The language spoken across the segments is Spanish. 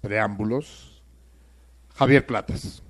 preámbulos, Javier Platas.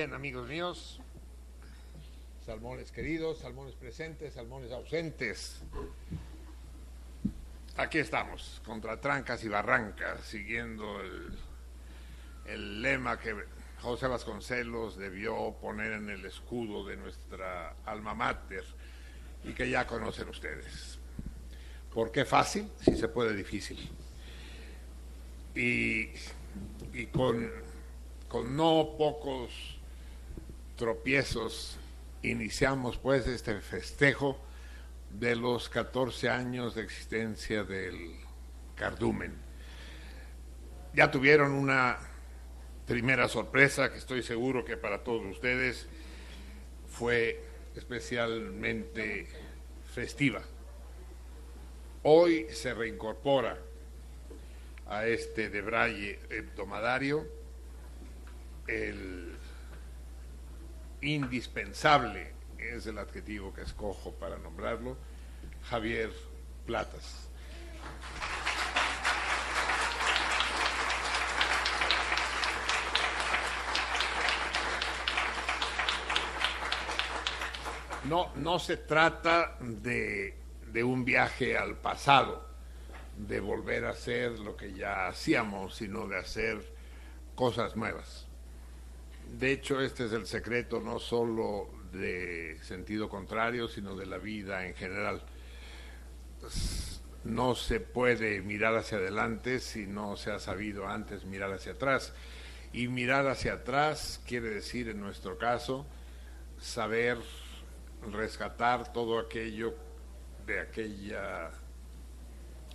Bien, amigos míos, salmones queridos, salmones presentes, salmones ausentes. Aquí estamos, contra trancas y barrancas, siguiendo el, el lema que José Vasconcelos debió poner en el escudo de nuestra alma mater y que ya conocen ustedes. ¿Por qué fácil? Si se puede difícil. Y, y con, con no pocos tropiezos iniciamos pues este festejo de los 14 años de existencia del cardumen. Ya tuvieron una primera sorpresa que estoy seguro que para todos ustedes fue especialmente festiva. Hoy se reincorpora a este debraye hebdomadario el indispensable, es el adjetivo que escojo para nombrarlo, Javier Platas. No, no se trata de, de un viaje al pasado, de volver a hacer lo que ya hacíamos, sino de hacer cosas nuevas. De hecho, este es el secreto no solo de sentido contrario, sino de la vida en general. No se puede mirar hacia adelante si no se ha sabido antes mirar hacia atrás. Y mirar hacia atrás quiere decir, en nuestro caso, saber rescatar todo aquello de aquella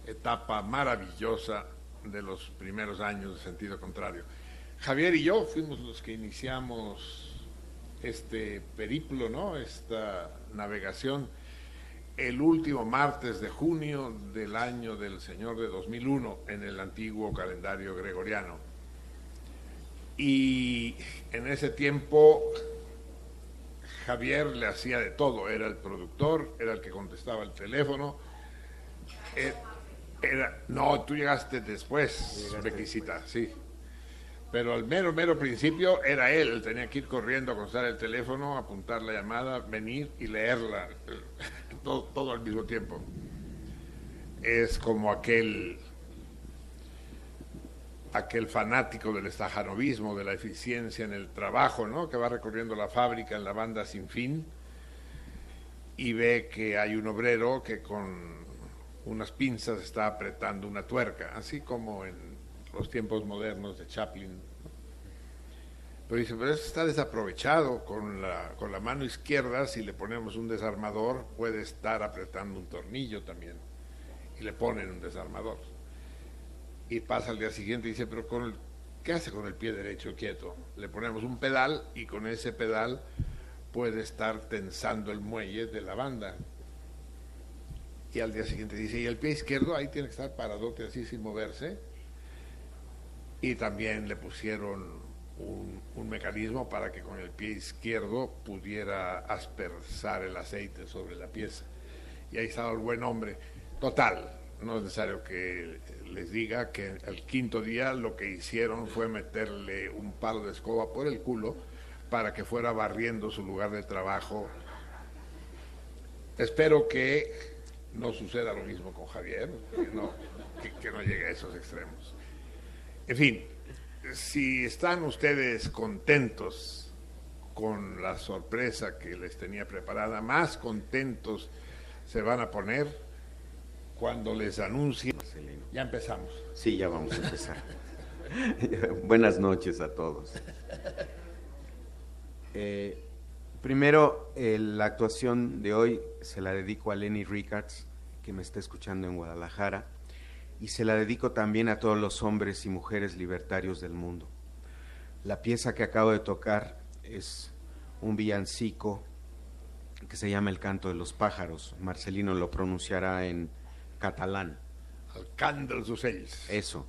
etapa maravillosa de los primeros años de sentido contrario. Javier y yo fuimos los que iniciamos este periplo, ¿no? Esta navegación el último martes de junio del año del Señor de 2001 en el antiguo calendario gregoriano. Y en ese tiempo Javier le hacía de todo, era el productor, era el que contestaba el teléfono. eh, Era, no, tú llegaste después, Bequisita, sí. Pero al mero, mero principio era él, tenía que ir corriendo a contestar el teléfono, apuntar la llamada, venir y leerla, todo, todo al mismo tiempo. Es como aquel, aquel fanático del estajanovismo, de la eficiencia en el trabajo, ¿no? Que va recorriendo la fábrica en la banda sin fin y ve que hay un obrero que con unas pinzas está apretando una tuerca, así como en los tiempos modernos de Chaplin. Pero dice, pero eso está desaprovechado, con la, con la mano izquierda, si le ponemos un desarmador, puede estar apretando un tornillo también. Y le ponen un desarmador. Y pasa al día siguiente y dice, pero con el, ¿qué hace con el pie derecho quieto? Le ponemos un pedal y con ese pedal puede estar tensando el muelle de la banda. Y al día siguiente dice, y el pie izquierdo ahí tiene que estar paradote así sin moverse. Y también le pusieron un, mecanismo para que con el pie izquierdo pudiera aspersar el aceite sobre la pieza. Y ahí estaba el buen hombre. Total, no es necesario que les diga que el quinto día lo que hicieron fue meterle un palo de escoba por el culo para que fuera barriendo su lugar de trabajo. Espero que no suceda lo mismo con Javier, que no, que no llegue a esos extremos. En fin, si están ustedes contentos con la sorpresa que les tenía preparada, más contentos se van a poner cuando les anuncie. Ya empezamos. Sí, ya vamos a empezar. Buenas noches a todos. Eh, primero, la actuación de hoy se la dedico a Lenny Rickards, que me está escuchando en Guadalajara, y se la dedico también a todos los hombres y mujeres libertarios del mundo. La pieza que acabo de tocar es un villancico que se llama El canto de los pájaros. Marcelino lo pronunciará en catalán. El cant dels ocells. Eso.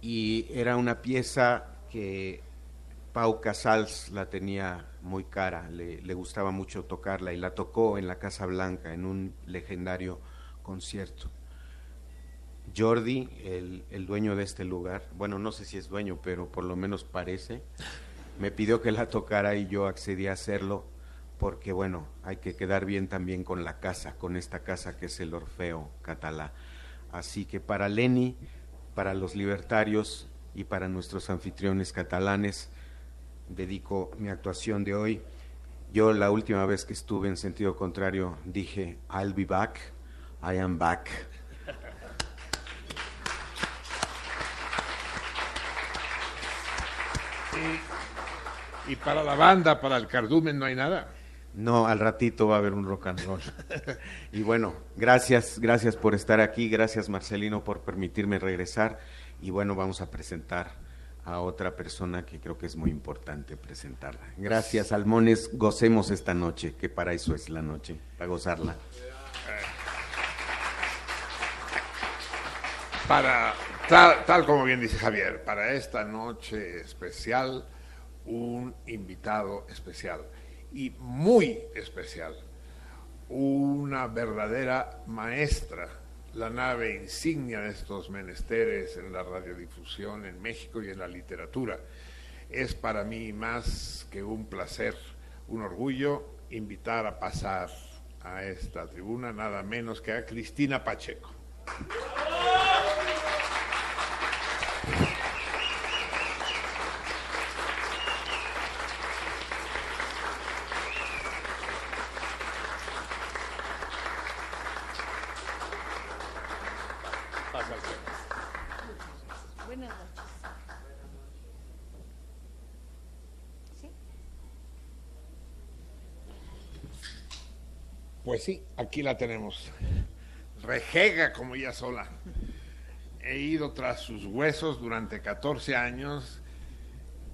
Y era una pieza que Pau Casals la tenía muy cara, le, le, gustaba mucho tocarla y la tocó en la Casa Blanca en un legendario concierto. Jordi, el, dueño de este lugar, bueno, no sé si es dueño, pero por lo menos parece, me pidió que la tocara y yo accedí a hacerlo porque, bueno, hay que quedar bien también con la casa, con esta casa que es el Orfeo Catalá. Así que para Leni, para los libertarios y para nuestros anfitriones catalanes, dedico mi actuación de hoy. Yo la última vez que estuve en sentido contrario dije, I'll be back, I am back. Y, y para la banda, para el cardumen, no hay nada. No, al ratito va a haber un rock and roll. y bueno, gracias, gracias por estar aquí, gracias Marcelino por permitirme regresar y bueno, vamos a presentar a otra persona que creo que es muy importante presentarla. Gracias, Almones, gocemos esta noche, que para eso es la noche, para gozarla. Para, tal, como bien dice Javier, para esta noche especial, un invitado especial y muy especial, una verdadera maestra la nave insignia de estos menesteres en la radiodifusión en México y en la literatura. Es para mí más que un placer, un orgullo invitar a pasar a esta tribuna nada menos que a Cristina Pacheco. Pues sí, aquí la tenemos. Rejega como ella sola. He ido tras sus huesos durante 14 años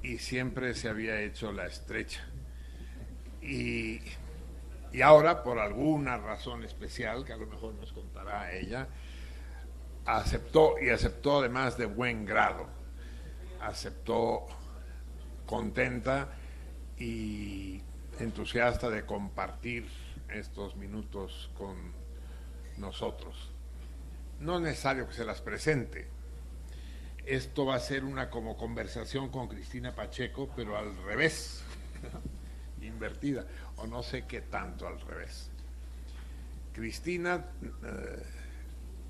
y siempre se había hecho la estrecha. Y, y ahora, por alguna razón especial, que a lo mejor nos contará ella, aceptó y aceptó además de buen grado. Aceptó contenta y entusiasta de compartir estos minutos con nosotros. No es necesario que se las presente. Esto va a ser una como conversación con Cristina Pacheco, pero al revés, invertida, o no sé qué tanto al revés. Cristina eh,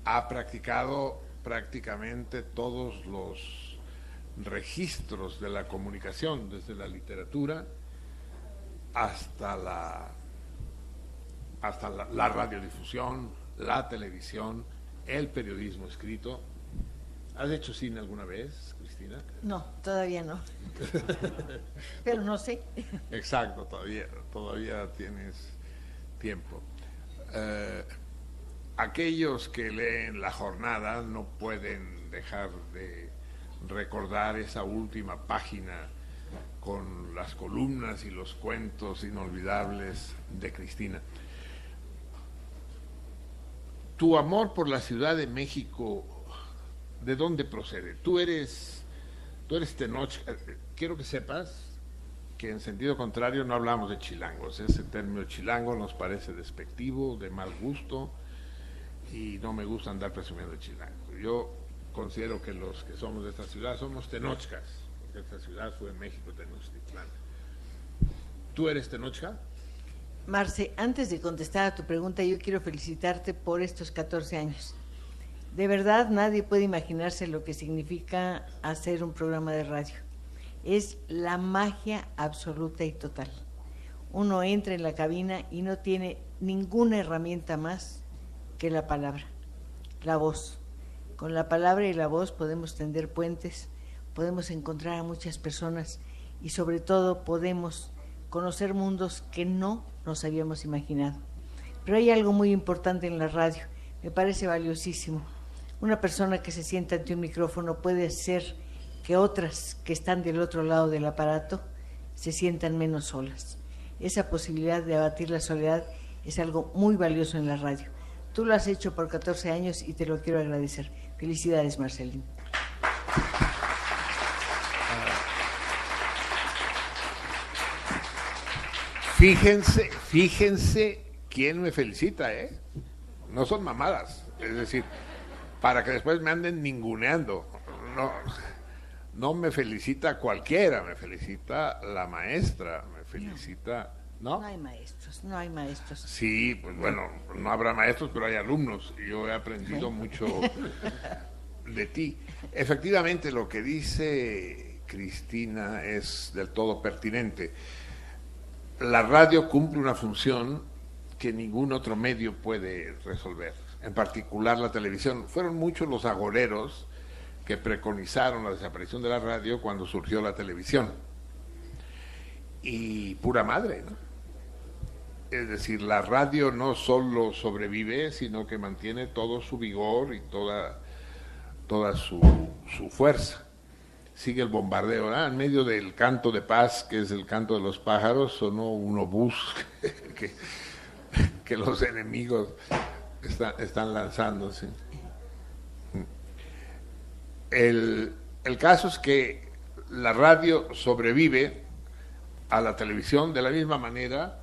ha practicado prácticamente todos los registros de la comunicación, desde la literatura hasta la hasta la, radiodifusión, la televisión, el periodismo escrito. ¿Has hecho cine alguna vez, Cristina? No, todavía no. Pero no sé. Exacto, todavía, todavía tienes tiempo. Eh, aquellos que leen la jornada no pueden dejar de recordar esa última página con las columnas y los cuentos inolvidables de Cristina tu amor por la Ciudad de México, ¿de dónde procede? Tú eres, tú eres Tenochca. Quiero que sepas que en sentido contrario no hablamos de chilangos. Ese término chilango nos parece despectivo, de mal gusto, y no me gusta andar presumiendo de chilango. Yo considero que los que somos de esta ciudad somos tenochcas, porque esta ciudad fue en México, Tenochtitlán. ¿Tú eres tenochca? Marce, antes de contestar a tu pregunta, yo quiero felicitarte por estos 14 años. De verdad, nadie puede imaginarse lo que significa hacer un programa de radio. Es la magia absoluta y total. Uno entra en la cabina y no tiene ninguna herramienta más que la palabra, la voz. Con la palabra y la voz podemos tender puentes, podemos encontrar a muchas personas y sobre todo podemos conocer mundos que no nos habíamos imaginado. Pero hay algo muy importante en la radio, me parece valiosísimo. Una persona que se sienta ante un micrófono puede hacer que otras que están del otro lado del aparato se sientan menos solas. Esa posibilidad de abatir la soledad es algo muy valioso en la radio. Tú lo has hecho por 14 años y te lo quiero agradecer. Felicidades, Marcelín. Fíjense, fíjense quién me felicita, ¿eh? No son mamadas. Es decir, para que después me anden ninguneando. No, no me felicita cualquiera, me felicita la maestra, me felicita... ¿No? No hay maestros, no hay maestros. Sí, pues bueno, no habrá maestros, pero hay alumnos. Yo he aprendido mucho de ti. Efectivamente, lo que dice Cristina es del todo pertinente. La radio cumple una función que ningún otro medio puede resolver, en particular la televisión. Fueron muchos los agoreros que preconizaron la desaparición de la radio cuando surgió la televisión. Y pura madre, ¿no? Es decir, la radio no solo sobrevive, sino que mantiene todo su vigor y toda, toda su, su fuerza. Sigue el bombardeo. ¿verdad? En medio del canto de paz, que es el canto de los pájaros, sonó un obús que, que los enemigos están, están lanzándose. El, el caso es que la radio sobrevive a la televisión de la misma manera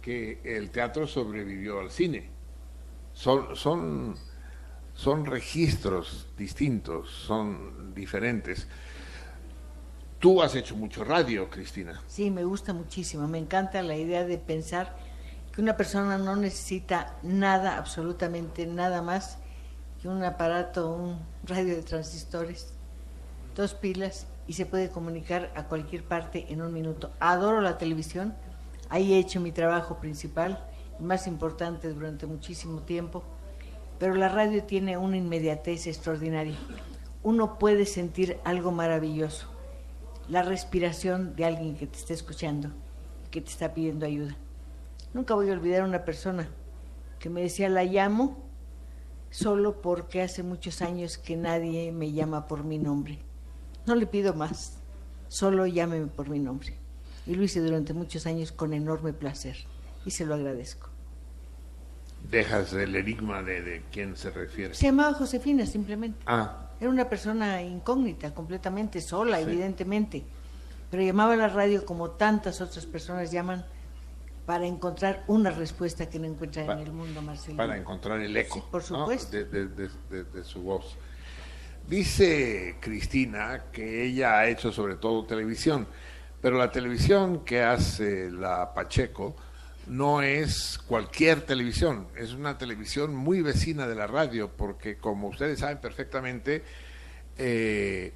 que el teatro sobrevivió al cine. Son, son, son registros distintos, son diferentes. Tú has hecho mucho radio, Cristina. Sí, me gusta muchísimo. Me encanta la idea de pensar que una persona no necesita nada, absolutamente nada más que un aparato, un radio de transistores, dos pilas y se puede comunicar a cualquier parte en un minuto. Adoro la televisión, ahí he hecho mi trabajo principal, más importante durante muchísimo tiempo, pero la radio tiene una inmediatez extraordinaria. Uno puede sentir algo maravilloso, la respiración de alguien que te está escuchando, que te está pidiendo ayuda. Nunca voy a olvidar a una persona que me decía, la llamo solo porque hace muchos años que nadie me llama por mi nombre. No le pido más, solo llámeme por mi nombre. Y lo hice durante muchos años con enorme placer y se lo agradezco. Dejas el enigma de, de quién se refiere. Se llamaba Josefina simplemente. Ah, Era una persona incógnita, completamente sola, Sí. evidentemente, pero llamaba a la radio como tantas otras personas llaman para encontrar una respuesta que no encuentran Pa- en el mundo, Marcelino. para encontrar el eco Sí, por supuesto. de, de- de- de- de su voz. Dice Cristina que ella ha hecho sobre todo televisión, pero la televisión que hace la Pacheco no es cualquier televisión, es una televisión muy vecina de la radio, porque como ustedes saben perfectamente, eh,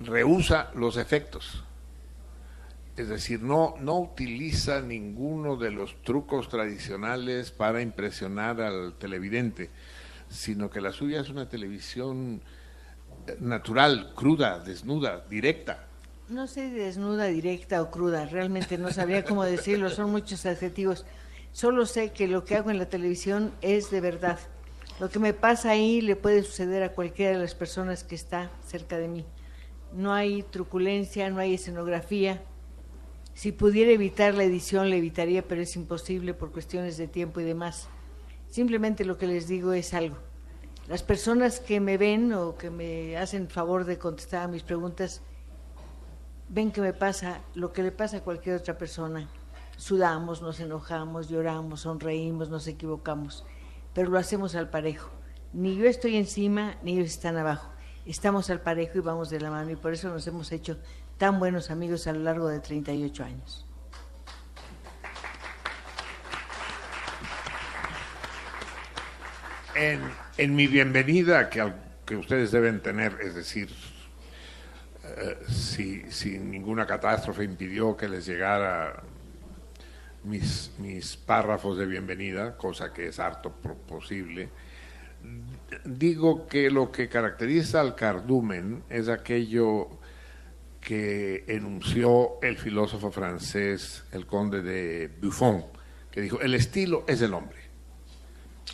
rehúsa los efectos. Es decir, no, no utiliza ninguno de los trucos tradicionales para impresionar al televidente, sino que la suya es una televisión eh, natural, cruda, desnuda, directa. No sé de desnuda, directa o cruda, realmente no sabría cómo decirlo, son muchos adjetivos. Solo sé que lo que hago en la televisión es de verdad. Lo que me pasa ahí le puede suceder a cualquiera de las personas que está cerca de mí. No hay truculencia, no hay escenografía. Si pudiera evitar la edición, la evitaría, pero es imposible por cuestiones de tiempo y demás. Simplemente lo que les digo es algo. Las personas que me ven o que me hacen favor de contestar a mis preguntas, ven que me pasa lo que le pasa a cualquier otra persona. Sudamos, nos enojamos, lloramos, sonreímos, nos equivocamos, pero lo hacemos al parejo. Ni yo estoy encima, ni ellos están abajo. Estamos al parejo y vamos de la mano y por eso nos hemos hecho tan buenos amigos a lo largo de 38 años. En, en mi bienvenida, que, que ustedes deben tener, es decir, si, ninguna catástrofe impidió que les llegara mis, mis párrafos de bienvenida, cosa que es harto posible, digo que lo que caracteriza al cardumen es aquello que enunció el filósofo francés, el conde de Buffon, que dijo, el estilo es el hombre.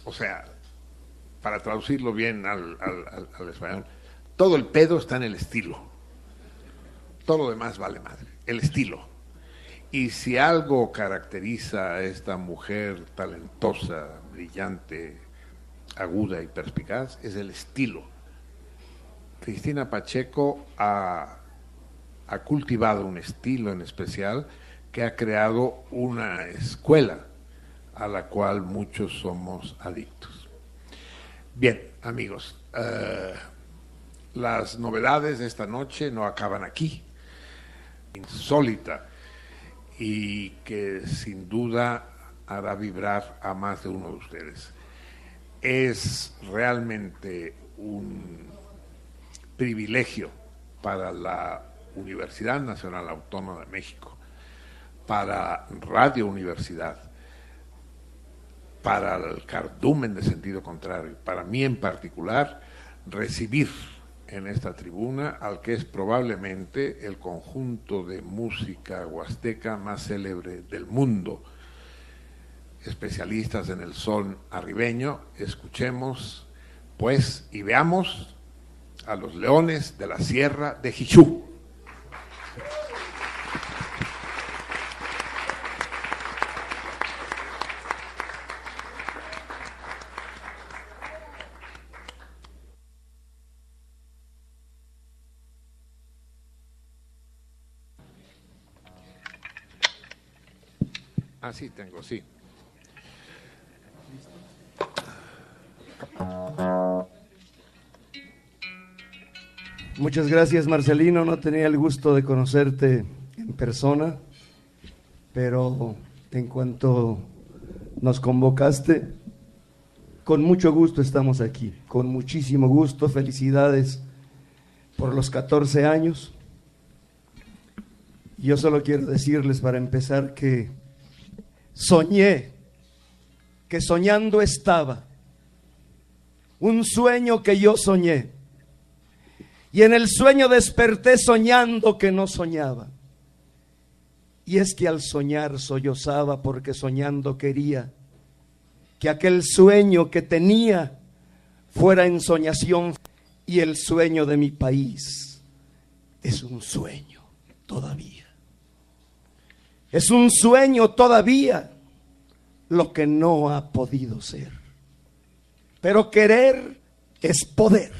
O sea, para traducirlo bien al, al español, todo el pedo está en el estilo. Todo lo demás vale madre. El estilo. Y si algo caracteriza a esta mujer talentosa, brillante, aguda y perspicaz, es el estilo. Cristina Pacheco ha, cultivado un estilo en especial que ha creado una escuela a la cual muchos somos adictos. Bien, amigos, eh, las novedades de esta noche no acaban aquí. Insólita y que sin duda hará vibrar a más de uno de ustedes. Es realmente un privilegio para la Universidad Nacional Autónoma de México, para Radio Universidad, para el cardumen de sentido contrario, para mí en particular, recibir en esta tribuna al que es probablemente el conjunto de música huasteca más célebre del mundo. Especialistas en el son arribeño, escuchemos pues y veamos a los leones de la Sierra de Jichú. Ah, sí, tengo, sí. Muchas gracias, Marcelino. No tenía el gusto de conocerte en persona, pero en cuanto nos convocaste, con mucho gusto estamos aquí, con muchísimo gusto. Felicidades por los 14 años. Yo solo quiero decirles para empezar que soñé, que soñando estaba, un sueño que yo soñé. Y en el sueño desperté soñando que no soñaba. Y es que al soñar sollozaba porque soñando quería que aquel sueño que tenía fuera ensoñación y el sueño de mi país es un sueño todavía. Es un sueño todavía lo que no ha podido ser. Pero querer es poder.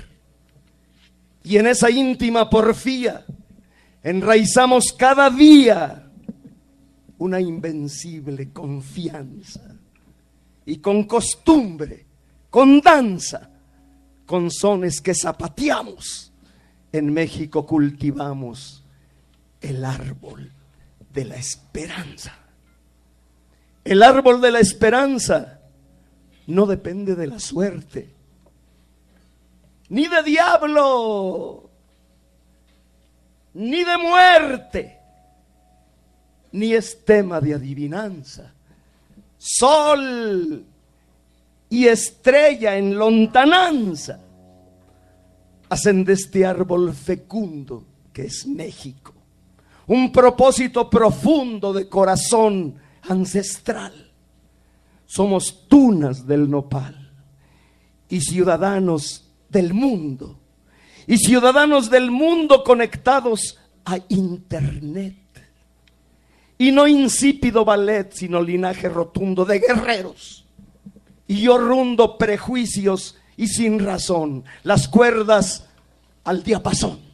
Y en esa íntima porfía enraizamos cada día una invencible confianza. Y con costumbre, con danza, con sones que zapateamos, en México cultivamos el árbol de la esperanza. El árbol de la esperanza no depende de la suerte, ni de diablo, ni de muerte, ni es tema de adivinanza. Sol y estrella en lontananza hacen de este árbol fecundo que es México un propósito profundo de corazón ancestral. Somos tunas del nopal y ciudadanos del mundo. Y ciudadanos del mundo conectados a Internet. Y no insípido ballet, sino linaje rotundo de guerreros. Y yo rundo prejuicios y sin razón las cuerdas al diapasón.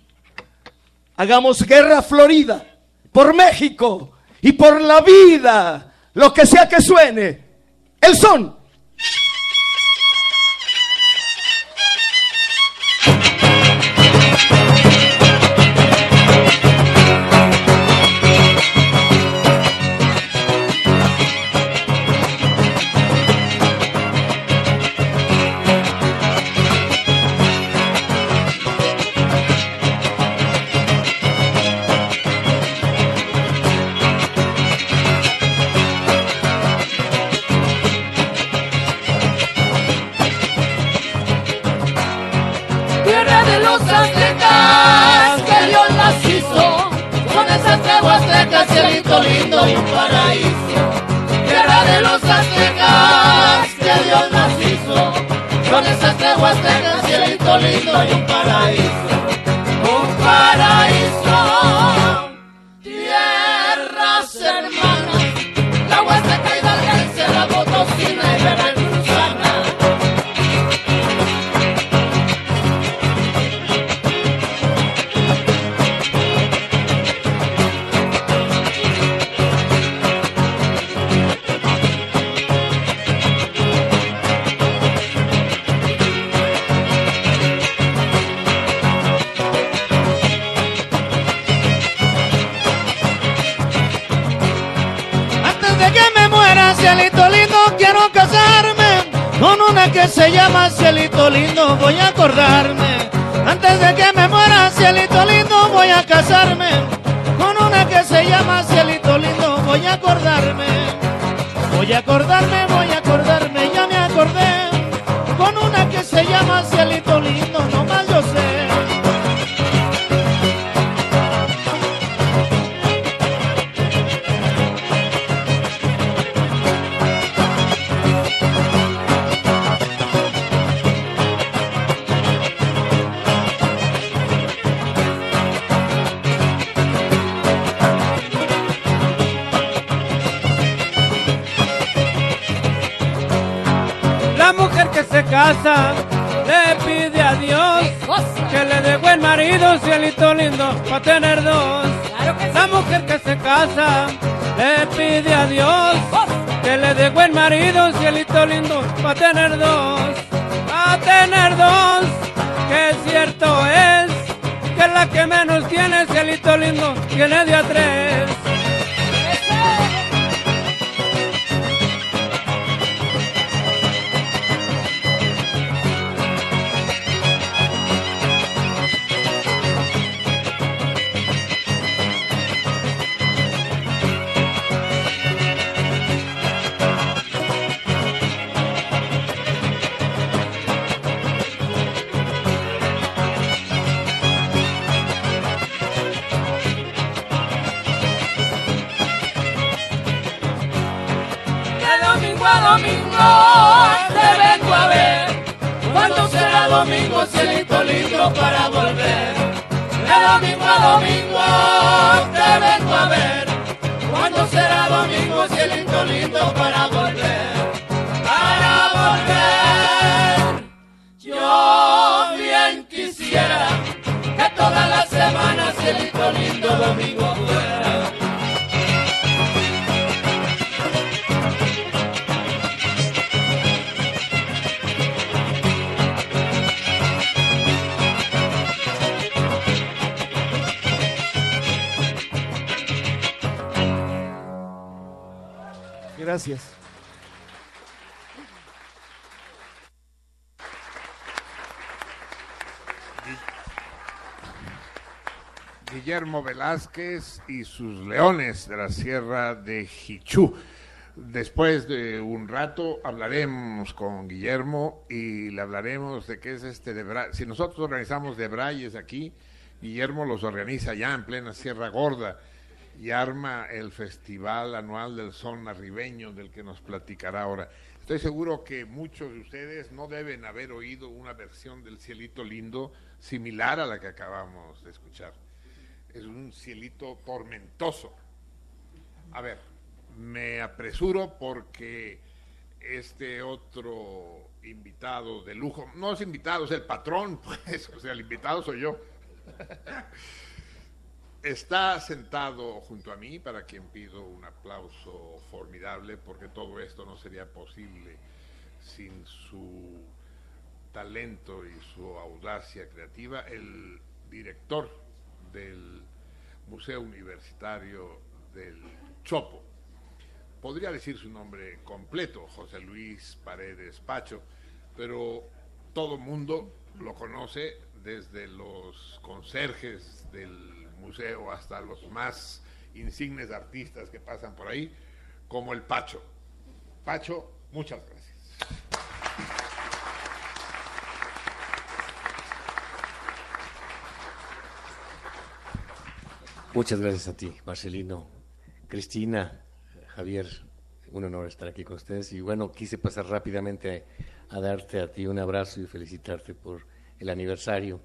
Hagamos guerra florida por México y por la vida, lo que sea que suene, el son. Le pide a Dios que le dé buen marido, cielito lindo, para tener dos. Para tener dos, que cierto es que la que menos tiene, cielito lindo, tiene de a tres. Domingo, cielito lindo para volver? De domingo a domingo te vengo a ver. ¿Cuándo será domingo, cielito lindo para volver? Gracias. Guillermo Velázquez y sus leones de la Sierra de Jichú. Después de un rato hablaremos con Guillermo y le hablaremos de qué es este de Si nosotros organizamos debrayes aquí, Guillermo los organiza ya en plena Sierra Gorda y arma el festival anual del son arribeño del que nos platicará ahora. Estoy seguro que muchos de ustedes no deben haber oído una versión del cielito lindo similar a la que acabamos de escuchar. Es un cielito tormentoso. A ver, me apresuro porque este otro invitado de lujo, no es invitado, es el patrón, pues, o sea, el invitado soy yo. Está sentado junto a mí, para quien pido un aplauso formidable, porque todo esto no sería posible sin su talento y su audacia creativa, el director del Museo Universitario del Chopo. Podría decir su nombre completo, José Luis Paredes Pacho, pero todo mundo lo conoce desde los conserjes del museo hasta los más insignes artistas que pasan por ahí, como el Pacho. Pacho, muchas gracias. Muchas gracias a ti, Marcelino. Cristina, Javier, un honor estar aquí con ustedes y bueno, quise pasar rápidamente a, darte a ti un abrazo y felicitarte por el aniversario.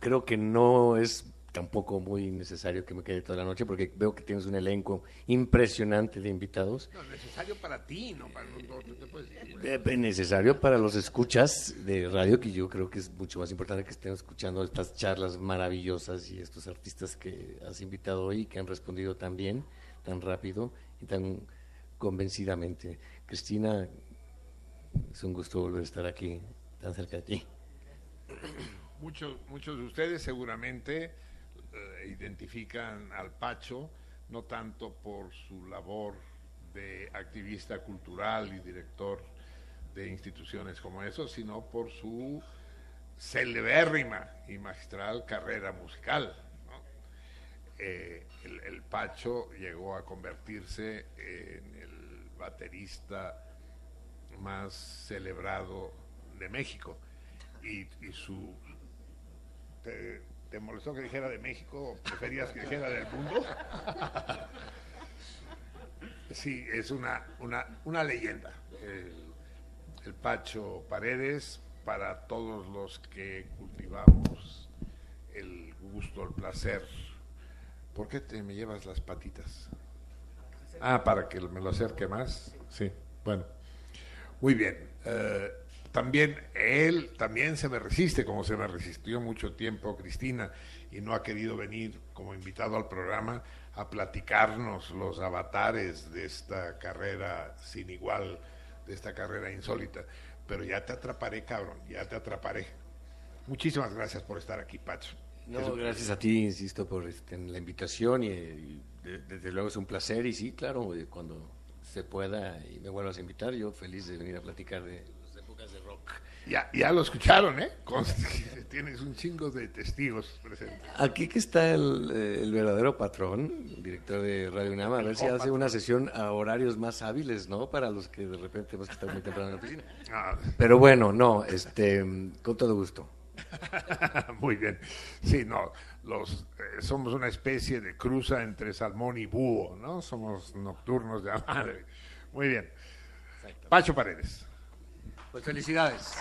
Creo que no es tampoco muy necesario que me quede toda la noche porque veo que tienes un elenco impresionante de invitados. No, necesario para ti, no para nosotros. Eh, necesario para los escuchas de radio, que yo creo que es mucho más importante que estén escuchando estas charlas maravillosas y estos artistas que has invitado hoy que han respondido tan bien, tan rápido y tan convencidamente. Cristina, es un gusto volver a estar aquí, tan cerca de ti. Muchos, muchos de ustedes seguramente eh, identifican al Pacho no tanto por su labor de activista cultural y director de instituciones como eso, sino por su celebérrima y magistral carrera musical. Eh, el, Pacho llegó a convertirse en el baterista más celebrado de México y, su ¿Te molestó que dijera de México preferías que dijera del mundo? Sí, es una, una, leyenda. El, Pacho Paredes, para todos los que cultivamos el gusto, el placer. ¿Por qué te me llevas las patitas? Ah, para que me lo acerque más. Sí, bueno. Muy bien. Eh, también él también se me resiste, como se me resistió mucho tiempo Cristina, y no ha querido venir como invitado al programa a platicarnos los avatares de esta carrera sin igual, de esta carrera insólita. Pero ya te atraparé, cabrón, ya te atraparé. Muchísimas gracias por estar aquí, Pacho. No, gracias a ti, insisto, por este, la invitación y, desde luego es un placer y sí, claro, eh, cuando se pueda y me vuelvas a invitar, yo feliz de venir a platicar de. Ya, ya lo escucharon, ¿eh? Tienes un chingo de testigos presentes. Aquí que está el, el verdadero patrón, el director de Radio UNAM, a ver si hace una sesión a horarios más hábiles, ¿no? Para los que de repente tenemos que estar muy temprano en la oficina. Ah. Pero bueno, no, este, con todo gusto. muy bien. Sí, no, los, eh, somos una especie de cruza entre salmón y búho, ¿no? Somos nocturnos de madre. Muy bien. Pacho Paredes. Pues felicidades.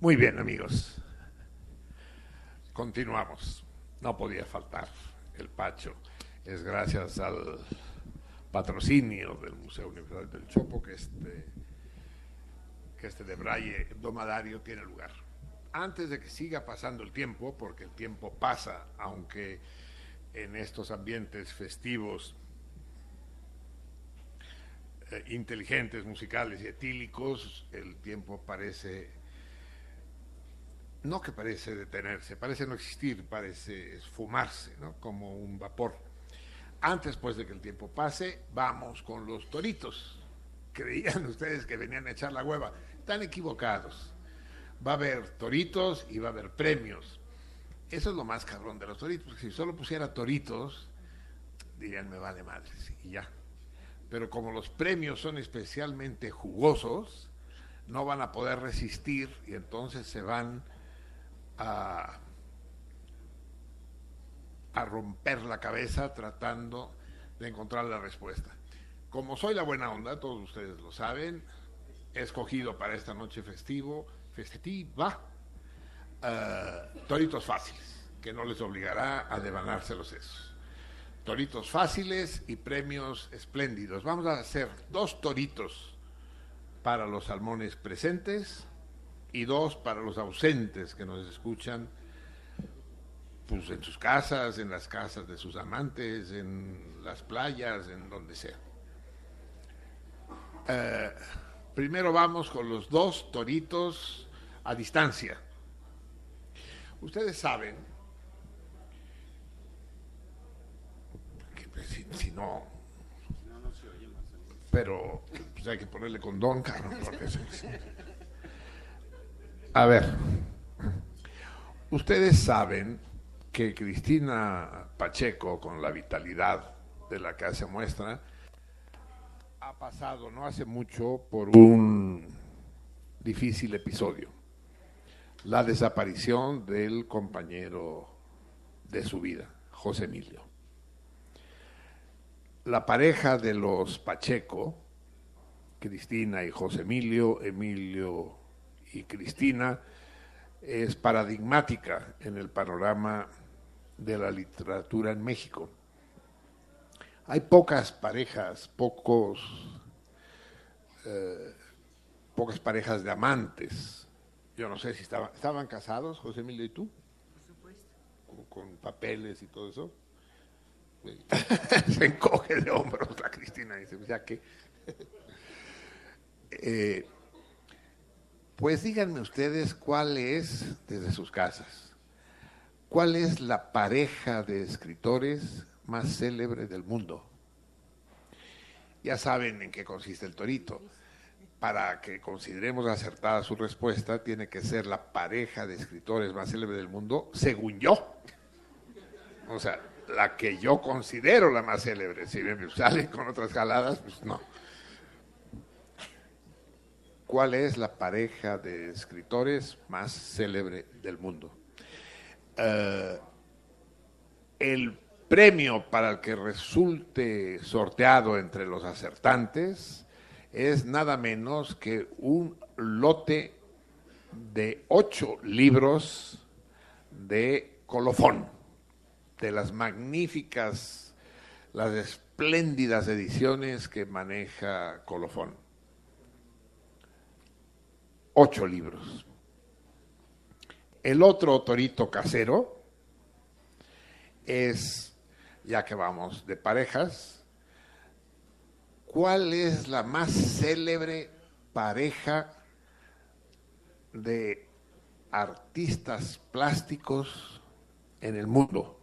Muy bien, amigos. Continuamos. No podía faltar el Pacho. Es gracias al patrocinio del Museo Universal del Chopo que este, que este de Braille Domadario tiene lugar antes de que siga pasando el tiempo, porque el tiempo pasa, aunque en estos ambientes festivos, eh, inteligentes, musicales y etílicos, el tiempo parece, no que parece detenerse, parece no existir, parece esfumarse, ¿no? como un vapor. Antes pues de que el tiempo pase, vamos con los toritos. Creían ustedes que venían a echar la hueva. Están equivocados va a haber toritos y va a haber premios. Eso es lo más cabrón de los toritos, porque si solo pusiera toritos, dirían me vale madre, y ya. Pero como los premios son especialmente jugosos, no van a poder resistir y entonces se van a, a romper la cabeza tratando de encontrar la respuesta. Como soy la buena onda, todos ustedes lo saben, he escogido para esta noche festivo festiva, uh, toritos fáciles, que no les obligará a devanarse los sesos. Toritos fáciles y premios espléndidos. Vamos a hacer dos toritos para los salmones presentes y dos para los ausentes que nos escuchan pues en sus casas, en las casas de sus amantes, en las playas, en donde sea. Uh, Primero vamos con los dos toritos a distancia. Ustedes saben que pues, si, no, pero pues, hay que ponerle condón, caro. A ver, ustedes saben que Cristina Pacheco, con la vitalidad de la que hace muestra, ha pasado no hace mucho por un difícil episodio, la desaparición del compañero de su vida, José Emilio. La pareja de los Pacheco, Cristina y José Emilio, Emilio y Cristina, es paradigmática en el panorama de la literatura en México. Hay pocas parejas, pocos, eh, pocas parejas de amantes. Yo no sé si estaban, estaban casados, José Emilio y tú. Por supuesto. Con, con papeles y todo eso. Se encoge de hombros la Cristina y dice, ya que. eh, pues díganme ustedes cuál es, desde sus casas, cuál es la pareja de escritores más célebre del mundo. Ya saben en qué consiste el torito. Para que consideremos acertada su respuesta, tiene que ser la pareja de escritores más célebre del mundo, según yo. O sea, la que yo considero la más célebre. Si me salen con otras jaladas, pues no. ¿Cuál es la pareja de escritores más célebre del mundo? Uh, el premio para el que resulte sorteado entre los acertantes es nada menos que un lote de ocho libros de colofón, de las magníficas, las espléndidas ediciones que maneja colofón. Ocho libros. El otro torito casero es ya que vamos de parejas, ¿cuál es la más célebre pareja de artistas plásticos en el mundo?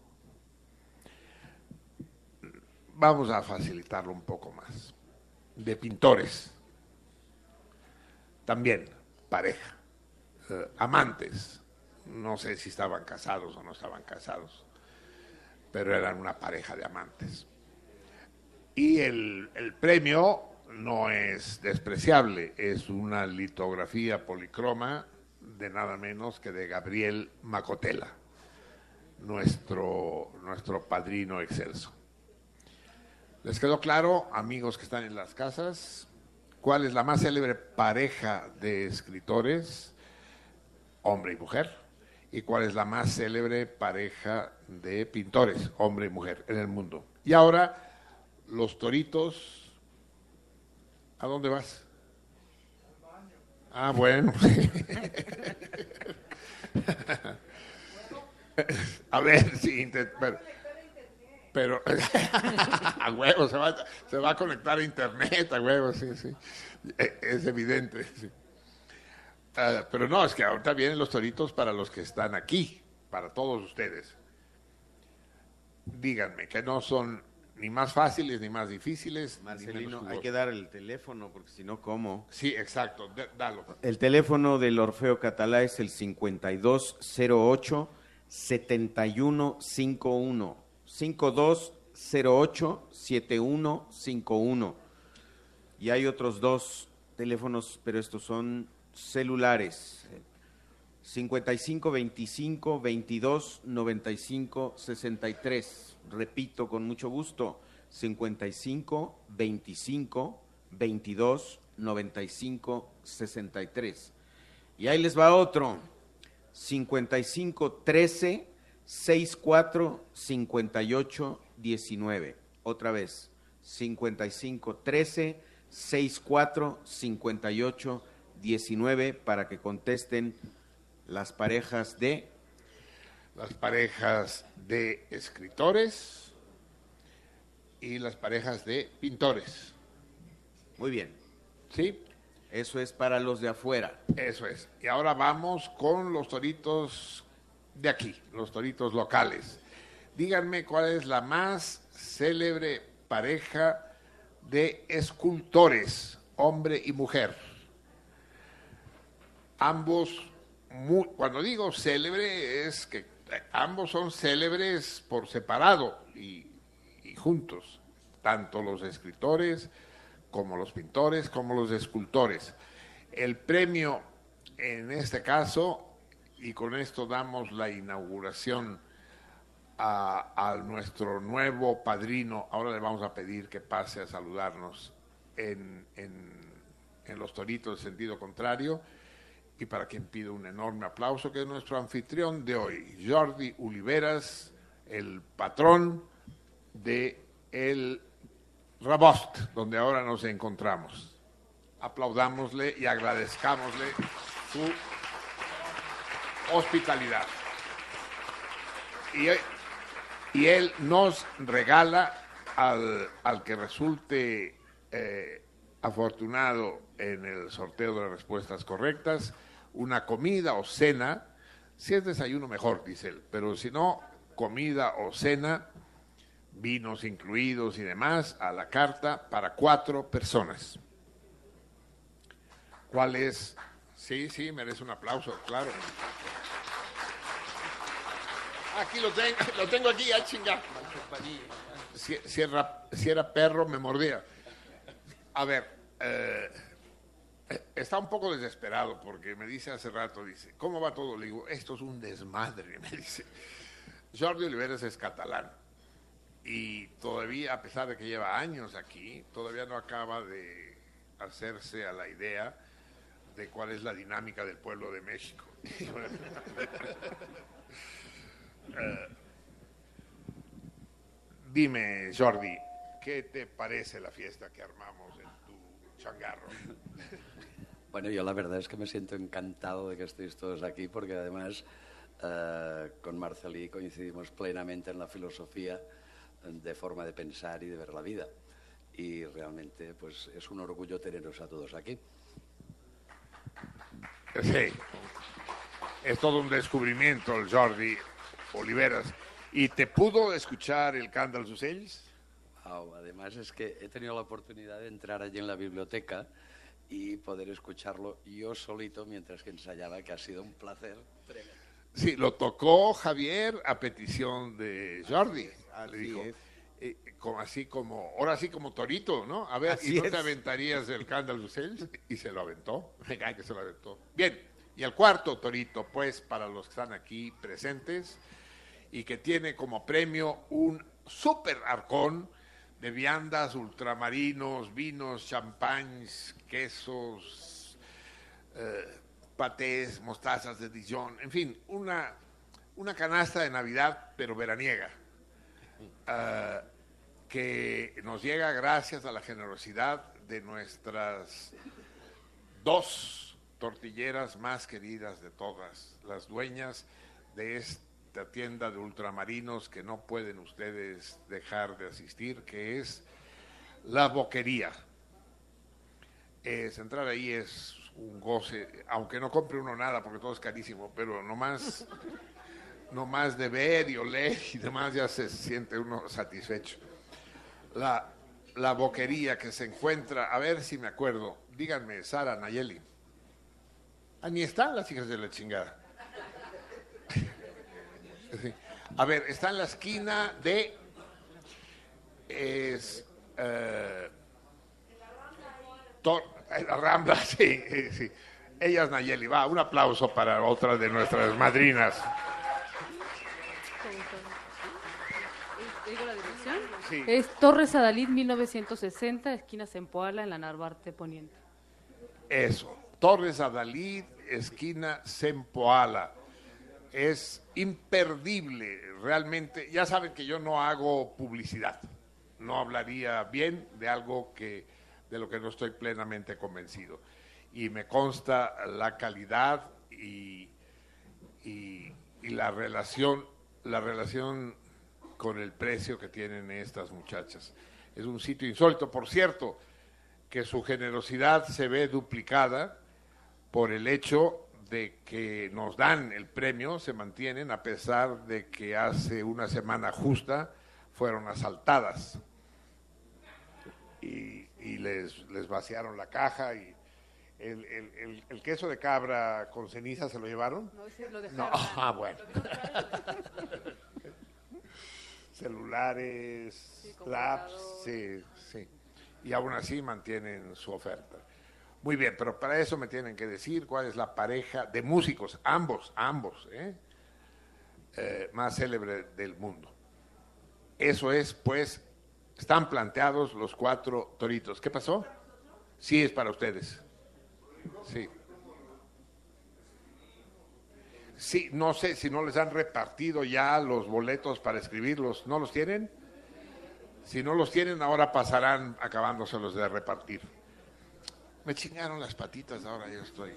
Vamos a facilitarlo un poco más. De pintores. También pareja. Eh, amantes. No sé si estaban casados o no estaban casados pero eran una pareja de amantes. Y el, premio no es despreciable, es una litografía policroma de nada menos que de Gabriel Macotela, nuestro, nuestro padrino excelso. ¿Les quedó claro, amigos que están en las casas, cuál es la más célebre pareja de escritores, hombre y mujer? y cuál es la más célebre pareja de pintores, hombre y mujer, en el mundo. Y ahora, los toritos, ¿a dónde vas? Ah, bueno. A ver, sí, pero, pero a huevo, se va, se va, a conectar a internet, a huevo, sí, sí. E, es evidente. Uh, pero no, es que ahorita vienen los toritos para los que están aquí, para todos ustedes. Díganme que no son ni más fáciles ni más difíciles. Marcelino, hay que dar el teléfono porque si no, ¿cómo? Sí, exacto, D dalo. El teléfono del Orfeo Catalá es el 5208 7151. 5208 7151. Y hay otros dos teléfonos, pero estos son celulares. 55 25 22 95 63. Repito con mucho gusto. 55 25 22 95 63. Y ahí les va otro. 55 13 64 58 19. Otra vez. 55 13 64 58 19 para que contesten las parejas de... Las parejas de escritores y las parejas de pintores. Muy bien. ¿Sí? Eso es para los de afuera. Eso es. Y ahora vamos con los toritos de aquí, los toritos locales. Díganme cuál es la más célebre pareja de escultores, hombre y mujer ambos, cuando digo célebre, es que ambos son célebres por separado y, juntos, tanto los escritores como los pintores, como los escultores. El premio, en este caso, y con esto damos la inauguración a, nuestro nuevo padrino, ahora le vamos a pedir que pase a saludarnos en, en, en los toritos de sentido contrario, y para quien pido un enorme aplauso, que es nuestro anfitrión de hoy, Jordi Oliveras, el patrón de el Rabost, donde ahora nos encontramos. Aplaudámosle y agradezcámosle su hospitalidad. Y, y él nos regala al, al que resulte eh, afortunado en el sorteo de las respuestas correctas una comida o cena, si es desayuno mejor, dice él, pero si no, comida o cena, vinos incluidos y demás, a la carta para cuatro personas. ¿Cuál es? Sí, sí, merece un aplauso, claro. Aquí lo tengo, lo tengo aquí, a chingar. Si, si, era, si era perro, me mordía. A ver, eh, está un poco desesperado porque me dice hace rato, dice, ¿cómo va todo? Le digo, esto es un desmadre, me dice. Jordi Oliveras es catalán y todavía, a pesar de que lleva años aquí, todavía no acaba de hacerse a la idea de cuál es la dinámica del pueblo de México. uh, dime, Jordi, ¿qué te parece la fiesta que armamos en tu changarro? Bueno, yo la verdad es que me siento encantado de que estéis todos aquí porque además eh, con Marcelí coincidimos plenamente en la filosofía de forma de pensar y de ver la vida. Y realmente pues es un orgullo teneros a todos aquí. Sí, es todo un descubrimiento el Jordi Oliveras. ¿Y te pudo escuchar el Candal Sucells? Wow, además es que he tenido la oportunidad de entrar allí en la biblioteca y poder escucharlo yo solito mientras que ensayaba, que ha sido un placer tremendo. Sí, lo tocó Javier a petición de Jordi. Le dijo, eh, como, así como, ahora sí como Torito, ¿no? A ver, Así ¿y no es. te aventarías el Candle? Y se lo aventó. Venga, que se lo aventó. Bien, y el cuarto Torito, pues, para los que están aquí presentes, y que tiene como premio un super arcón de viandas, ultramarinos, vinos, champáns, quesos, eh, patés, mostazas de Dijon, en fin, una, una canasta de Navidad, pero veraniega, ah, que nos llega gracias a la generosidad de nuestras dos tortilleras más queridas de todas, las dueñas de tienda de ultramarinos que no pueden ustedes dejar de asistir, que es La Boquería. Es, entrar ahí es un goce, aunque no compre uno nada porque todo es carísimo, pero nomás, nomás de ver y oler y demás ya se siente uno satisfecho. La, la boquería que se encuentra, a ver si me acuerdo, díganme, Sara Nayeli. Ah, ni están las hijas de la chingada. Sí. A ver, está en la esquina de. Es. eh, Tor- la Rambla, sí, eh, sí. Ella es Nayeli. Va, un aplauso para otra de nuestras madrinas. ¿Te digo la dirección? Sí. Es Torres Adalid 1960, esquina Zempoala, en la Narvarte Poniente. Eso. Torres Adalid, esquina Sempoala. Es imperdible, realmente. Ya saben que yo no hago publicidad. No hablaría bien de algo que de lo que no estoy plenamente convencido. Y me consta la calidad y, y, la relación, la relación con el precio que tienen estas muchachas. Es un sitio insólito, por cierto, que su generosidad se ve duplicada por el hecho de que nos dan el premio, se mantienen a pesar de que hace una semana justa fueron asaltadas y, y les, les vaciaron la caja y el, el- el- el queso de cabra con ceniza se lo llevaron. No, ese lo No, dejaron. ah, bueno. Celulares, Sí, laps, sí, sí. y aún así mantienen su oferta. Muy bien, pero para eso me tienen que decir cuál es la pareja de músicos, ambos, ambos, ¿eh? Eh, más célebre del mundo. Eso es, pues, están planteados los cuatro toritos. ¿Qué pasó? Sí, es para ustedes. Sí. Sí, no sé si no les han repartido ya los boletos para escribirlos. ¿No los tienen? Si no los tienen, ahora pasarán acabándoselos de repartir. Me chingaron las patitas, ahora yo estoy.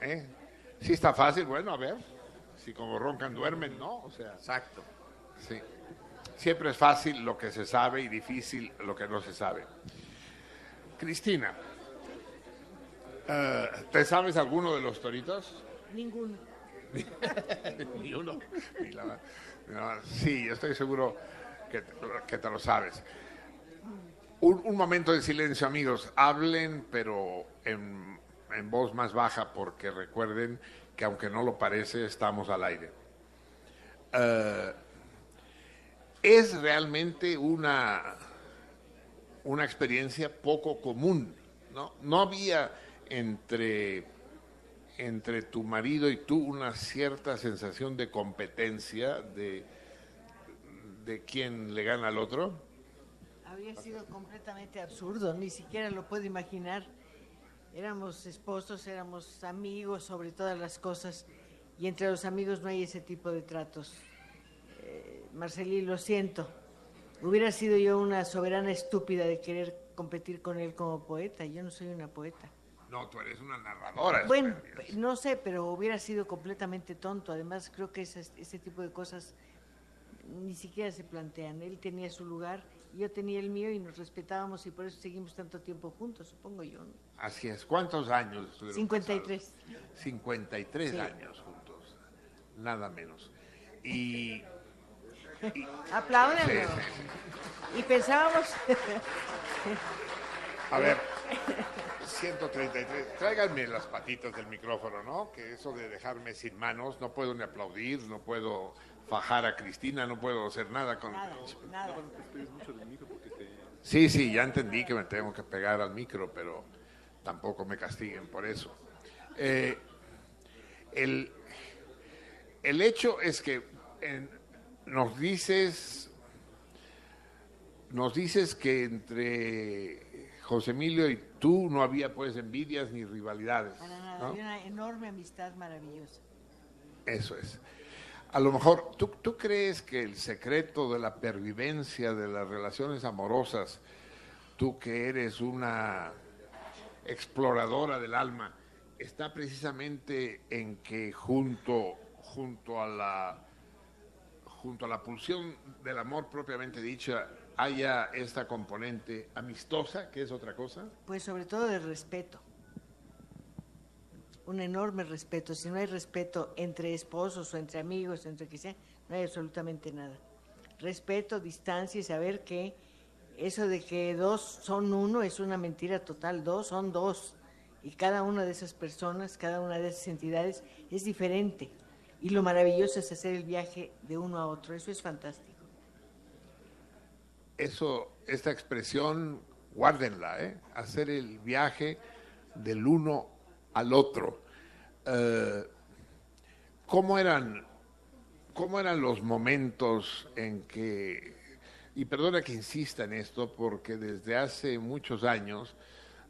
¿Eh? Sí está fácil, bueno, a ver. Si como roncan duermen, ¿no? O sea. Exacto. Sí. Siempre es fácil lo que se sabe y difícil lo que no se sabe. Cristina, eh, ¿te sabes alguno de los toritos? Ninguno. Ni uno. Ni la- no, sí, yo estoy seguro que, que te lo sabes. Un, momento de silencio, amigos. Hablen, pero en, en voz más baja, porque recuerden que aunque no lo parece, estamos al aire. Eh, es realmente una, una experiencia poco común. ¿no? no había entre, entre tu marido y tú una cierta sensación de competencia de, de quién le gana al otro. Habría sido completamente absurdo, ni siquiera lo puedo imaginar. Éramos esposos, éramos amigos sobre todas las cosas y entre los amigos no hay ese tipo de tratos. Eh, Marcelí, lo siento. Hubiera sido yo una soberana estúpida de querer competir con él como poeta. Yo no soy una poeta. No, tú eres una narradora. Bueno, no sé, pero hubiera sido completamente tonto. Además, creo que esas- ese tipo de cosas ni siquiera se plantean. Él tenía su lugar, yo tenía el mío y nos respetábamos y por eso seguimos tanto tiempo juntos, supongo yo. ¿no? Así es. ¿Cuántos años estuvieron 53. casados? 53 Sí. años juntos. Nada menos. Y... Sí, Y pensábamos... A ver, 133. Tráiganme las patitas del micrófono, ¿no? Que eso de dejarme sin manos, no puedo ni aplaudir, no puedo fajar a Cristina, no puedo hacer nada con... nada, nada. Sí, sí, ya entendí que me tengo que pegar al micro, pero tampoco me castiguen por eso. Eh, el, el hecho es que en- nos dices, nos dices que entre José Emilio y tú no había pues envidias ni rivalidades. Para nada, ¿no? había una enorme amistad maravillosa. Eso es. A lo mejor, ¿tú, ¿tú crees que el secreto de la pervivencia de las relaciones amorosas, tú que eres una exploradora del alma, está precisamente en que junto, junto, a la, junto a la pulsión del amor propiamente dicha haya esta componente amistosa, que es otra cosa? Pues sobre todo de respeto. Un enorme respeto. Si no hay respeto entre esposos o entre amigos, entre que sea, no hay absolutamente nada. Respeto, distancia y saber que eso de que dos son uno es una mentira total. Dos son dos. Y cada una de esas personas, cada una de esas entidades es diferente. Y lo maravilloso es hacer el viaje de uno a otro. Eso es fantástico. eso, esta expresión, guárdenla, ¿eh? hacer el viaje del uno al otro. Eh, ¿cómo, eran, ¿Cómo eran los momentos en que, y perdona que insista en esto, porque desde hace muchos años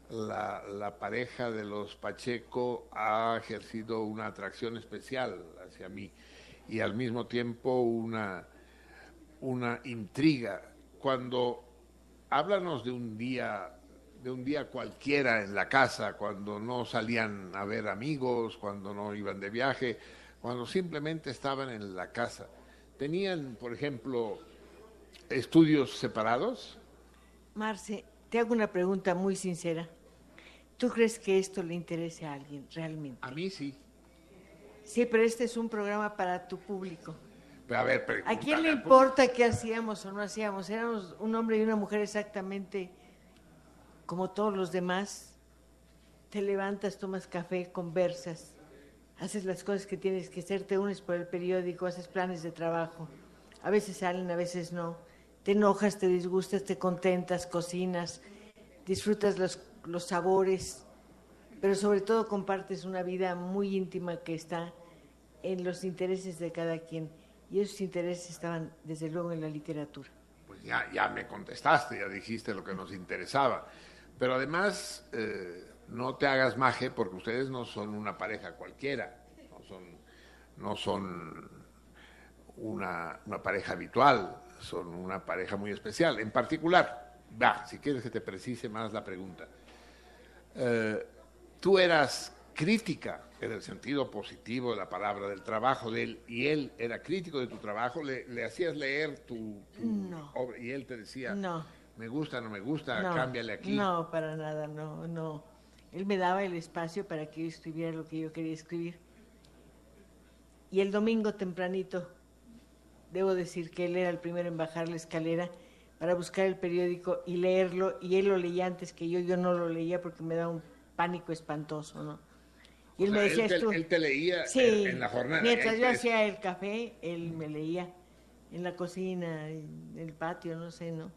la, la pareja de los Pacheco ha ejercido una atracción especial hacia mí y al mismo tiempo una, una intriga. Cuando háblanos de un día, de un día cualquiera en la casa, cuando no salían a ver amigos, cuando no iban de viaje, cuando simplemente estaban en la casa. ¿Tenían, por ejemplo, estudios separados? Marce, te hago una pregunta muy sincera. ¿Tú crees que esto le interese a alguien realmente? A mí sí. Sí, pero este es un programa para tu público. Pero a ver, ¿A quién le importa qué hacíamos o no hacíamos? Éramos un hombre y una mujer exactamente como todos los demás. Te levantas, tomas café, conversas, haces las cosas que tienes que hacer, te unes por el periódico, haces planes de trabajo. A veces salen, a veces no. te enojas, te disgustas, te contentas, cocinas, disfrutas los, los sabores, pero sobre todo compartes una vida muy íntima que está en los intereses de cada quien. Y esos intereses estaban desde luego en la literatura. Pues ya, ya me contestaste, ya dijiste lo que nos interesaba. Pero además, eh, no te hagas maje porque ustedes no son una pareja cualquiera, no son, no son una, una pareja habitual, son una pareja muy especial. En particular, va, si quieres que te precise más la pregunta. Eh, tú eras crítica en el sentido positivo de la palabra del trabajo de él y él era crítico de tu trabajo, le, le hacías leer tu, tu No. obra y él te decía, No. Me gusta, no me gusta, No, cámbiale aquí. No, para nada, no, no. Él me daba el espacio para que yo escribiera lo que yo quería escribir. Y el domingo tempranito, debo decir que él era el primero en bajar la escalera para buscar el periódico y leerlo, y él lo leía antes que yo, yo no lo leía porque me daba un pánico espantoso, ¿no? Y O él sea, me decía, él, te, él te leía Sí, en, en la jornada. Mientras yo hacía el café, él me leía en la cocina, en el patio, no sé, ¿no?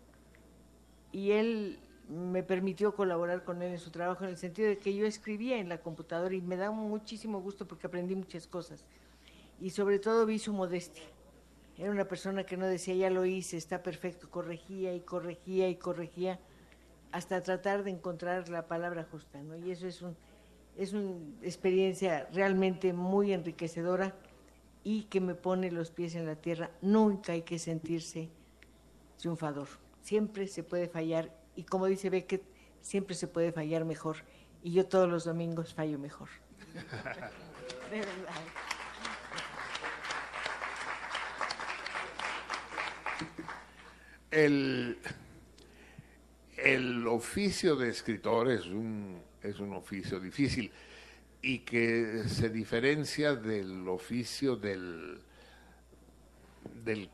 Y él me permitió colaborar con él en su trabajo en el sentido de que yo escribía en la computadora y me da muchísimo gusto porque aprendí muchas cosas. Y sobre todo vi su modestia. Era una persona que no decía, ya lo hice, está perfecto, corregía y corregía y corregía hasta tratar de encontrar la palabra justa, ¿no? Y eso es un es una experiencia realmente muy enriquecedora y que me pone los pies en la tierra. Nunca hay que sentirse triunfador. Siempre se puede fallar y como dice Beckett, siempre se puede fallar mejor. Y yo todos los domingos fallo mejor. De verdad. el, el oficio de escritor es un, es un oficio difícil y que se diferencia del oficio del, del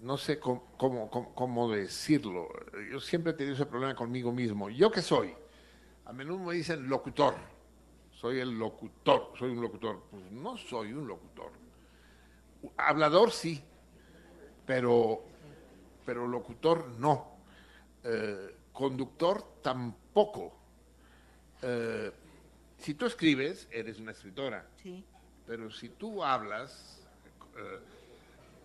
no sé cómo, cómo, cómo- decirlo. Yo siempre he tenido ese problema conmigo mismo. ¿Yo qué soy? A menudo me dicen locutor. Soy el locutor, soy un locutor. Pues no soy un locutor. Hablador sí, pero pero locutor no. Eh, conductor tampoco. Eh, si tú escribes, eres una escritora, Sí. pero si tú hablas, eh,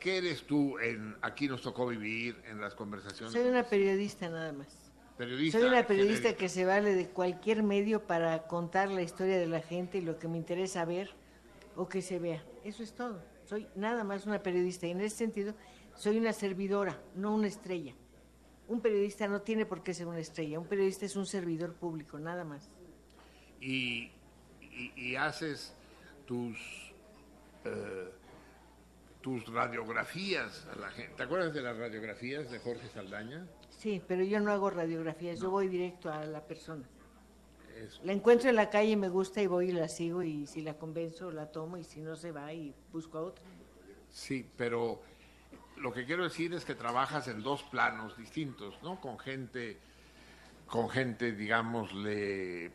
¿qué eres tú en Aquí nos tocó vivir, en las conversaciones? Soy una periodista nada más. periodista. Soy una periodista genérica. que se vale de cualquier medio para contar la historia de la gente y lo que me interesa ver o que se vea. Eso es todo. Soy nada más una periodista y en ese sentido soy una servidora, no una estrella. Un periodista no tiene por qué ser una estrella. Un periodista es un servidor público, nada más. y, y- y haces tus eh, tus radiografías a la gente. ¿Te acuerdas de las radiografías de Jorge Saldaña? Sí, pero yo no hago radiografías, yo voy directo a la persona. La encuentro en la calle, me gusta y voy y la sigo y si la convenzo la tomo y si no se va y busco a otra. Sí, pero lo que quiero decir es que trabajas en dos planos distintos, ¿no? Con gente, con gente, digámosle,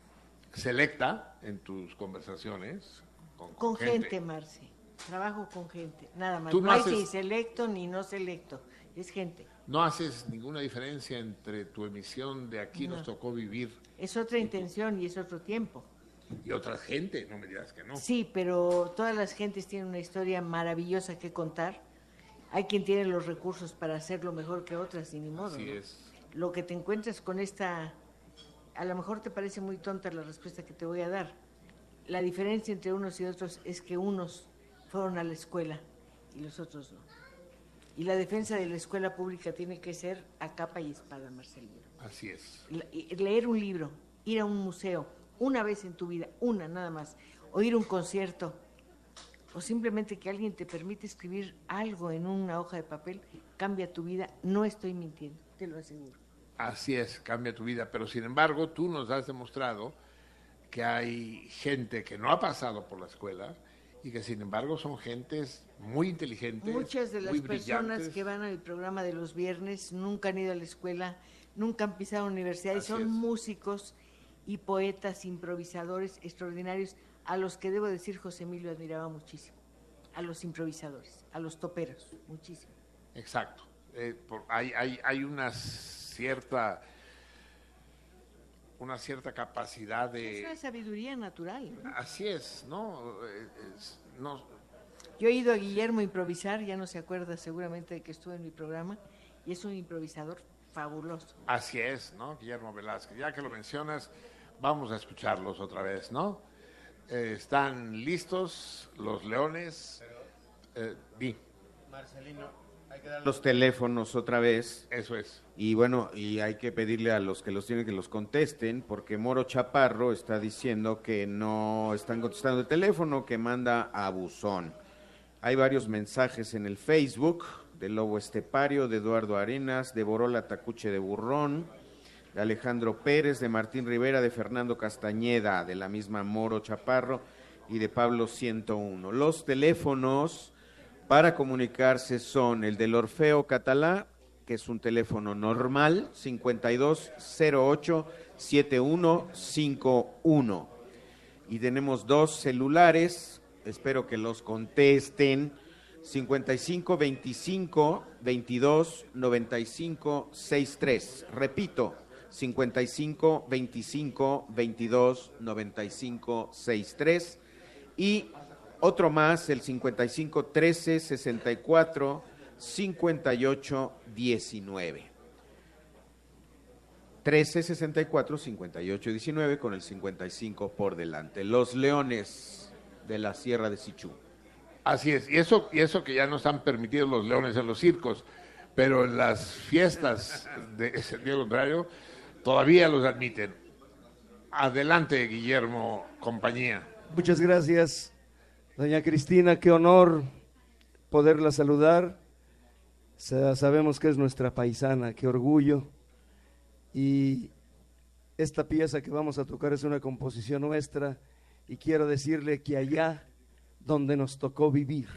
selecta en tus conversaciones. Con, Con gente, Marce. Trabajo con gente, nada más. Tú No, no hay haces- ni selecto ni no selecto, es gente. No haces ninguna diferencia entre tu emisión de Aquí nos No. tocó vivir Es otra intención y es otro tiempo. y otra gente, no me digas que no. Sí, pero todas las gentes tienen una historia maravillosa que contar. Hay quien tiene los recursos para hacerlo mejor que otras, y ni modo. Así ¿no? es. Lo que te encuentras con esta, a lo mejor te parece muy tonta la respuesta que te voy a dar. La diferencia entre unos y otros es que unos fueron a la escuela y los otros no. Y la defensa de la escuela pública tiene que ser a capa y espada, Marcelino. Así es. Le- leer un libro, ir a un museo, una vez en tu vida, una nada más, oír un concierto, o simplemente que alguien te permite escribir algo en una hoja de papel, cambia tu vida. No estoy mintiendo, te lo aseguro. Así es, cambia tu vida. Pero sin embargo, tú nos has demostrado que hay gente que no ha pasado por la escuela y que sin embargo son gentes muy inteligentes. Muchas de las muy personas que van al programa de los viernes nunca han ido a la escuela, nunca han pisado una universidad y Así son es. músicos y poetas, improvisadores extraordinarios, a los que debo decir José Emilio admiraba muchísimo, a los improvisadores, a los toperos, muchísimo. Exacto. Eh, por- hay, hay, hay una cierta una cierta capacidad Es una de sabiduría natural. ¿no? así es, ¿no? Es- no Yo he ido a Guillermo a improvisar, ya no se acuerda seguramente de que estuvo en mi programa, y es un improvisador fabuloso. así es, ¿no? Guillermo Velázquez. Ya que lo mencionas, vamos a escucharlos otra vez, ¿no? Eh, están listos los leones. Eh, di, Marcelino, hay que dar los teléfonos otra vez. eso es. Y bueno, y hay que pedirle a los que los tienen que los contesten, porque Moro Chaparro está diciendo que no están contestando el teléfono, que manda a buzón. Hay varios mensajes en el Facebook de Lobo Estepario, de Eduardo Arenas, de Borola Tacuche de Burrón, de Alejandro Pérez, de Martín Rivera, de Fernando Castañeda, de la misma Moro Chaparro y de Pablo 101. Los teléfonos para comunicarse son el del Orfeo Catalá, que es un teléfono normal, 5208 7151. Y tenemos dos celulares, espero que los contesten, 55 25 22 95 63. Repito, 55 25 22 95 63. Y otro más, el 55 13 64 58 19. 13 64 58 19 con el 55 por delante. Los Leones de la Sierra de Sichú. Así es, y eso, y eso que ya no están permitidos los leones en los circos, pero en las fiestas de sentido contrario todavía los admiten. Adelante, Guillermo, compañía. Muchas gracias, doña Cristina, qué honor poderla saludar. Sa- Sabemos que es nuestra paisana, qué orgullo. Y esta pieza que vamos a tocar es una composición nuestra y quiero decirle que allá donde nos tocó vivir,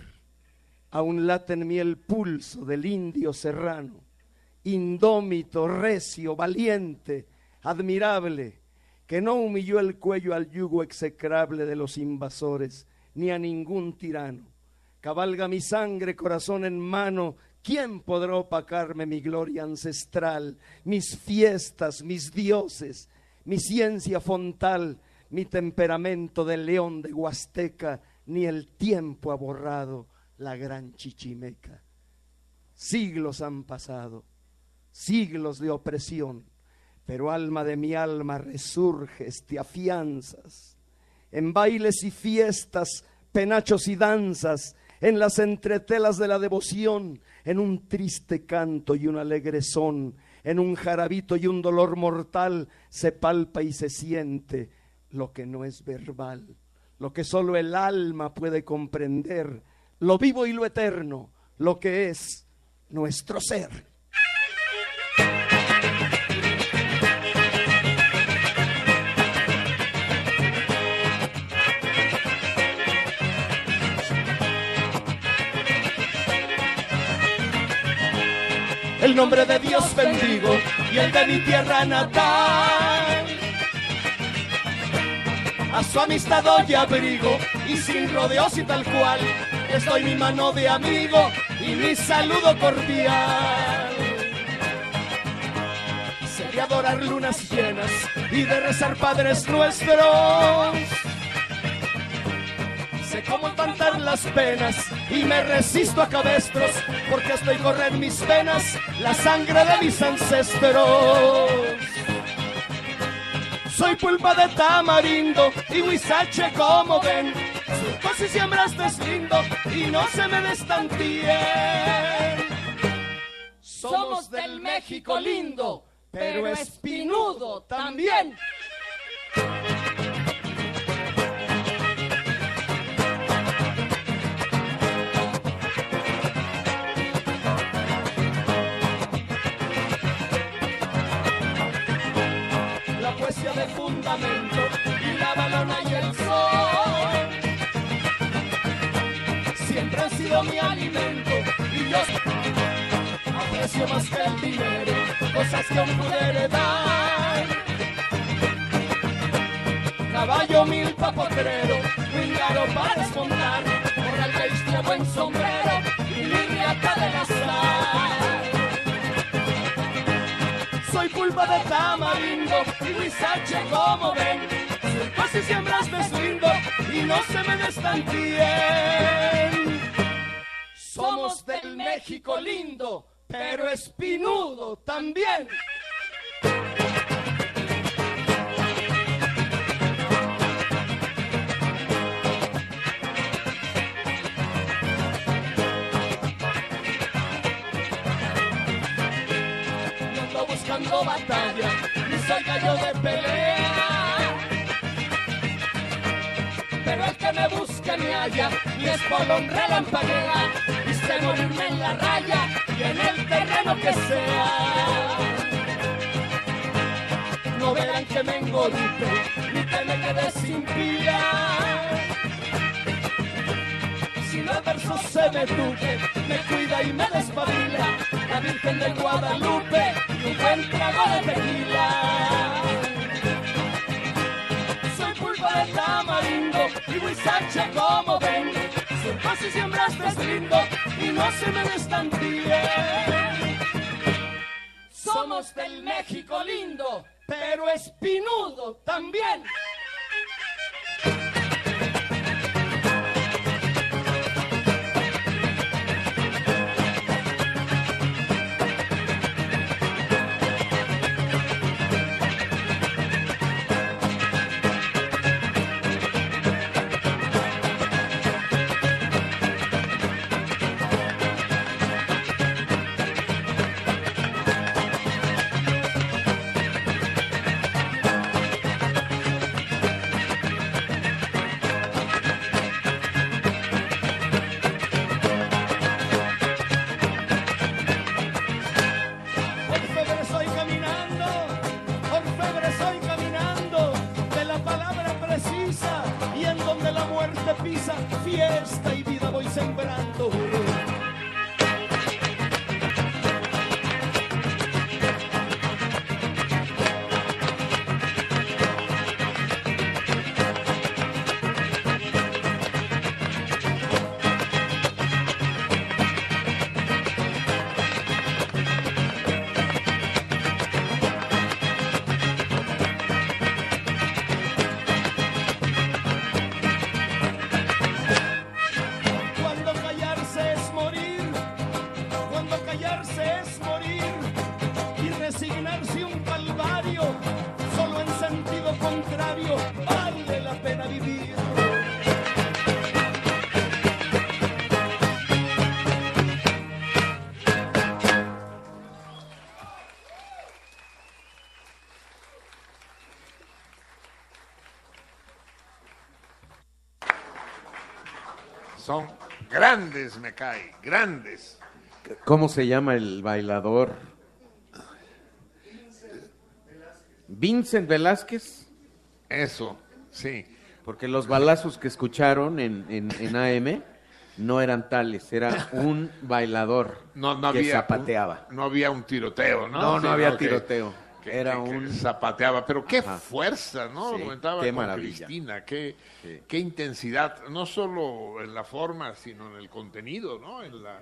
aún late en mí el pulso del indio serrano, indómito, recio, valiente, admirable, que no humilló el cuello al yugo execrable de los invasores, ni a ningún tirano. Cabalga mi sangre, corazón en mano, ¿quién podrá opacarme mi gloria ancestral, mis fiestas, mis dioses, mi ciencia fontal, mi temperamento de león de Huasteca, ni el tiempo ha borrado la gran chichimeca? Siglos han pasado, siglos de opresión, pero alma de mi alma resurges, te afianzas. En bailes y fiestas, penachos y danzas, en las entretelas de la devoción, en un triste canto y un alegre son, en un jarabito y un dolor mortal, se palpa y se siente lo que no es verbal, lo que solo el alma puede comprender, lo vivo y lo eterno, lo que es nuestro ser. El nombre de Dios bendigo y el de mi tierra natal. A su amistad doy abrigo y sin rodeos y tal cual. Les doy mi mano de amigo y mi saludo cordial. De adorar lunas llenas y de rezar padres nuestros. Sé cómo espantar las penas y me resisto a cabestros porque estoy correr mis venas la sangre de mis ancestros. Soy pulpa de tamarindo y huizache como ven. Surcos y siembraste es lindo y no se me destantíen. Somos del México lindo, pero espinudo también. De fundamento y la balona y el sol. Siempre han sido mi alimento y yo aprecio más que el dinero, cosas que aún pude heredar. Caballo mil papotrero, mingaro para desmontar, corral que buen sombrero y liriata del de tamarindo y guisache como ven. Surcos y siembras de lindo y no se me destantíen. Somos del México lindo, pero espinudo también. Ando buscando batalla, ni soy gallo de pelea. Pero el que me busca ni haya, ni es polón relampaguea, y sé morirme en la raya y en el terreno que sea. No verán que me engolupe, ni que me quede sin pila. Si no verso se me tuque, me cuida y me despabila. La Virgen de Guadalupe un buen trago de tequila. Soy pulpa de tamarindo y huizache como ven. Surcos y siembras lindo y no se me destantíe. Somos del México lindo, pero espinudo también. Grandes, me cae, grandes. ¿Cómo se llama el bailador? Vincent Velázquez. Eso, sí. Porque los balazos que escucharon en, en, en AM no eran tales, era un bailador No, no que había zapateaba. un- no había un tiroteo, ¿no? No, no había tiroteo. Que- Era que- un- zapateaba, pero qué Ajá. fuerza, ¿no? Sí, comentaba qué con maravilla. Cristina, qué, Sí. qué intensidad, no solo en la forma, sino en el contenido, ¿no? En la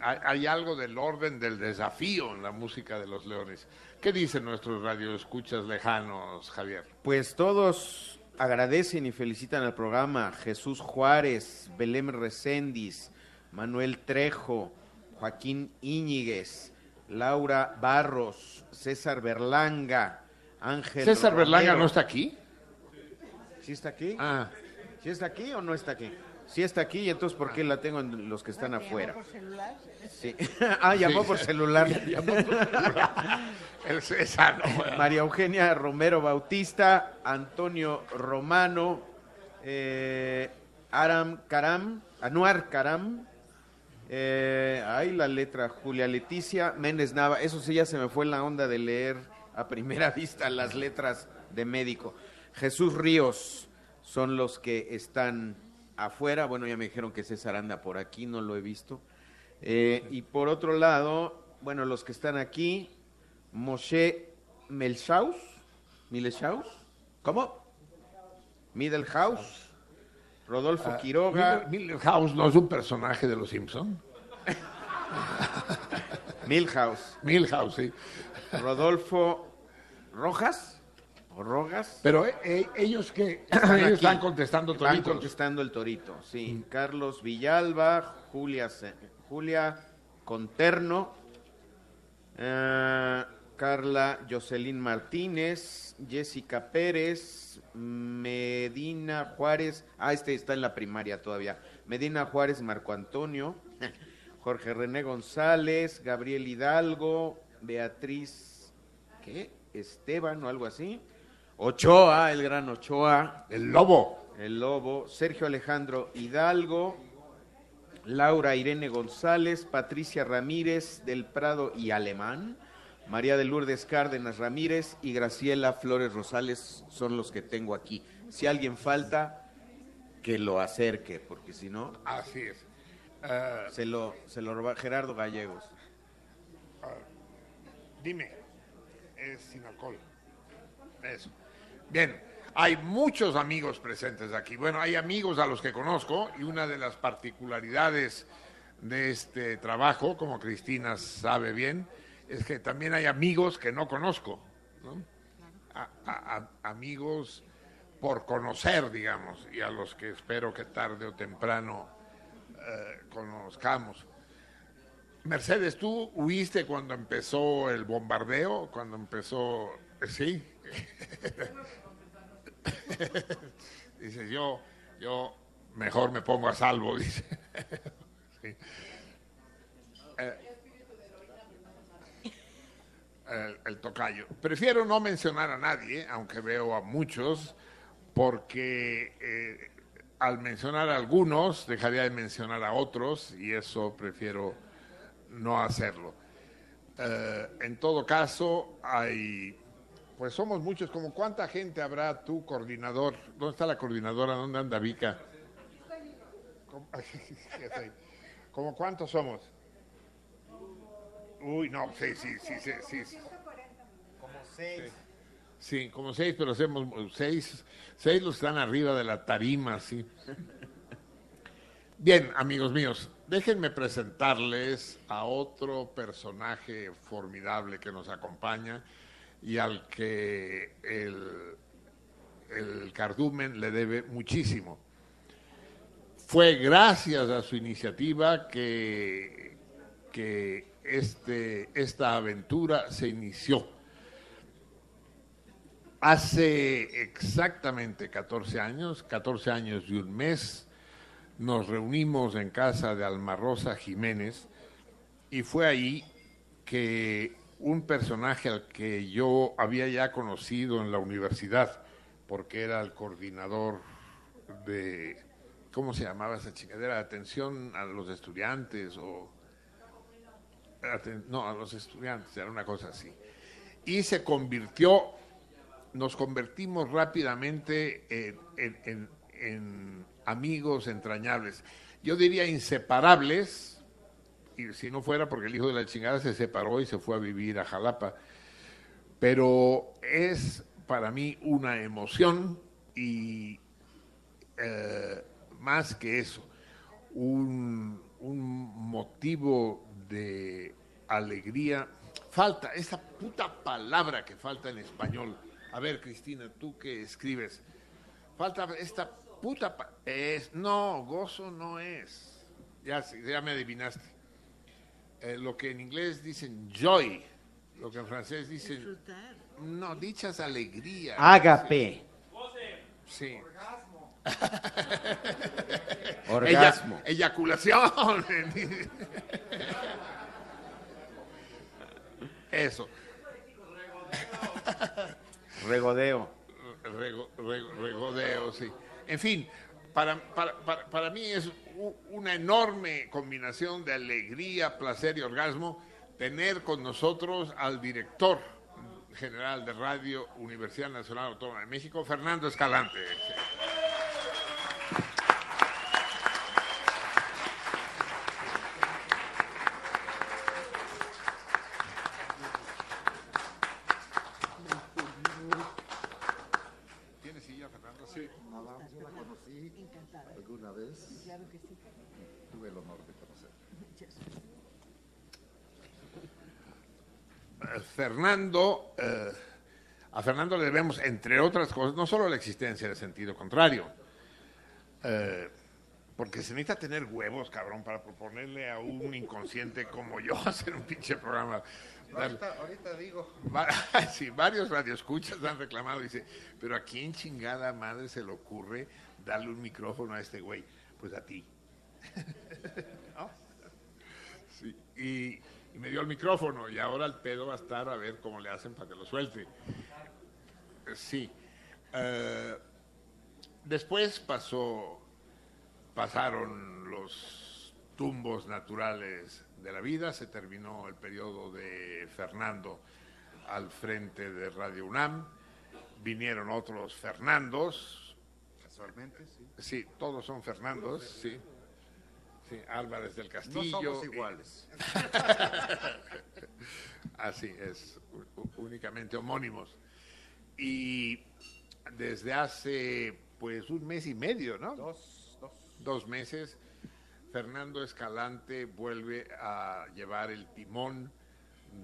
hay, hay algo del orden del desafío en la música de los Leones. ¿Qué dicen nuestros radioescuchas lejanos, Javier? Pues todos agradecen y felicitan al programa Jesús Juárez, Belém Recendis, Manuel Trejo, Joaquín Íñiguez, Laura Barros, César Berlanga, Ángel César Berlanga no está aquí. ¿Sí está aquí? Ah, ¿Sí está aquí o no está aquí? Sí está aquí, y entonces ¿por qué la tengo en los que están afuera? Sí. ah, llamó por celular. el César. no, María Eugenia Romero Bautista, Antonio Romano, eh, Aram Karam, Anuar Karam, eh, ay, la letra Julia Leticia, Méndez Nava, eso sí ya se me fue la onda de leer a primera vista las letras de médico. Jesús Ríos son los que están afuera, bueno, ya me dijeron que César anda por aquí, no lo he visto. Eh, y por otro lado, bueno, los que están aquí, Moshe Melshaus, Mileshaus, ¿cómo? Middlehouse, Rodolfo Quiroga, Miller- Milhouse no es un personaje de los Simpson. Milhouse. Milhouse, sí. Rodolfo Rojas o Rogas. Pero eh, eh, ellos que Están ellos aquí. están contestando contestando el torito, sí. Carlos Villalba, Julia, Julia Conterno, eh, Carla Jocelyn Martínez, Jessica Pérez, Medina Juárez, ah, este está en la primaria todavía, Medina Juárez, Marco Antonio, Jorge René González, Gabriel Hidalgo, Beatriz, ¿qué? Esteban o algo así. Ochoa, el gran Ochoa. El lobo. El lobo. Sergio Alejandro Hidalgo. Laura Irene González. Patricia Ramírez del Prado y Alemán. María de Lourdes Cárdenas Ramírez y Graciela Flores Rosales son los que tengo aquí. Si alguien falta, que lo acerque, porque si no, Así es. Eh, se lo, se lo roba Gerardo Gallegos. dime, es sin alcohol. Eso. Bien, hay muchos amigos presentes aquí. Bueno, hay amigos a los que conozco y una de las particularidades de este trabajo, como Cristina sabe bien, es que también hay amigos que no conozco. amigos por conocer, digamos, y a los que espero que tarde o temprano eh, conozcamos. Mercedes, ¿tú huiste cuando empezó el bombardeo? Cuando empezó... Sí. dice, yo, yo mejor me pongo a salvo, dice. Sí. Eh, el, el tocayo. Prefiero no mencionar a nadie, aunque veo a muchos, porque eh, al mencionar a algunos dejaría de mencionar a otros y eso prefiero no hacerlo. Eh, en todo caso, hay, pues somos muchos, como cuánta gente habrá tú, coordinador, ¿dónde está la coordinadora? ¿Dónde anda Vika? ¿Cómo, ¿Cómo cuántos somos? Uy, no, sí, sí, sí, sí, sí. sí. Como seis. Sí, como seis, pero hacemos seis, seis los están arriba de la tarima, sí. Bien, amigos míos, déjenme presentarles a otro personaje formidable que nos acompaña y al que el, el cardumen le debe muchísimo. Fue gracias a su iniciativa que, que este, esta aventura se inició. Hace exactamente 14 años, 14 años y un mes, nos reunimos en casa de Alma Rosa Jiménez y fue ahí que un personaje al que yo había ya conocido en la universidad, porque era el coordinador de, ¿cómo se llamaba esa chingadera? Atención a los estudiantes o... No, a los estudiantes, era una cosa así. Y se convirtió nos convertimos rápidamente en, en- en- en amigos entrañables. Yo diría inseparables, y si no fuera porque el hijo de la chingada se separó y se fue a vivir a Jalapa. Pero es para mí una emoción y eh, más que eso, un, un motivo de alegría. Falta esa puta palabra que falta en español. A ver, Cristina, tú que escribes. Falta esta puta... es, no, gozo no es. Ya, sí, ya me adivinaste. Eh, lo que en inglés dicen joy, lo que en francés dicen... Disfrutar. No, dichas alegría. Ágape. Sí. Orgasmo. Eya- eyaculación. Eso. Regodeo. Rego- rego- regodeo, sí. En fin, para, para, para, para mí es una enorme combinación de alegría, placer y orgasmo tener con nosotros al director general de Radio Universidad Nacional Autónoma de México, Fernando Escalante. ¿Tienes silla, Fernando? Sí. Yo la conocí alguna vez. Tuve el honor de conocer. eh, Fernando, eh, a Fernando le debemos, entre otras cosas, no solo la existencia de sentido contrario, eh, porque se necesita tener huevos, cabrón, para proponerle a un inconsciente como yo hacer un pinche programa. Ahorita, ahorita digo. Sí, varios radioescuchas han reclamado, dice, pero ¿a quién chingada madre se le ocurre darle un micrófono a este güey? Pues a ti. ¿No? Sí, y, y me dio el micrófono y ahora el pedo va a estar a ver cómo le hacen para que lo suelte. Eh, Sí. Eh, después pasó, pasaron los tumbos naturales de la vida, se terminó el periodo de Fernando al frente de Radio UNAM, vinieron otros Fernandos, Casualmente, sí. sí, todos son Fernandos, sí. Sí, Álvarez del No Castillo. somos iguales. Así es, únicamente homónimos. Y desde hace pues un mes y medio, ¿no? Dos, dos. Dos meses, Fernando Escalante vuelve a llevar el timón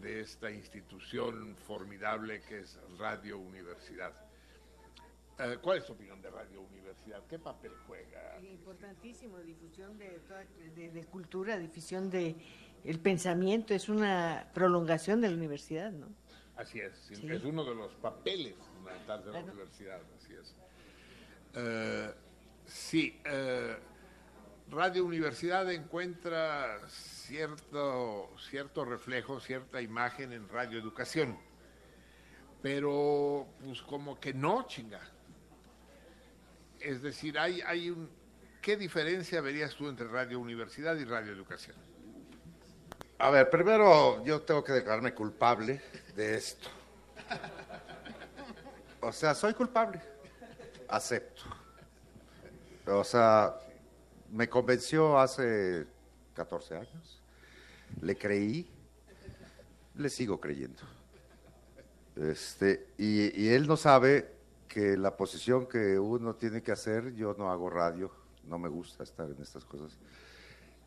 de esta institución formidable que es Radio Universidad. Eh, ¿Cuál es tu opinión de Radio Universidad? ¿Qué papel juega? Importantísimo, difusión de, toda- de, de cultura, difusión de el pensamiento, es una prolongación de la universidad, ¿no? Así es, sí, es uno de los papeles fundamentales de la Claro. universidad, así es. Eh, sí, eh, Radio Universidad encuentra cierto, cierto reflejo, cierta imagen en Radio Educación, pero pues como que no, chinga. Es decir, hay, hay un... ¿Qué diferencia verías tú entre Radio Universidad y Radio Educación? A ver, primero yo tengo que declararme culpable de esto. O sea, soy culpable. Acepto. O sea, me convenció hace 14 años. Le creí. Le sigo creyendo. Este, y, y él no sabe que la posición que uno tiene que hacer, yo no hago radio, no me gusta estar en estas cosas,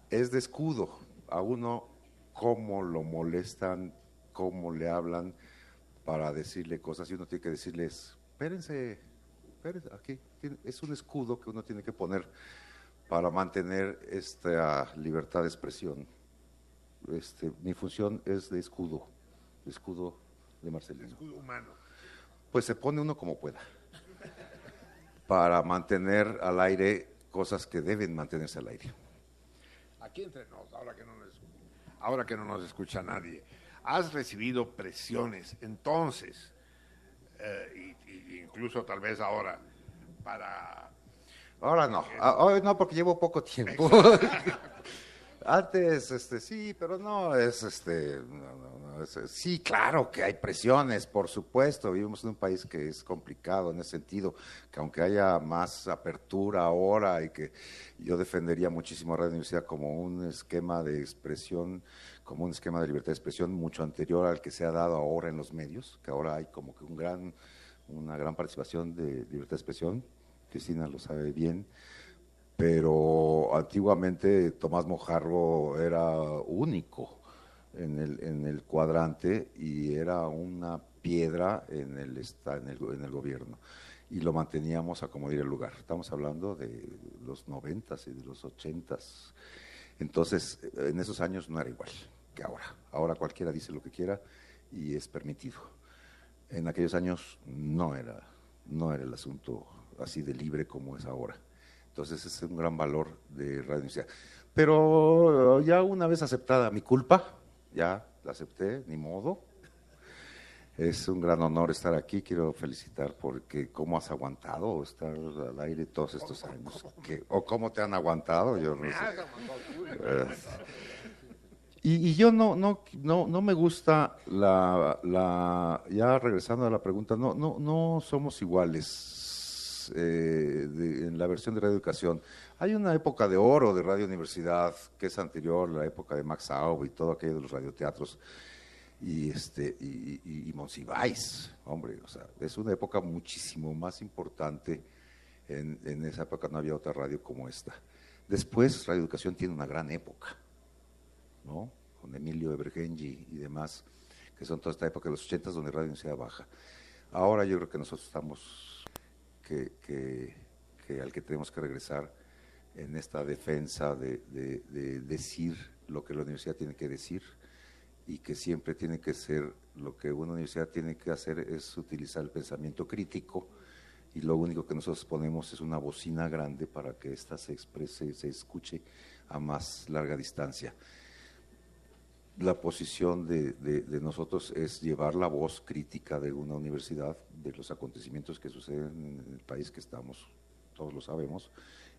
es de escudo. A uno cómo lo molestan, cómo le hablan para decirle cosas y uno tiene que decirles, espérense, espérense, aquí es un escudo que uno tiene que poner para mantener esta libertad de expresión. Este, mi función es de escudo, de escudo de Marcelino. Escudo humano. Pues se pone uno como pueda para mantener al aire cosas que deben mantenerse al aire. Aquí entre nos, ahora que no nos, ahora que no nos escucha nadie, has recibido presiones entonces, eh, y- y incluso tal vez ahora, para... Ahora no, a- hoy no porque llevo poco tiempo. Antes, este, sí, pero no es, este, no, no, sí, claro que hay presiones, por supuesto. Vivimos en un país que es complicado en ese sentido, que aunque haya más apertura ahora y que yo defendería muchísimo a Radio Universidad como un esquema de expresión, como un esquema de libertad de expresión mucho anterior al que se ha dado ahora en los medios, que ahora hay como que un gran, una gran participación de libertad de expresión. Cristina lo sabe bien pero antiguamente Tomás Mojarro era único en el, en el cuadrante y era una piedra en el, en el, en el gobierno. Y lo manteníamos a como diría el lugar. Estamos hablando de los noventas y de los ochentas. Entonces, eh, en esos años no era igual que ahora. Ahora cualquiera dice lo que quiera y es permitido. En aquellos años no era, no era el asunto así de libre como es ahora. Entonces es un gran valor de Radio Universidad. Pero ya una vez aceptada mi culpa, ya la acepté, ni modo. Es un gran honor estar aquí. Quiero felicitar porque cómo has aguantado estar al aire todos estos años. Que- o cómo te han aguantado, yo no Y, y yo no, no, no, no me gusta la, la, ya regresando a la pregunta, no, no, no somos iguales eh, en la versión de Radio Educación. Hay una época de oro de Radio Universidad que es anterior, la época de Max Aub y todo aquello de los radioteatros y este y, y, hombre, o sea, es una época muchísimo más importante. En, esa época no había otra radio como esta. Después, Radio Educación tiene una gran época. ¿no? Con Emilio Evergenji y demás, que son toda esta época de los 80 donde Radio Universidad baja. Ahora yo creo que nosotros estamos, que, que, que al que tenemos que regresar en esta defensa de, de, de decir lo que la universidad tiene que decir y que siempre tiene que ser, lo que una universidad tiene que hacer es utilizar el pensamiento crítico y lo único que nosotros ponemos es una bocina grande para que ésta se exprese, se escuche a más larga distancia. La posición de, nosotros es llevar la voz crítica de una universidad, de los acontecimientos que suceden en el país que estamos, todos lo sabemos,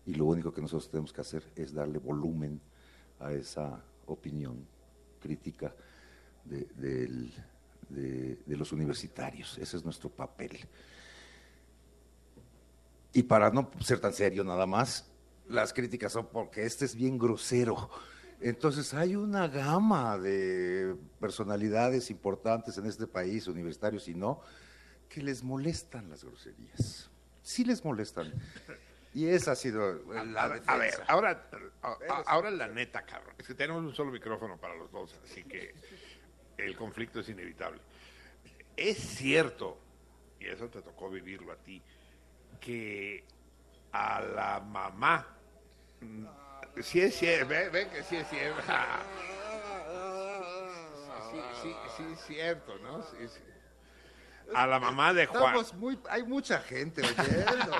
y lo único que nosotros tenemos que hacer es darle volumen a esa opinión crítica de, de, los universitarios. Ese es nuestro papel. Y para no ser tan serio nada más, las críticas son porque este es bien grosero. Entonces hay una gama de personalidades importantes en este país, universitarios y no, que les molestan las groserías. Sí les molestan. Y esa ha sido la a, a ver, ahora, a, ahora la neta, cabrón. Es que tenemos un solo micrófono para los dos, así que el conflicto es inevitable. Es cierto, y eso te tocó vivirlo a ti, que a la mamá, sí es cierto, ve, ve que sí es cierto. Sí, sí, sí, es cierto, ¿no? Sí, sí. A la mamá de Juan. Estamos muy, hay mucha gente oyendo.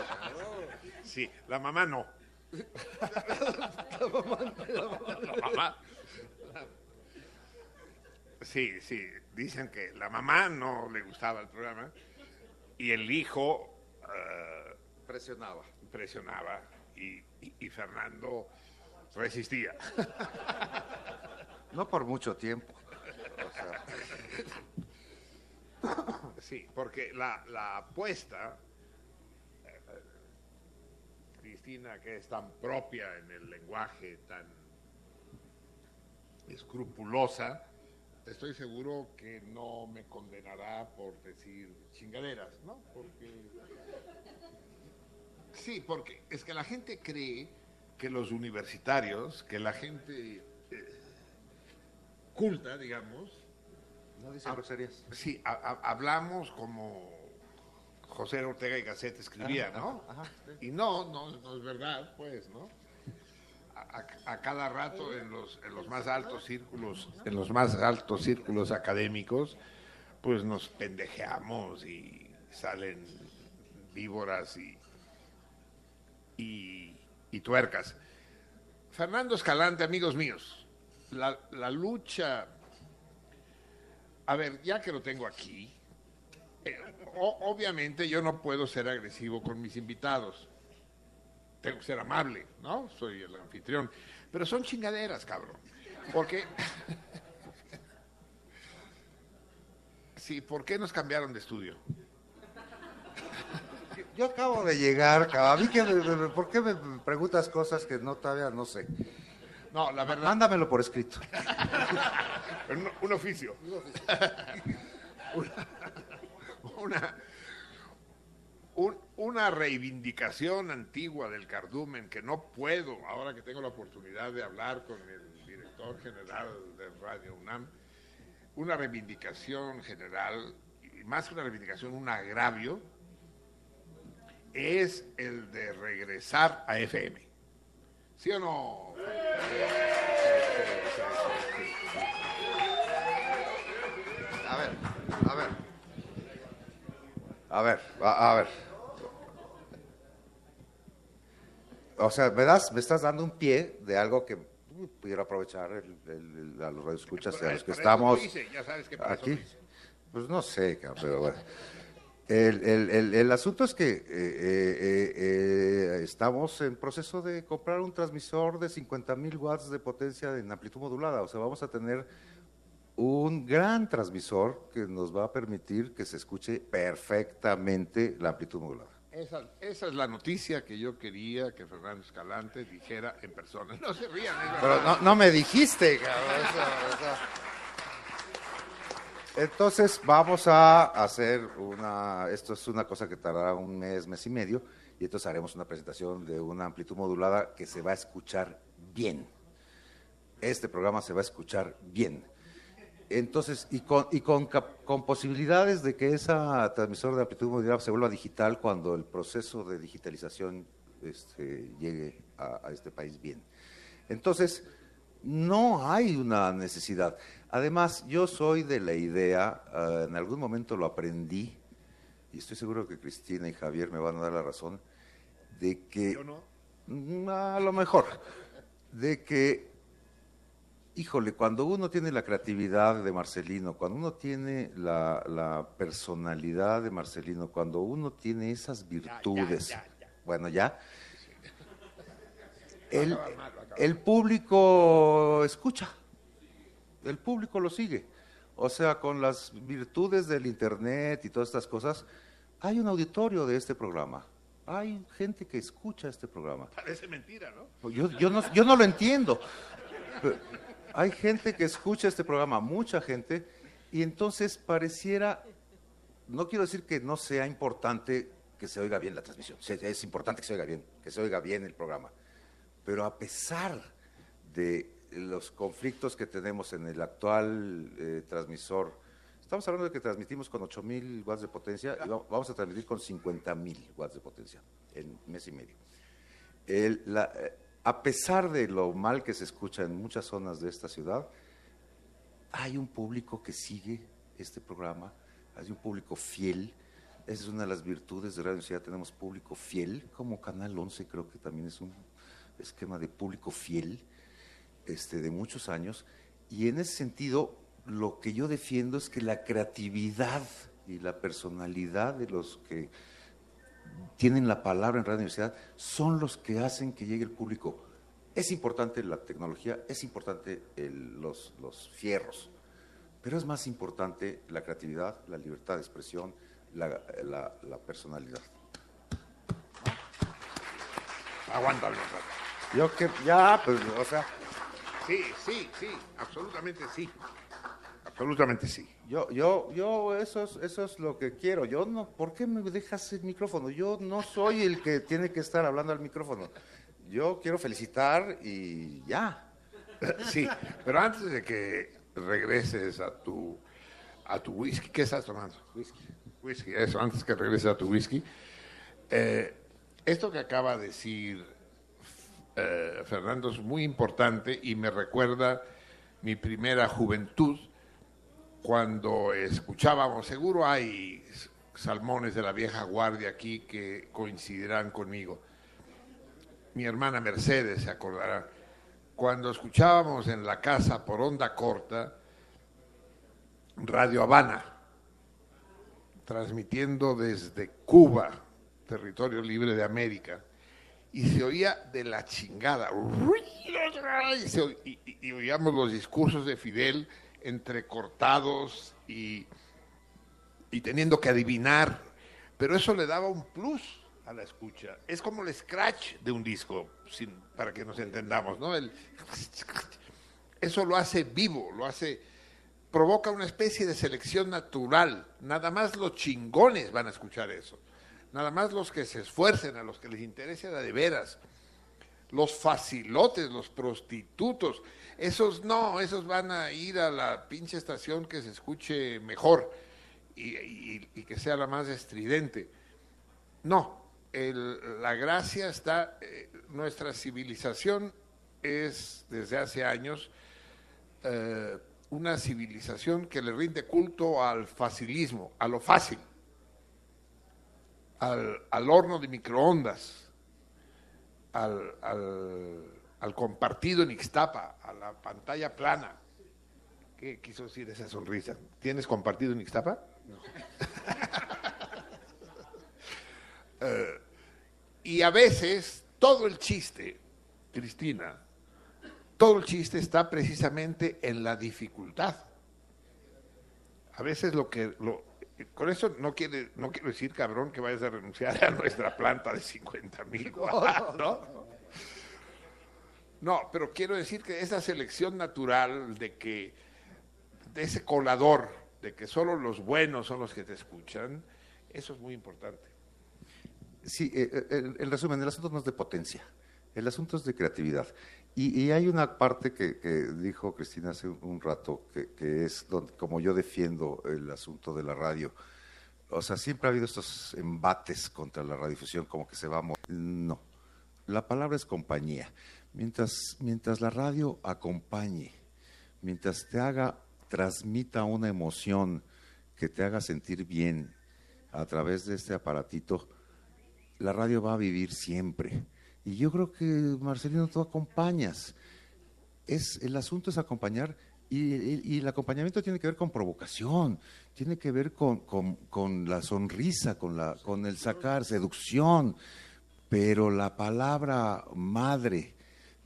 Sí, la mamá no. la mamá, la mamá, la mamá. Sí, sí, dicen que la mamá no le gustaba el programa y el hijo uh, presionaba. Presionaba y, y, y Fernando resistía. No por mucho tiempo. O sea. Sí, porque la, la apuesta Cristina, que es tan propia en el lenguaje, tan escrupulosa, estoy seguro que no me condenará por decir chingaderas, ¿no? Porque. Sí, porque es que la gente cree que los universitarios, que la gente eh, culta, digamos. No groserías. Sí, a, a, hablamos como José Ortega y Gasset escribía, ajá, ¿no? Ajá, sí. Y no, no, no, es verdad, pues, ¿no? A, cada rato en los, en los más altos círculos, en los más altos círculos académicos, pues nos pendejeamos y salen víboras y, y, y tuercas. Fernando Escalante, amigos míos, la, la lucha, a ver, ya que lo tengo aquí, eh, obviamente yo no puedo ser agresivo con mis invitados. Tengo que ser amable, ¿no? Soy el anfitrión. Pero son chingaderas, cabrón. Porque. sí, ¿por qué nos cambiaron de estudio? Yo, acabo de llegar, cabrón. A mí que me, ¿Por qué me preguntas cosas que no todavía no sé? No, la verdad. Mándamelo por escrito. un, un oficio. Un oficio. una, un, una reivindicación antigua del cardumen que no puedo, ahora que tengo la oportunidad de hablar con el director general de Radio UNAM, una reivindicación general, y más que una reivindicación, un agravio, es el de regresar a FM. ¿Sí o no? A ver, a ver. A ver, a, a, ver. O sea, me, das, me estás dando un pie de algo que pudiera aprovechar el, el, el, a los radioescuchas y a los que estamos ya sabes que aquí. Pues no sé, pero bueno. El, el, el, asunto es que eh, eh, eh, estamos en proceso de comprar un transmisor de 50 mil watts de potencia en amplitud modulada. O sea, vamos a tener un gran transmisor que nos va a permitir que se escuche perfectamente la amplitud modulada. Esa, esa, es la noticia que yo quería que Fernando Escalante dijera en persona. No se rían. Pero no, no, me dijiste, cabrón. Eso, eso. Entonces vamos a hacer una, esto es una cosa que tardará un mes, mes y medio, y entonces haremos una presentación de una amplitud modulada que se va a escuchar bien. Este programa se va a escuchar bien. Entonces, y con, y con, con posibilidades de que esa transmisor de amplitud modulada se vuelva digital cuando el proceso de digitalización este, llegue a este país bien. Entonces, no hay una necesidad. Además, yo soy de la idea, ah, en algún momento lo aprendí, y estoy seguro que Cristina y Javier me van a dar la razón, de que... Mm, A lo mejor. De que Híjole, cuando uno tiene la creatividad de Marcelino, cuando uno tiene la, la personalidad de Marcelino, cuando uno tiene esas virtudes, bueno, ya, el, el público escucha, el público lo sigue. O sea, con las virtudes del Internet y todas estas cosas, hay un auditorio de este programa. Hay gente que escucha este programa. Parece mentira, ¿no? Yo, yo, no, yo no lo entiendo. Hay gente que escucha este programa, mucha gente, y entonces pareciera, no quiero decir que no sea importante que se oiga bien la transmisión, es importante que se oiga bien, que se oiga bien el programa, pero a pesar de los conflictos que tenemos en el actual eh, transmisor, estamos hablando de que transmitimos con 8.000 watts de potencia y va- vamos a transmitir con 50.000 watts de potencia en mes y medio. El- la- eh, a pesar de lo mal que se escucha en muchas zonas de esta ciudad, hay un público que sigue este programa, hay un público fiel. Esa es una de las virtudes de Radio Universidad, tenemos público fiel, como Canal 11 creo que también es un esquema de público fiel este, de muchos años. Y en ese sentido, lo que yo defiendo es que la creatividad y la personalidad de los que tienen la palabra en Radio Universidad son los que hacen que llegue el público. Es importante la tecnología, es importante los, los fierros, pero es más importante la creatividad, la libertad de expresión, la, la- la personalidad. Aguántalo. Yo que, ya, pues, o sea, Sí, sí, sí, absolutamente sí. Absolutamente sí. Yo, yo, yo, eso es, eso es lo que quiero. Yo no, ¿por qué me dejas el micrófono? Yo no soy el que tiene que estar hablando al micrófono. Yo quiero felicitar y ya. Sí, pero antes de que regreses a tu a tu whisky, ¿qué estás tomando? Whisky. Whisky, eso, antes que regreses a tu whisky. eh, esto que acaba de decir eh, Fernando es muy importante y me recuerda mi primera juventud cuando escuchábamos, seguro hay salmones de la vieja guardia aquí que coincidirán conmigo. Mi hermana Mercedes se acordará. Cuando escuchábamos en la casa por onda corta Radio Habana, transmitiendo desde Cuba, territorio libre de América, y se oía de la chingada. Y, oíamos los discursos de Fidel entrecortados y, y teniendo que adivinar, pero eso le daba un plus a la escucha. Es como el scratch de un disco, para que nos entendamos, ¿no? El- eso lo hace vivo, lo hace, provoca una especie de selección natural. Nada más los chingones van a escuchar eso. Nada más los que se esfuercen, a los que les interese la de veras. Los facilotes, los prostitutos, esos no, esos van a ir a la pinche estación que se escuche mejor y, que sea la más estridente. No, la gracia está, eh, nuestra civilización es desde hace años eh, una civilización que le rinde culto al facilismo, a lo fácil, al, al horno de microondas, al, al- al compartido en Ixtapa, a la pantalla plana. ¿Qué quiso decir esa sonrisa? ¿Tienes compartido en Ixtapa? Eh, y a veces todo el chiste, Cristina, todo el chiste está precisamente en la dificultad. A veces lo que lo, con eso no quiere no quiero decir cabrón que vayas a renunciar a nuestra planta de 50 mil ¿no? No, pero quiero decir que esa selección natural de que de ese colador, de que solo los buenos son los que te escuchan, eso es muy importante. Sí, eh, eh, el, el resumen, el asunto no es de potencia. El asunto es de creatividad. Y, hay una parte que, dijo Cristina hace un, rato, que, es donde, como yo defiendo el asunto de la radio. O sea, siempre ha habido estos embates contra la radiodifusión, como que se va a mo- No. La palabra es compañía. Mientras, mientras la radio acompañe, mientras te haga, transmita una emoción que te haga sentir bien a través de este aparatito, la radio va a vivir siempre. Y yo creo que, Marcelino, tú acompañas. Es, el asunto es acompañar y, y- y el acompañamiento tiene que ver con provocación, tiene que ver con, con- con la sonrisa, con, la, con el sacar, seducción. Pero la palabra madre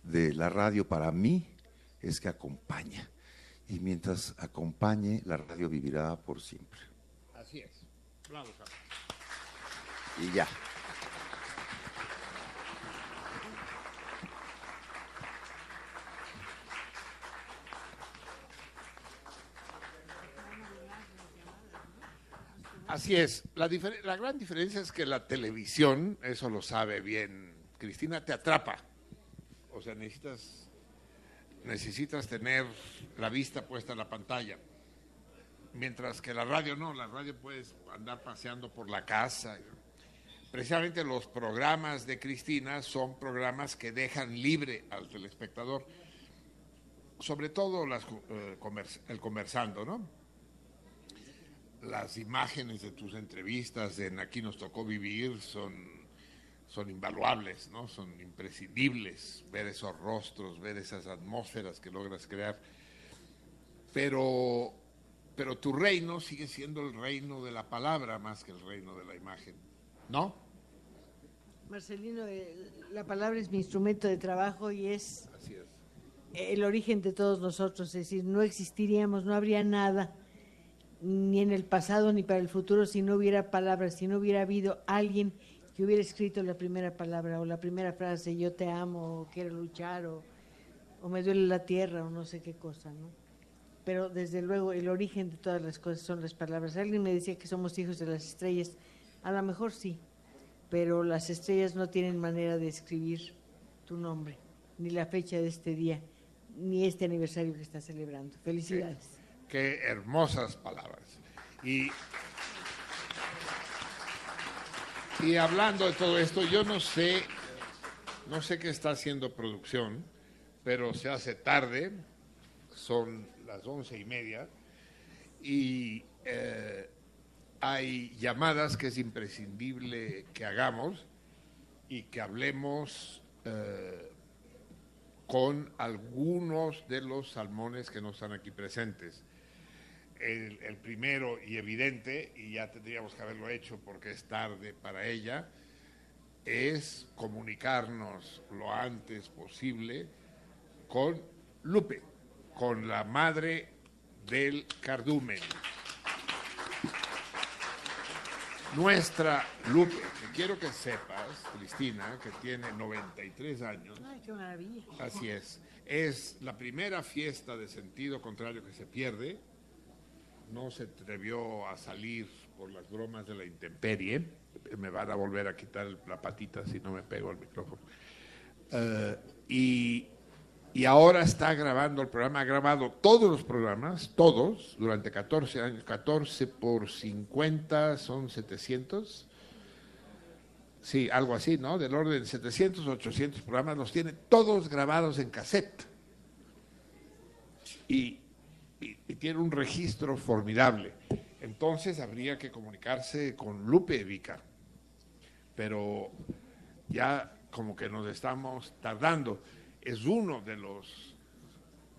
de la radio para mí es que acompaña. Y mientras acompañe, la radio vivirá por siempre. Así es. Bravo. Y ya. Así es. La, la gran diferencia es que la televisión, eso lo sabe bien Cristina, te atrapa. O sea, necesitas, necesitas tener la vista puesta en la pantalla. Mientras que la radio no, la radio puedes andar paseando por la casa. Precisamente los programas de Cristina son programas que dejan libre al telespectador, sobre todo las, eh, convers- el conversando, ¿no? Las imágenes de tus entrevistas en Aquí nos tocó vivir son, son invaluables, ¿no? Son imprescindibles ver esos rostros, ver esas atmósferas que logras crear. Pero, pero tu reino sigue siendo el reino de la palabra más que el reino de la imagen, ¿no? Marcelino, eh, la palabra es mi instrumento de trabajo y es Así es. el origen de todos nosotros, es decir, no existiríamos, no habría nada, ni en el pasado ni para el futuro, si no hubiera palabras, si no hubiera habido alguien que hubiera escrito la primera palabra o la primera frase, yo te amo, o quiero luchar, o, me duele la tierra, o no sé qué cosa, ¿no? Pero desde luego el origen de todas las cosas son las palabras. Alguien me decía que somos hijos de las estrellas, a lo mejor sí, pero las estrellas no tienen manera de escribir tu nombre, ni la fecha de este día, ni este aniversario que estás celebrando. Felicidades. Qué hermosas palabras. Y, y hablando de todo esto, yo no sé, no sé qué está haciendo producción, pero se hace tarde, son las once y media, y eh, hay llamadas que es imprescindible que hagamos y que hablemos eh, con algunos de los salmones que no están aquí presentes. El, el primero y evidente, y ya tendríamos que haberlo hecho porque es tarde para ella, es comunicarnos lo antes posible con Lupe, con la madre del cardumen. Nuestra Lupe, que quiero que sepas, Cristina, que tiene 93 años, Ay, qué maravilla. Así es. Es la primera fiesta de sentido contrario que se pierde. No se atrevió a salir por las bromas de la intemperie. Me van a volver a quitar la patita si no me pego al micrófono. Eh, y, y ahora está grabando el programa. Ha grabado todos los programas, todos, durante 14 años. 14 por 50 son 700. Sí, algo así, ¿no? Del orden de 700, 800 programas, los tiene todos grabados en cassette. Y, y- tiene un registro formidable. Entonces habría que comunicarse con Lupe Vica. Pero ya como que nos estamos tardando. Es uno de los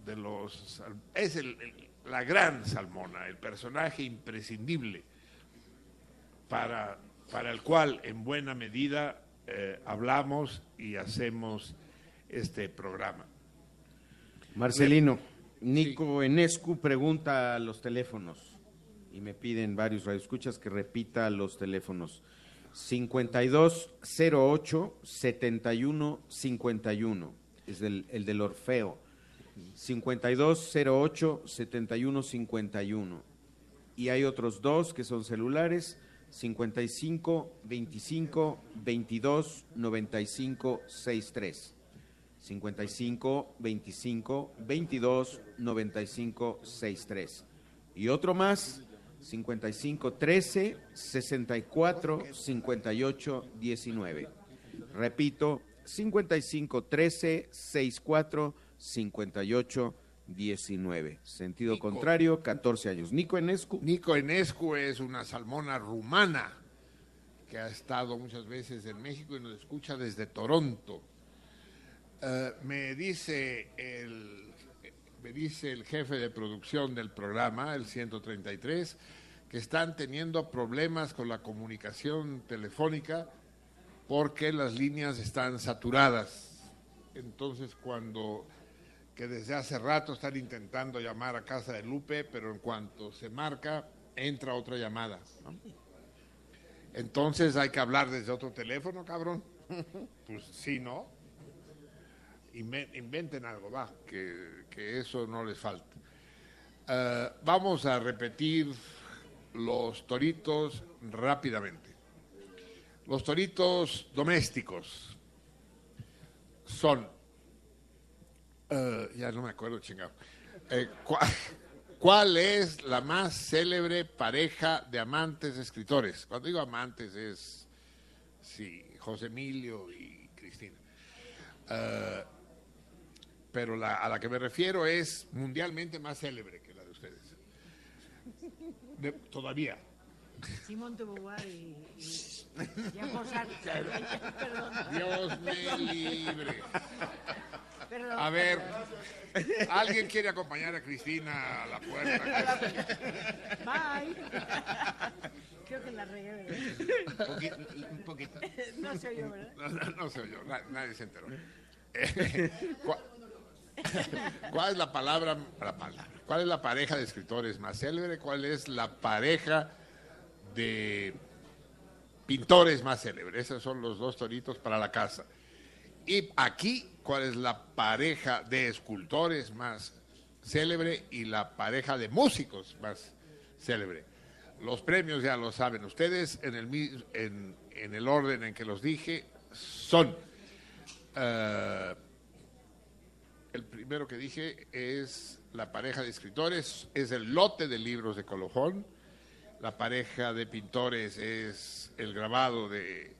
de los es el- la gran Salmona, el personaje imprescindible para, para el cual en buena medida eh, hablamos y hacemos este programa. Marcelino, Nico Enescu pregunta a los teléfonos y me piden varios radioescuchas que repita los teléfonos. 5208 7151 es el, el del Orfeo. 5208 7151 y hay otros dos que son celulares 55 25 22 95 63 55 25 22 95 63. Y otro más 55 13 64 58 19. Repito, 55 13 64 58 19. Sentido contrario, 14 años. Nico Enescu. Nico Enescu es una salmona rumana que ha estado muchas veces en México y nos escucha desde Toronto. Eh, me dice el me dice el jefe de producción del programa, el 133, que están teniendo problemas con la comunicación telefónica porque las líneas están saturadas. Entonces, cuando que desde hace rato están intentando llamar a casa de Lupe, pero en cuanto se marca, entra otra llamada. ¿no? Entonces hay que hablar desde otro teléfono, cabrón. Pues sí, ¿no? Inven- Inventen algo, va, que, que eso no les falta. Eh, vamos a repetir los toritos rápidamente. Los toritos domésticos son, eh, ya no me acuerdo, chingado. Eh, ¿cuál, es la más célebre pareja de amantes escritores? Cuando digo amantes es, sí, José Emilio y Cristina. Pero la, a la que me refiero es mundialmente más célebre que la de ustedes. De- todavía. Simón de Beauvoir y, y. Perdón. Dios me libre. Perdón. A ver, ¿alguien quiere acompañar a Cristina a la puerta? Bye. Creo que la regué. un poquito. No se oyó, ¿verdad? No, no, no se oyó, na- nadie se enteró. Eh, ¿cuál, es la palabra, la palabra? ¿Cuál es la pareja de escritores más célebre? ¿Cuál es la pareja de pintores más célebre? Esos son los dos toritos para la casa. Y aquí, ¿cuál es la pareja de escultores más célebre y la pareja de músicos más célebre? Los premios ya lo saben ustedes, en el, en el orden en que los dije, son... eh, el primero que dije es la pareja de escritores, es el lote de libros de Colofón. La pareja de pintores es el grabado de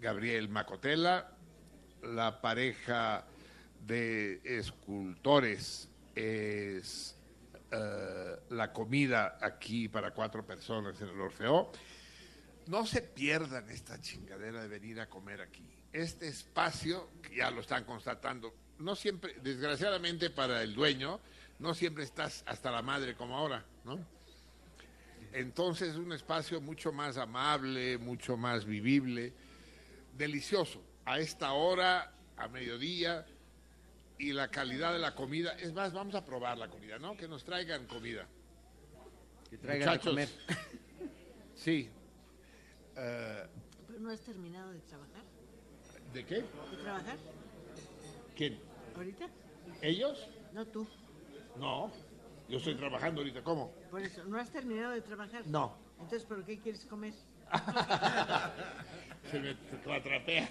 Gabriel Macotela. La pareja de escultores es eh, la comida aquí para cuatro personas en el Orfeo. No se pierdan esta chingadera de venir a comer aquí. Este espacio, que ya lo están constatando, no siempre, desgraciadamente para el dueño, no siempre estás hasta la madre como ahora, ¿no? Entonces es un espacio mucho más amable, mucho más vivible, delicioso. A esta hora, a mediodía, y la calidad de la comida. Es más, vamos a probar la comida, ¿no? Que nos traigan comida. Que traigan a comer. Sí. Eh, ¿Pero no has terminado de trabajar? ¿De qué? ¿De trabajar? ¿Quién? ¿Ahorita? ¿Ellos? No tú. No. Yo estoy trabajando ahorita. ¿Cómo? Por eso, ¿no has terminado de trabajar? No. Entonces, ¿por qué quieres comer? Se me atrapea.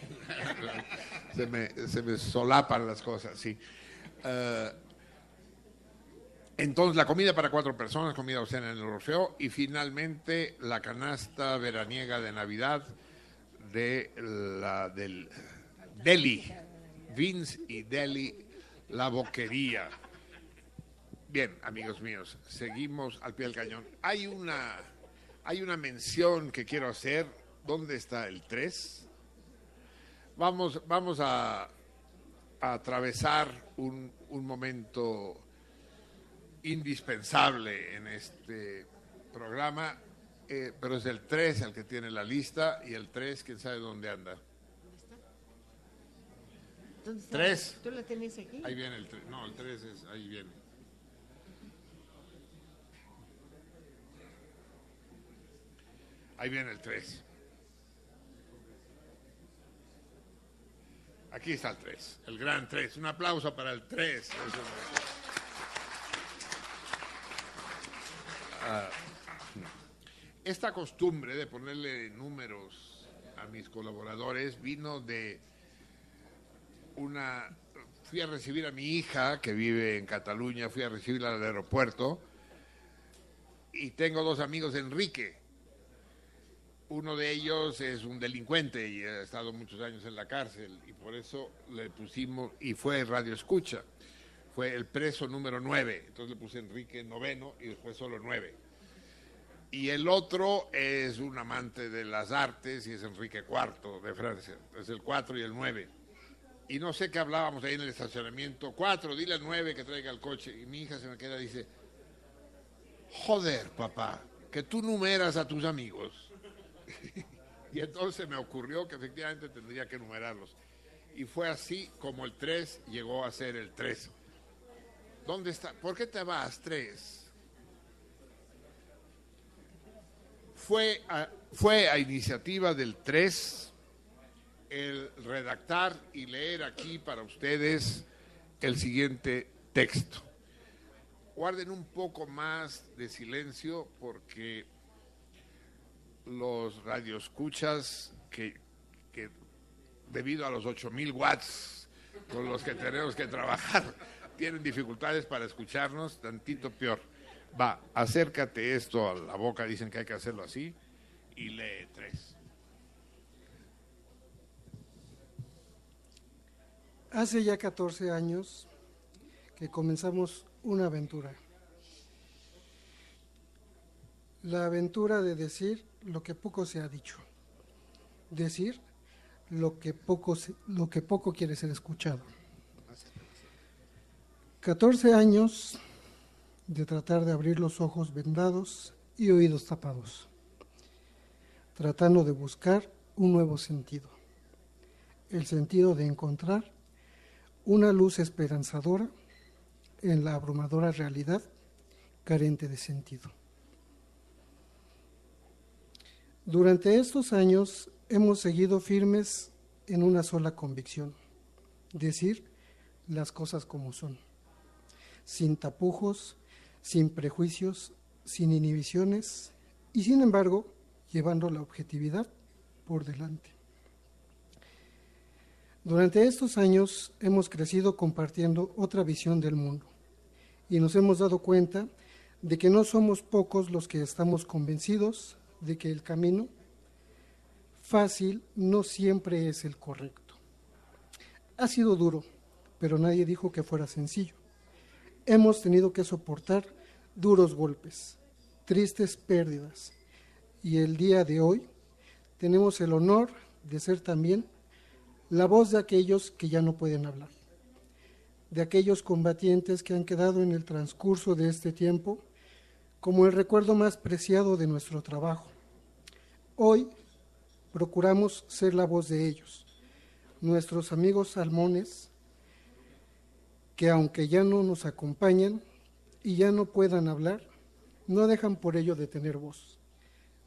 se, me, se me solapan las cosas, sí. Eh, entonces, la comida para cuatro personas, comida o cena en el Orfeo, y finalmente la canasta veraniega de Navidad de la, del Deli, Vince y Deli, la boquería. Bien, amigos míos, seguimos al pie del cañón. Hay una, hay una mención que quiero hacer. ¿Dónde está el 3? Vamos, vamos a, atravesar un, un momento indispensable en este programa, eh, pero es el 3 el que tiene la lista y el 3 quién sabe dónde anda. Tres. ¿Tú la tienes aquí? Ahí viene el 3, no, el 3 es, ahí viene. Ahí viene el 3. Aquí está el 3, el gran 3. Un aplauso para el 3. Ah, esta costumbre de ponerle números a mis colaboradores vino de una fui a recibir a mi hija, que vive en Cataluña, fui a recibirla al aeropuerto, y tengo dos amigos, Enrique. Uno de ellos es un delincuente y ha estado muchos años en la cárcel, y por eso le pusimos, y fue Radio Escucha, fue el preso número 9, entonces le puse Enrique noveno y después solo 9. Y el otro es un amante de las artes y es Enrique IV de Francia, es el 4 y el 9 y no sé qué hablábamos ahí en el estacionamiento. Cuatro, dile al nueve que traiga el coche. Y mi hija se me queda y dice, joder, papá, que tú numeras a tus amigos. y entonces me ocurrió que efectivamente tendría que numerarlos. Y fue así como el 3 llegó a ser el 3. ¿Dónde está? ¿Por qué te vas, 3? Fue a, fue a iniciativa del 3 el redactar y leer aquí para ustedes el siguiente texto. Guarden un poco más de silencio porque los radioescuchas que, que debido a los 8000 watts con los que tenemos que trabajar tienen dificultades para escucharnos, tantito peor. Va, acércate esto a la boca, dicen que hay que hacerlo así, y lee tres. Hace ya 14 años que comenzamos una aventura. La aventura de decir lo que poco se ha dicho. Decir lo que poco, lo que poco quiere ser escuchado. 14 años de tratar de abrir los ojos vendados y oídos tapados, tratando de buscar un nuevo sentido, el sentido de encontrar una luz esperanzadora en la abrumadora realidad carente de sentido. Durante estos años hemos seguido firmes en una sola convicción, decir las cosas como son, sin tapujos, sin prejuicios, sin inhibiciones y sin embargo llevando la objetividad por delante. Durante estos años hemos crecido compartiendo otra visión del mundo y nos hemos dado cuenta de que no somos pocos los que estamos convencidos de que el camino fácil no siempre es el correcto. Ha sido duro, pero nadie dijo que fuera sencillo. Hemos tenido que soportar duros golpes, tristes pérdidas y el día de hoy tenemos el honor de ser también la voz de aquellos que ya no pueden hablar, de aquellos combatientes que han quedado en el transcurso de este tiempo como el recuerdo más preciado de nuestro trabajo. Hoy procuramos ser la voz de ellos, nuestros amigos salmones, que aunque ya no nos acompañan y ya no puedan hablar, no dejan por ello de tener voz.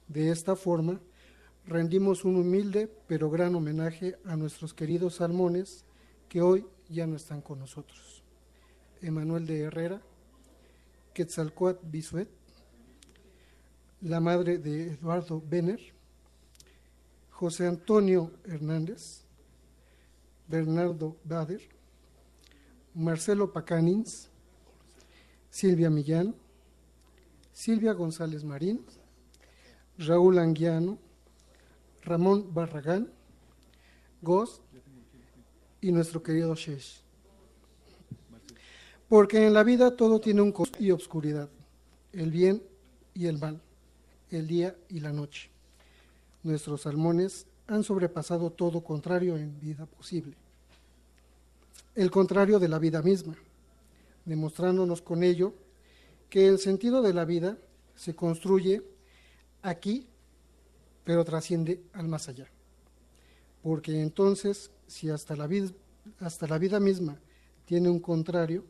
De esta forma, rendimos un humilde pero gran homenaje a nuestros queridos salmones que hoy ya no están con nosotros. Emanuel de Herrera, Quetzalcoatl Bisuet, la madre de Eduardo Benner, José Antonio Hernández, Bernardo Bader, Marcelo Pacanins, Silvia Millán, Silvia González Marín, Raúl Anguiano, Ramón Barragán, Goz y nuestro querido Shesh. Porque en la vida todo tiene un costo y obscuridad, el bien y el mal, el día y la noche. Nuestros salmones han sobrepasado todo contrario en vida posible, el contrario de la vida misma, demostrándonos con ello que el sentido de la vida se construye aquí, pero trasciende al más allá. Porque entonces, si hasta la, hasta la vida misma tiene un contrario,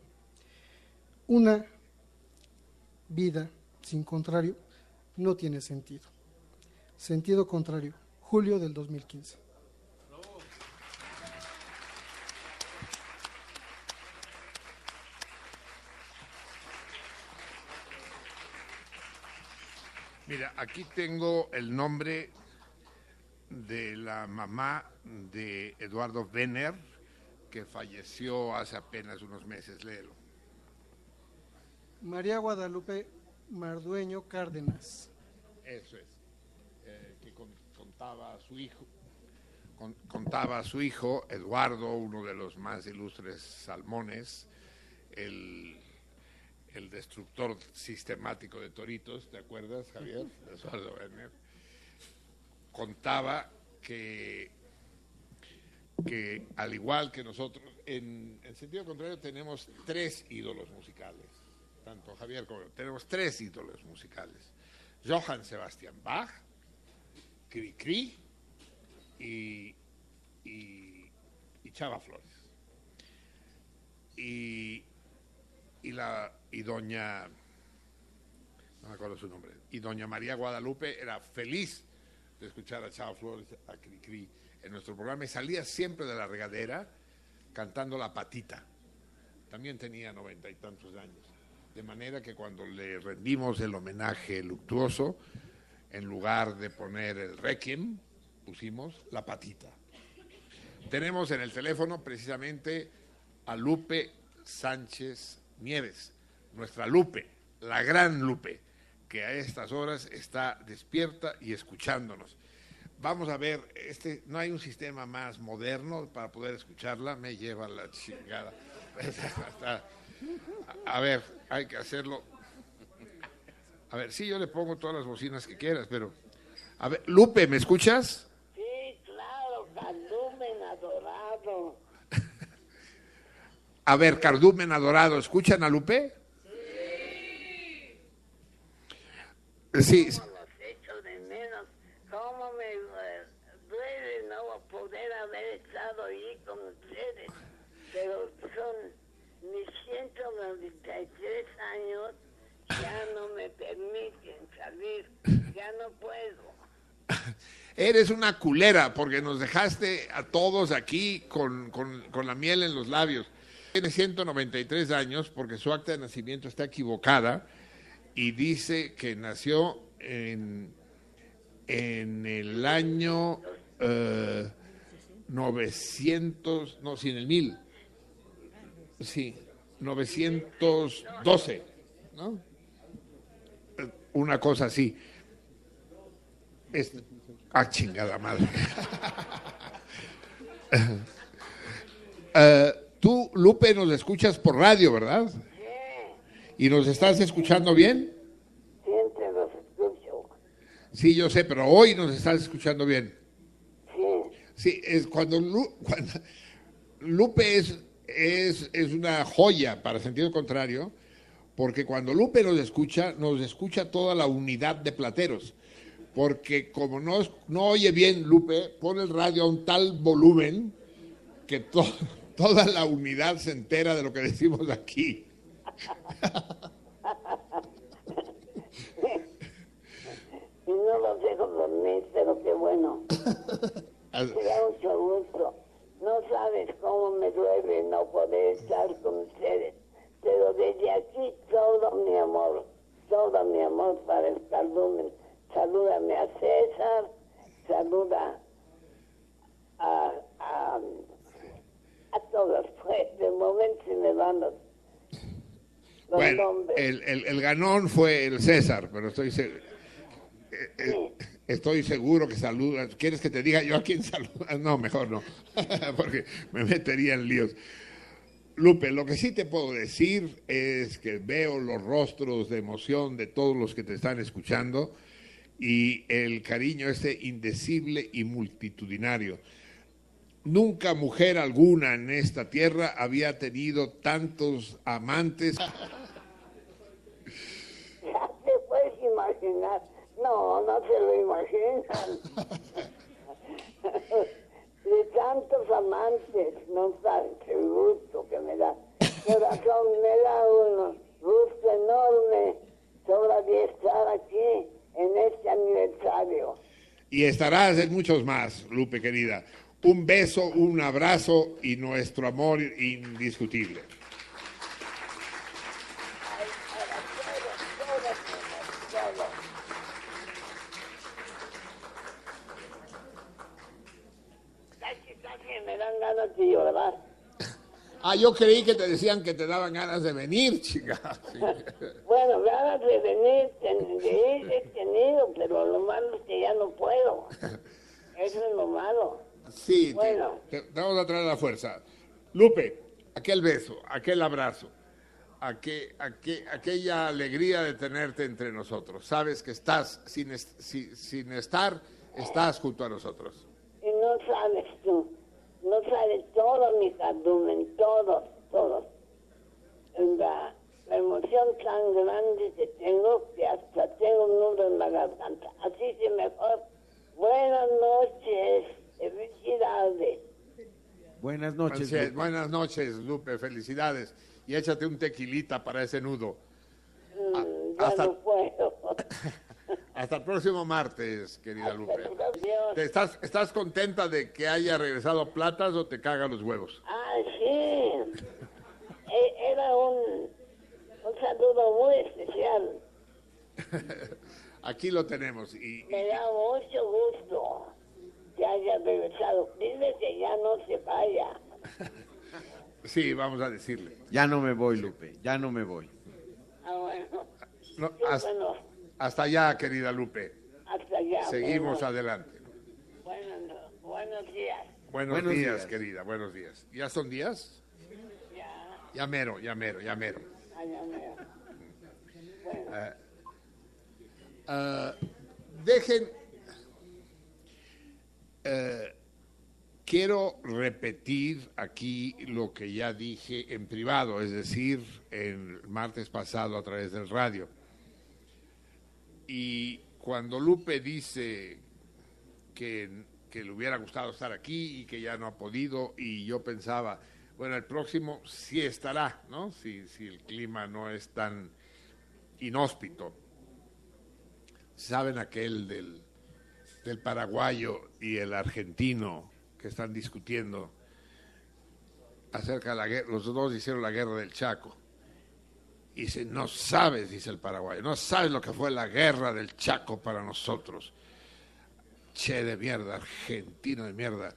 una vida sin contrario no tiene sentido. Sentido contrario, julio del 2015. Mira, aquí tengo el nombre de la mamá de Eduardo Benner, que falleció hace apenas unos meses. Léelo. María Guadalupe Mardueño Cárdenas. Eso es. Eh, que con- contaba a su hijo, con- contaba a su hijo Eduardo, uno de los más ilustres salmones, el, el destructor sistemático de toritos, ¿te acuerdas, Javier? Eduardo Werner. Contaba que, que al igual que nosotros, en, en sentido contrario tenemos tres ídolos musicales, tanto Javier como yo, tenemos tres ídolos musicales. Johann Sebastian Bach, Cri Cri y, y, y Chava Flores. Y, y, la, y doña, no me acuerdo su nombre, y doña María Guadalupe era feliz de escuchar a Chava Flores, a Cri Cri en nuestro programa y salía siempre de la regadera cantando La Patita. También tenía noventa y tantos años. De manera que cuando le rendimos el homenaje luctuoso, en lugar de poner el requiem, pusimos la patita. Tenemos en el teléfono precisamente a Lupe Sánchez Nieves, nuestra Lupe, la gran Lupe, que a estas horas está despierta y escuchándonos. Vamos a ver, este, no hay un sistema más moderno para poder escucharla, me lleva la chingada. A ver, hay que hacerlo. A ver, sí, yo le pongo todas las bocinas que quieras, pero... A ver, Lupe, ¿me escuchas? Sí, claro, Cardumen adorado. A ver, Cardumen adorado, ¿escuchan a Lupe? Sí. Los echo de menos. ¿Cómo me duele no poder haber estado ahí con ustedes? Pero son mis 193 años, ya no me permiten salir, ya no puedo. Eres una culera porque nos dejaste a todos aquí con, con- con la miel en los labios. Tiene 193 años porque su acta de nacimiento está equivocada y dice que nació en, en el año eh, 900, no, sí, en el 1000. Sí, 912, ¿no? Una cosa así. Es, ah, chingada madre. Eh, tú, Lupe, nos escuchas por radio, ¿verdad? ¿Y nos estás escuchando bien? Siempre los escucho. Sí, yo sé, pero hoy nos estás escuchando bien. Sí. Sí, es cuando, Lu- cuando Lupe es, es, es una joya para sentido contrario, porque cuando Lupe nos escucha, nos escucha toda la unidad de plateros. Porque como no, no oye bien Lupe, pone el radio a un tal volumen que to- toda la unidad se entera de lo que decimos aquí. Y no los dejo dormir, pero qué bueno. Me da mucho gusto. No sabes cómo me duele no poder estar con ustedes. Pero desde aquí todo mi amor, todo mi amor para el cardumen. Salúdame a César, saluda a, a, a todos. Pues, de momento se me van los, los Bueno, nombres. el, el- el ganón fue el César, pero estoy, se- eh, eh, estoy seguro que saludas. ¿Quieres que te diga yo a quién saludas? No, mejor no, porque me metería en líos. Lupe, lo que sí te puedo decir es que veo los rostros de emoción de todos los que te están escuchando y el cariño este indecible y multitudinario. Nunca mujer alguna en esta tierra había tenido tantos amantes. Ya te puedes imaginar. No, no se lo imaginan. De tantos amantes, no sabes el gusto que me da. Corazón, me da un gusto enorme todavía estar aquí en este aniversario. Y estarás en muchos más, Lupe querida. Un beso, un abrazo y nuestro amor indiscutible. Ganas de llorar. Ah, yo creí que te decían que te daban ganas de venir, chica. Sí. Bueno, ganas de venir, de ir he tenido, pero lo malo es que ya no puedo. Eso es lo malo. Sí, Bueno. te, te vamos a traer la fuerza. Lupe, aquel beso, aquel abrazo, aquel, aquel- aquella alegría de tenerte entre nosotros. Sabes que estás, sin, sin estar, estás junto a nosotros. Y no sabes tú, no sabes todo mi cardumen, todo, todo. La, la emoción tan grande que tengo que hasta tengo un nudo en la garganta. Así que mejor, buenas noches, felicidades. Buenas noches. Lupe. buenas noches, Lupe, felicidades. Y échate un tequilita para ese nudo. Mm, ya hasta- no puedo. Hasta el próximo martes, querida Lupe. ¿Te estás, ¿Estás contenta de que haya regresado Platas o te cagan los huevos? Ah, sí. E- Era un, un saludo muy especial. Aquí lo tenemos. Y, Me da mucho gusto que haya regresado. Dile que ya no se vaya. sí, vamos a decirle. Ya no me voy, Lupe, ya no me voy. Ah, bueno. No, hasta, bueno. Hasta allá, querida Lupe. Hasta allá. Seguimos bueno. adelante. Buenos, buenos días. Buenos, Buenos días, días. querida, buenos días. ¿Ya son días? Ya, Ya mero, ya mero, ya mero. allá me. Bueno, Eh, ah, dejen. eh, quiero repetir aquí lo que ya dije en privado, es decir, el martes pasado a través del radio. Y cuando Lupe dice que, le hubiera gustado estar aquí y que ya no ha podido, y yo pensaba, bueno, el próximo sí estará, ¿no? Si, si el clima no es tan inhóspito. ¿Saben aquel del, del paraguayo y el argentino que están discutiendo acerca de la guerra? Los dos hicieron la guerra del Chaco. Dice, no sabes, dice el paraguayo, no sabes lo que fue la guerra del Chaco para nosotros. Che de mierda, argentino de mierda.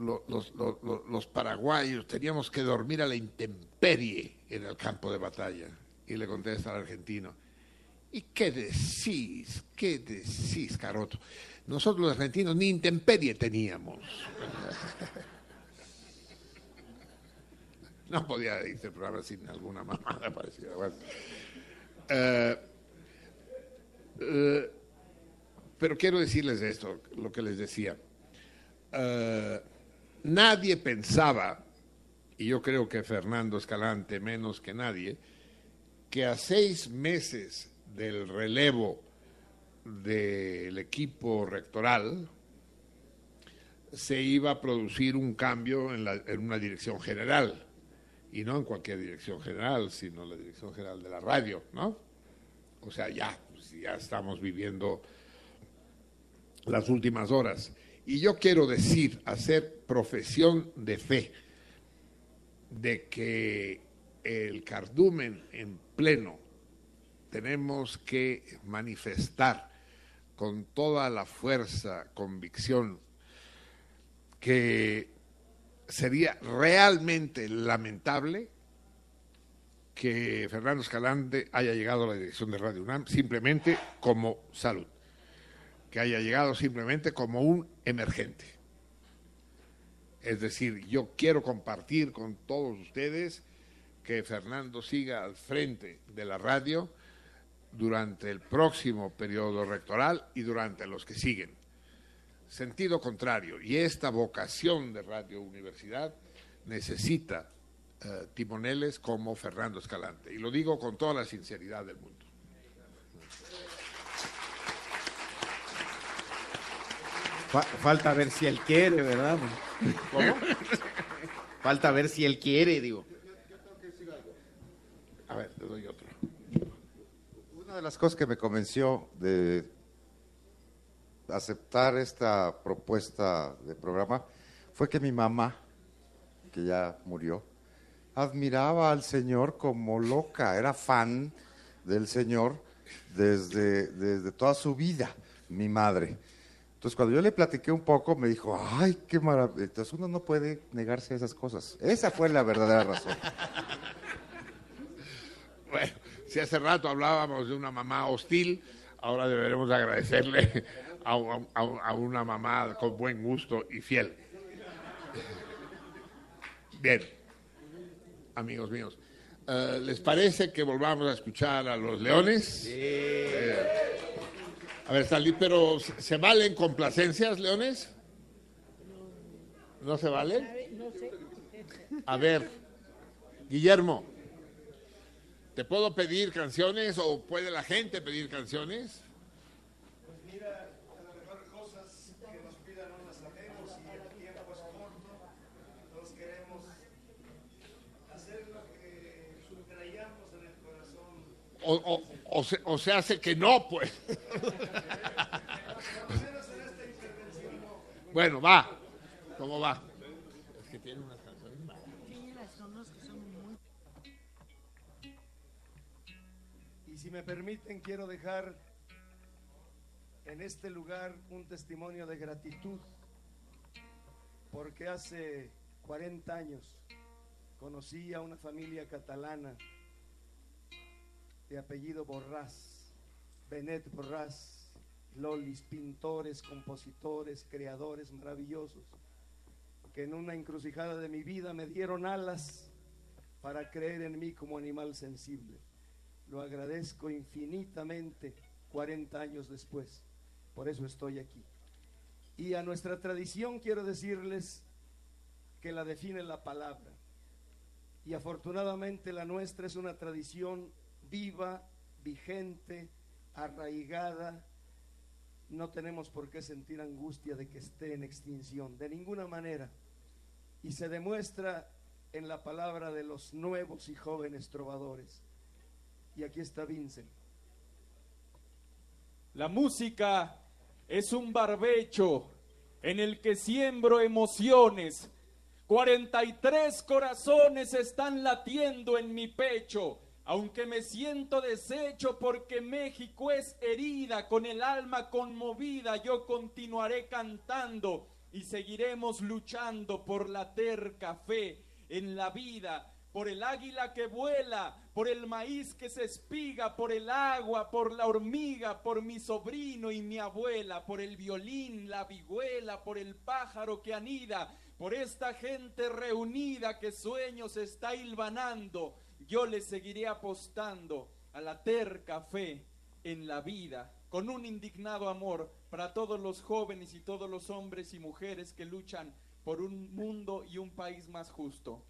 Lo- Los, los- los- los paraguayos teníamos que dormir a la intemperie en el campo de batalla. Y le contesta al argentino, ¿y qué decís? ¿Qué decís, Caroto? Nosotros los argentinos ni intemperie teníamos. No podía irse el programa sin alguna mamada parecida. Bueno. Eh, eh, pero quiero decirles esto, lo que les decía. Eh, nadie pensaba, y yo creo que Fernando Escalante menos que nadie, que a seis meses del relevo del equipo rectoral se iba a producir un cambio en, la- en una dirección general, y no en cualquier dirección general, sino la dirección general de la radio, ¿no? O sea, ya, pues, ya estamos viviendo las últimas horas. Y yo quiero decir, hacer profesión de fe, de que el cardumen en pleno tenemos que manifestar con toda la fuerza, convicción, que sería realmente lamentable que Fernando Escalante haya llegado a la dirección de Radio UNAM simplemente como salud, que haya llegado simplemente como un emergente. Es decir, yo quiero compartir con todos ustedes que Fernando siga al frente de la radio durante el próximo periodo rectoral y durante los que siguen. Sentido contrario, y esta vocación de Radio Universidad necesita eh, timoneles como Fernando Escalante, y lo digo con toda la sinceridad del mundo. Fa- falta ver si él quiere, ¿verdad? ¿Cómo? Falta ver si él quiere, digo. A ver, te doy otro. Una de las cosas que me convenció de aceptar esta propuesta de programa fue que mi mamá, que ya murió, admiraba al Señor como loca, era fan del Señor desde, desde toda su vida, mi madre. Entonces, cuando yo le platiqué un poco, me dijo, ay, qué maravilla. Entonces, uno no puede negarse a esas cosas. Esa fue la verdadera razón. Bueno, si hace rato hablábamos de una mamá hostil, ahora deberemos agradecerle a, a- a una mamá con buen gusto y fiel. Bien, amigos míos, eh, ¿les parece que volvamos a escuchar a los leones? Eh, a ver, Stanley, pero ¿se se valen complacencias, leones? ¿No se valen? A ver, Guillermo, ¿te puedo pedir canciones o puede la gente pedir canciones? Pues mira, a lo mejor cosas que nos pidan no las sabemos y el tiempo es corto. Todos queremos hacer lo que traíamos en el corazón. O, o- o se, hace que no, pues. bueno, va. ¿Cómo va? Es que tiene unas canciones. Y si me permiten, quiero dejar en este lugar un testimonio de gratitud, porque hace 40 años conocí a una familia catalana de apellido Borrás, Benet Borrás, Lolis, pintores, compositores, creadores maravillosos, que en una encrucijada de mi vida me dieron alas para creer en mí como animal sensible. Lo agradezco infinitamente 40 años después. Por eso estoy aquí. Y a nuestra tradición quiero decirles que la define la palabra. Y afortunadamente la nuestra es una tradición viva, vigente, arraigada. No tenemos por qué sentir angustia de que esté en extinción, de ninguna manera. Y se demuestra en la palabra de los nuevos y jóvenes trovadores. Y aquí está Vincent. La música es un barbecho en el que siembro emociones. 43 corazones están latiendo en mi pecho, aunque me siento deshecho porque México es herida, con el alma conmovida, yo continuaré cantando y seguiremos luchando por la terca fe en la vida, por el águila que vuela, por el maíz que se espiga, por el agua, por la hormiga, por mi sobrino y mi abuela, por el violín, la vihuela, por el pájaro que anida, por esta gente reunida que sueños está hilvanando. Yo le seguiré apostando a la terca fe en la vida, con un indignado amor para todos los jóvenes y todos los hombres y mujeres que luchan por un mundo y un país más justo.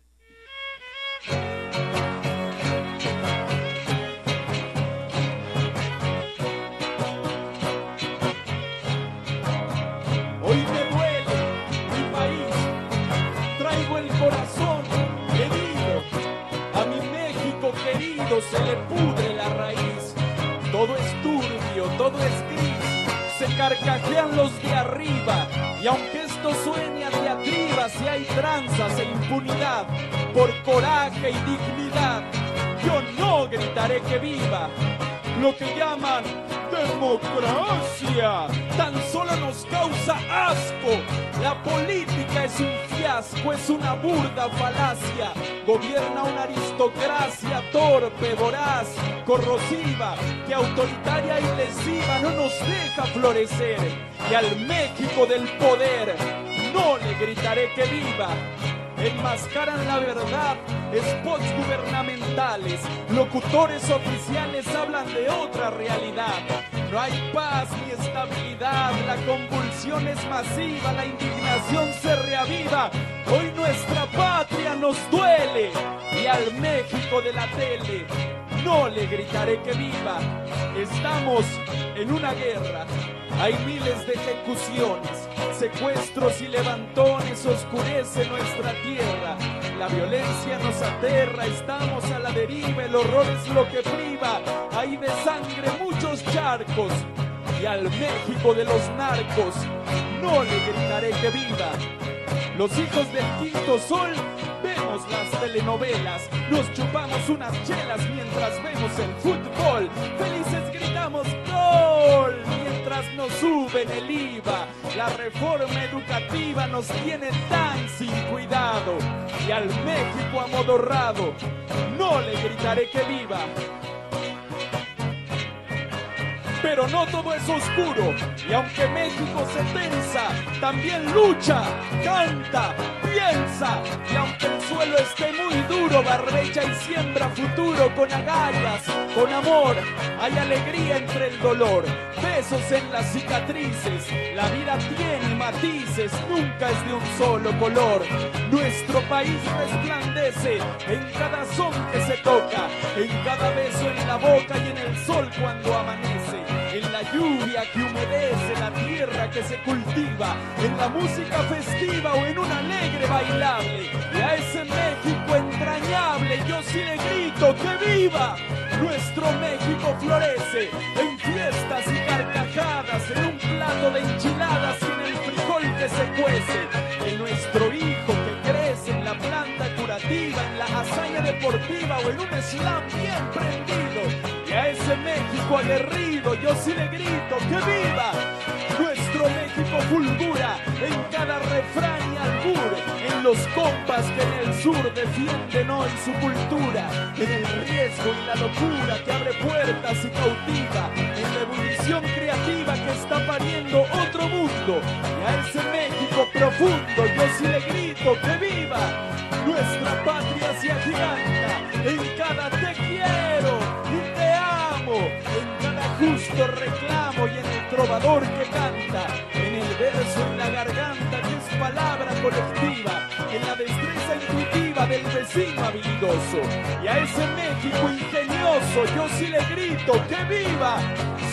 Querido se le pudre la raíz, todo es turbio, todo es gris, se carcajean los de arriba, y aunque esto suene a diatriba, si hay tranzas e impunidad, por coraje y dignidad, yo no gritaré que viva lo que llaman democracia. Tan solo nos causa asco. La política es un fiasco, es una burda falacia. Gobierna una aristocracia torpe, voraz, corrosiva, que autoritaria y lesiva no nos deja florecer. Y al México del poder no le gritaré que viva enmascaran la verdad, spots gubernamentales, locutores oficiales hablan de otra realidad. No hay paz ni estabilidad, la convulsión es masiva, la indignación se reaviva. Hoy nuestra patria nos duele y al México de la tele no le gritaré que viva. Estamos en una guerra, hay miles de ejecuciones, secuestros y levantones, oscurece nuestra tierra. La violencia nos aterra, estamos a la deriva, el horror es lo que priva. Hay de sangre muchos charcos y al México de los narcos no le gritaré que viva. Los hijos del quinto sol vemos las telenovelas, nos chupamos unas chelas mientras vemos el fútbol, felices gritamos gol nos suben el IVA. La reforma educativa nos tiene tan sin cuidado. Y al México amodorrado, no le gritaré que viva. Pero no todo es oscuro. Y aunque México se tensa, también lucha, canta, piensa. Y aunque el suelo esté muy duro, barbecha y siembra futuro con agallas, con amor. Hay alegría entre el dolor, besos en las cicatrices. La vida tiene matices, nunca es de un solo color. Nuestro país resplandece en cada son que se toca, en cada beso en la boca y en el sol cuando amanece en la lluvia que humedece la tierra que se cultiva, en la música festiva o en un alegre bailable. Y a ese México entrañable yo sí le grito que viva. Nuestro México florece en fiestas y carcajadas, en un plato de enchiladas y en el frijol que se cuece, en nuestro hijo que crece en la planta curativa, en la hazaña deportiva o en un slam bien prendido. A ese México aguerrido yo sí le grito que viva. Nuestro México fulgura en cada refrán y albur, en los compas que en el sur defienden hoy su cultura, en el riesgo y la locura que abre puertas y cautiva, en la ebullición creativa que está pariendo otro mundo. Y a ese México profundo yo sí le grito que viva. Nuestra patria se agiganta en cada te quiero en cada justo reclamo y en el trovador que canta, en el verso en la garganta que es palabra colectiva, en la destreza intuitiva del vecino habilidoso. Y a ese México ingenioso yo sí le grito que viva.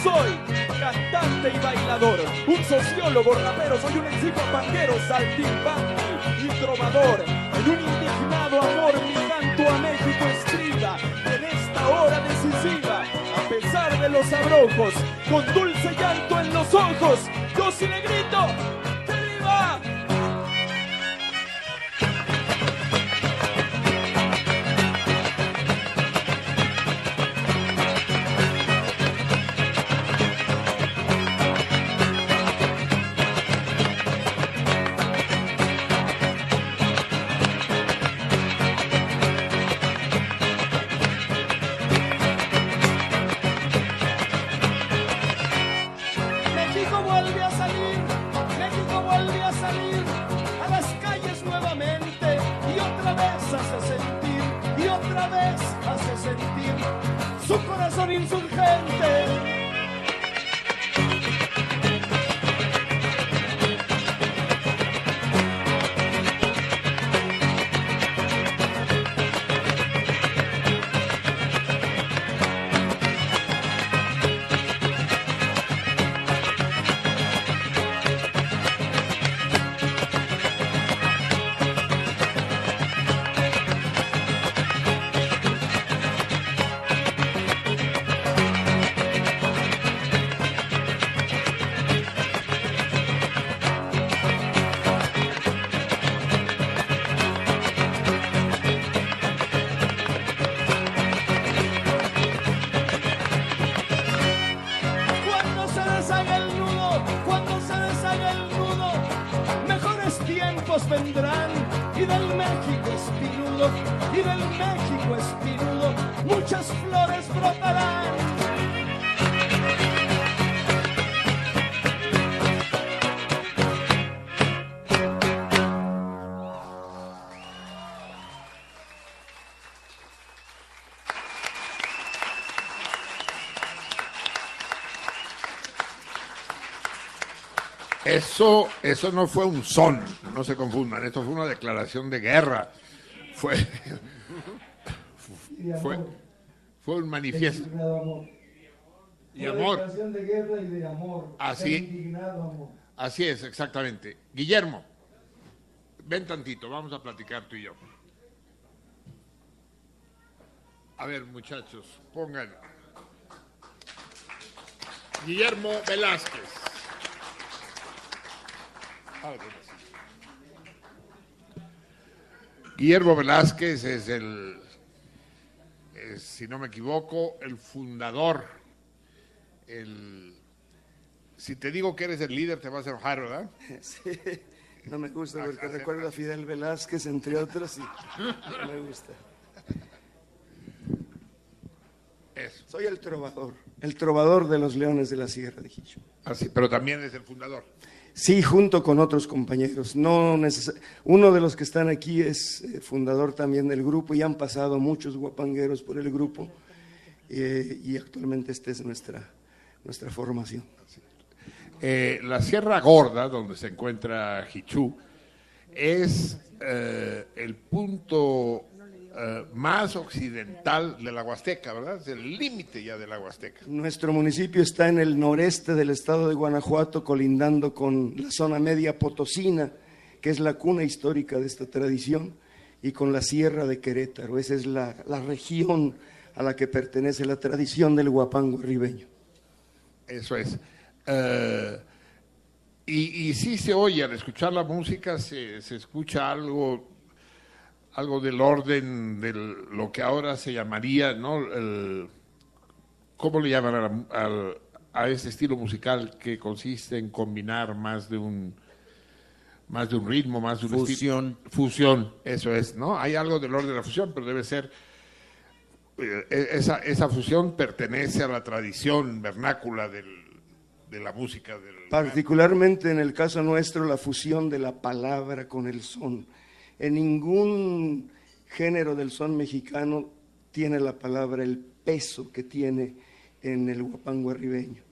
Soy cantante y bailador, un sociólogo, rapero, soy un enciclopanguero, saltimbanqui y trovador. En un indignado amor mi canto a México de los abrojos, con dulce llanto en los ojos, yo sí le grito que viva. Eso, eso no fue un son, no se confundan, esto fue una declaración de guerra. Fue, fue, un manifiesto. Y amor. declaración de guerra y de amor. Así. Así es, exactamente. Guillermo, ven tantito, vamos a platicar tú y yo. A ver, muchachos, pongan. Guillermo Velázquez. Ah, Guillermo Velázquez es el, es, si no me equivoco, el fundador, el Si te digo que eres el líder, te vas a enojar, ¿verdad? Sí, no me gusta porque recuerdo a Fidel Velázquez, entre otros, y no me gusta. Eso. Soy el trovador, el trovador de los leones de la Sierra de Hicho. Así, pero también es el fundador. Sí, junto con otros compañeros. No neces- Uno de los que están aquí es eh, fundador también del grupo y han pasado muchos guapangueros por el grupo eh, y actualmente esta es nuestra, nuestra formación. Eh, la Sierra Gorda, donde se encuentra Hichú, es el punto eh, más occidental de la Huasteca, ¿verdad? Es el límite ya de la Huasteca. Nuestro municipio está en el noreste del estado de Guanajuato, colindando con la zona media potosina, que es la cuna histórica de esta tradición, y con la Sierra de Querétaro. Esa es la, la región a la que pertenece la tradición del guapango ribeño. Eso es. Eh, y, y sí se oye, al escuchar la música, se, se escucha algo, algo del orden de lo que ahora se llamaría, ¿no? El- ¿Cómo le llaman a, la- al- a ese estilo musical que consiste en combinar más de un más de un ritmo, más de un esti- Fusión. Fusión, eso es, ¿no? Hay algo del orden de la fusión, pero debe ser eh, esa, esa fusión pertenece a la tradición vernácula del- de la música del Particularmente en el caso nuestro, la fusión de la palabra con el son. En ningún género del son mexicano tiene la palabra el peso que tiene en el guapango arribeño.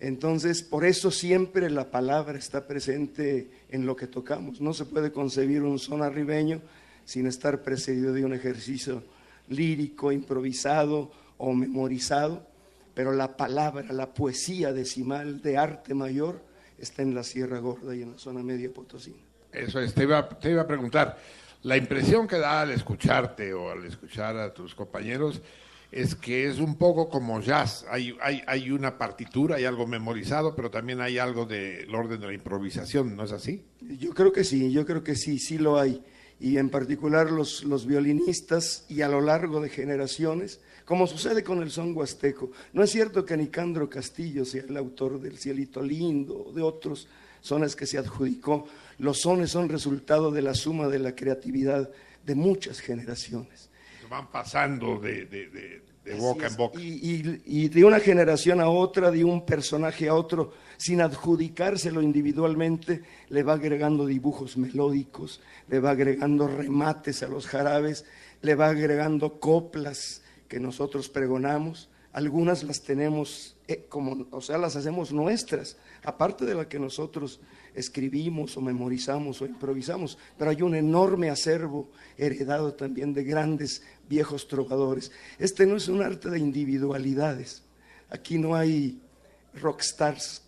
Entonces, por eso siempre la palabra está presente en lo que tocamos. No se puede concebir un son arribeño sin estar precedido de un ejercicio lírico, improvisado o memorizado, pero la palabra, la poesía decimal de arte mayor está en la Sierra Gorda y en la zona media potosina. Eso es, te iba, te iba a preguntar, la impresión que da al escucharte o al escuchar a tus compañeros es que es un poco como jazz, hay, hay, hay una partitura, hay algo memorizado, pero también hay algo del orden de la improvisación, ¿no es así? Yo creo que sí, yo creo que sí, sí lo hay. Y en particular los, los violinistas y a lo largo de generaciones, como sucede con el son huasteco. No es cierto que Nicandro Castillo sea el autor del Cielito Lindo o de otros sones que se adjudicó. Los sones son resultado de la suma de la creatividad de muchas generaciones. Que van pasando de, de- de- de boca en boca. Y, y- y de una generación a otra, de un personaje a otro, sin adjudicárselo individualmente, le va agregando dibujos melódicos, le va agregando remates a los jarabes, le va agregando coplas que nosotros pregonamos. Algunas las tenemos eh, como, o sea, las hacemos nuestras, aparte de la que nosotros escribimos o memorizamos o improvisamos, pero hay un enorme acervo heredado también de grandes viejos trovadores. Este no es un arte de individualidades. Aquí no hay rockstars,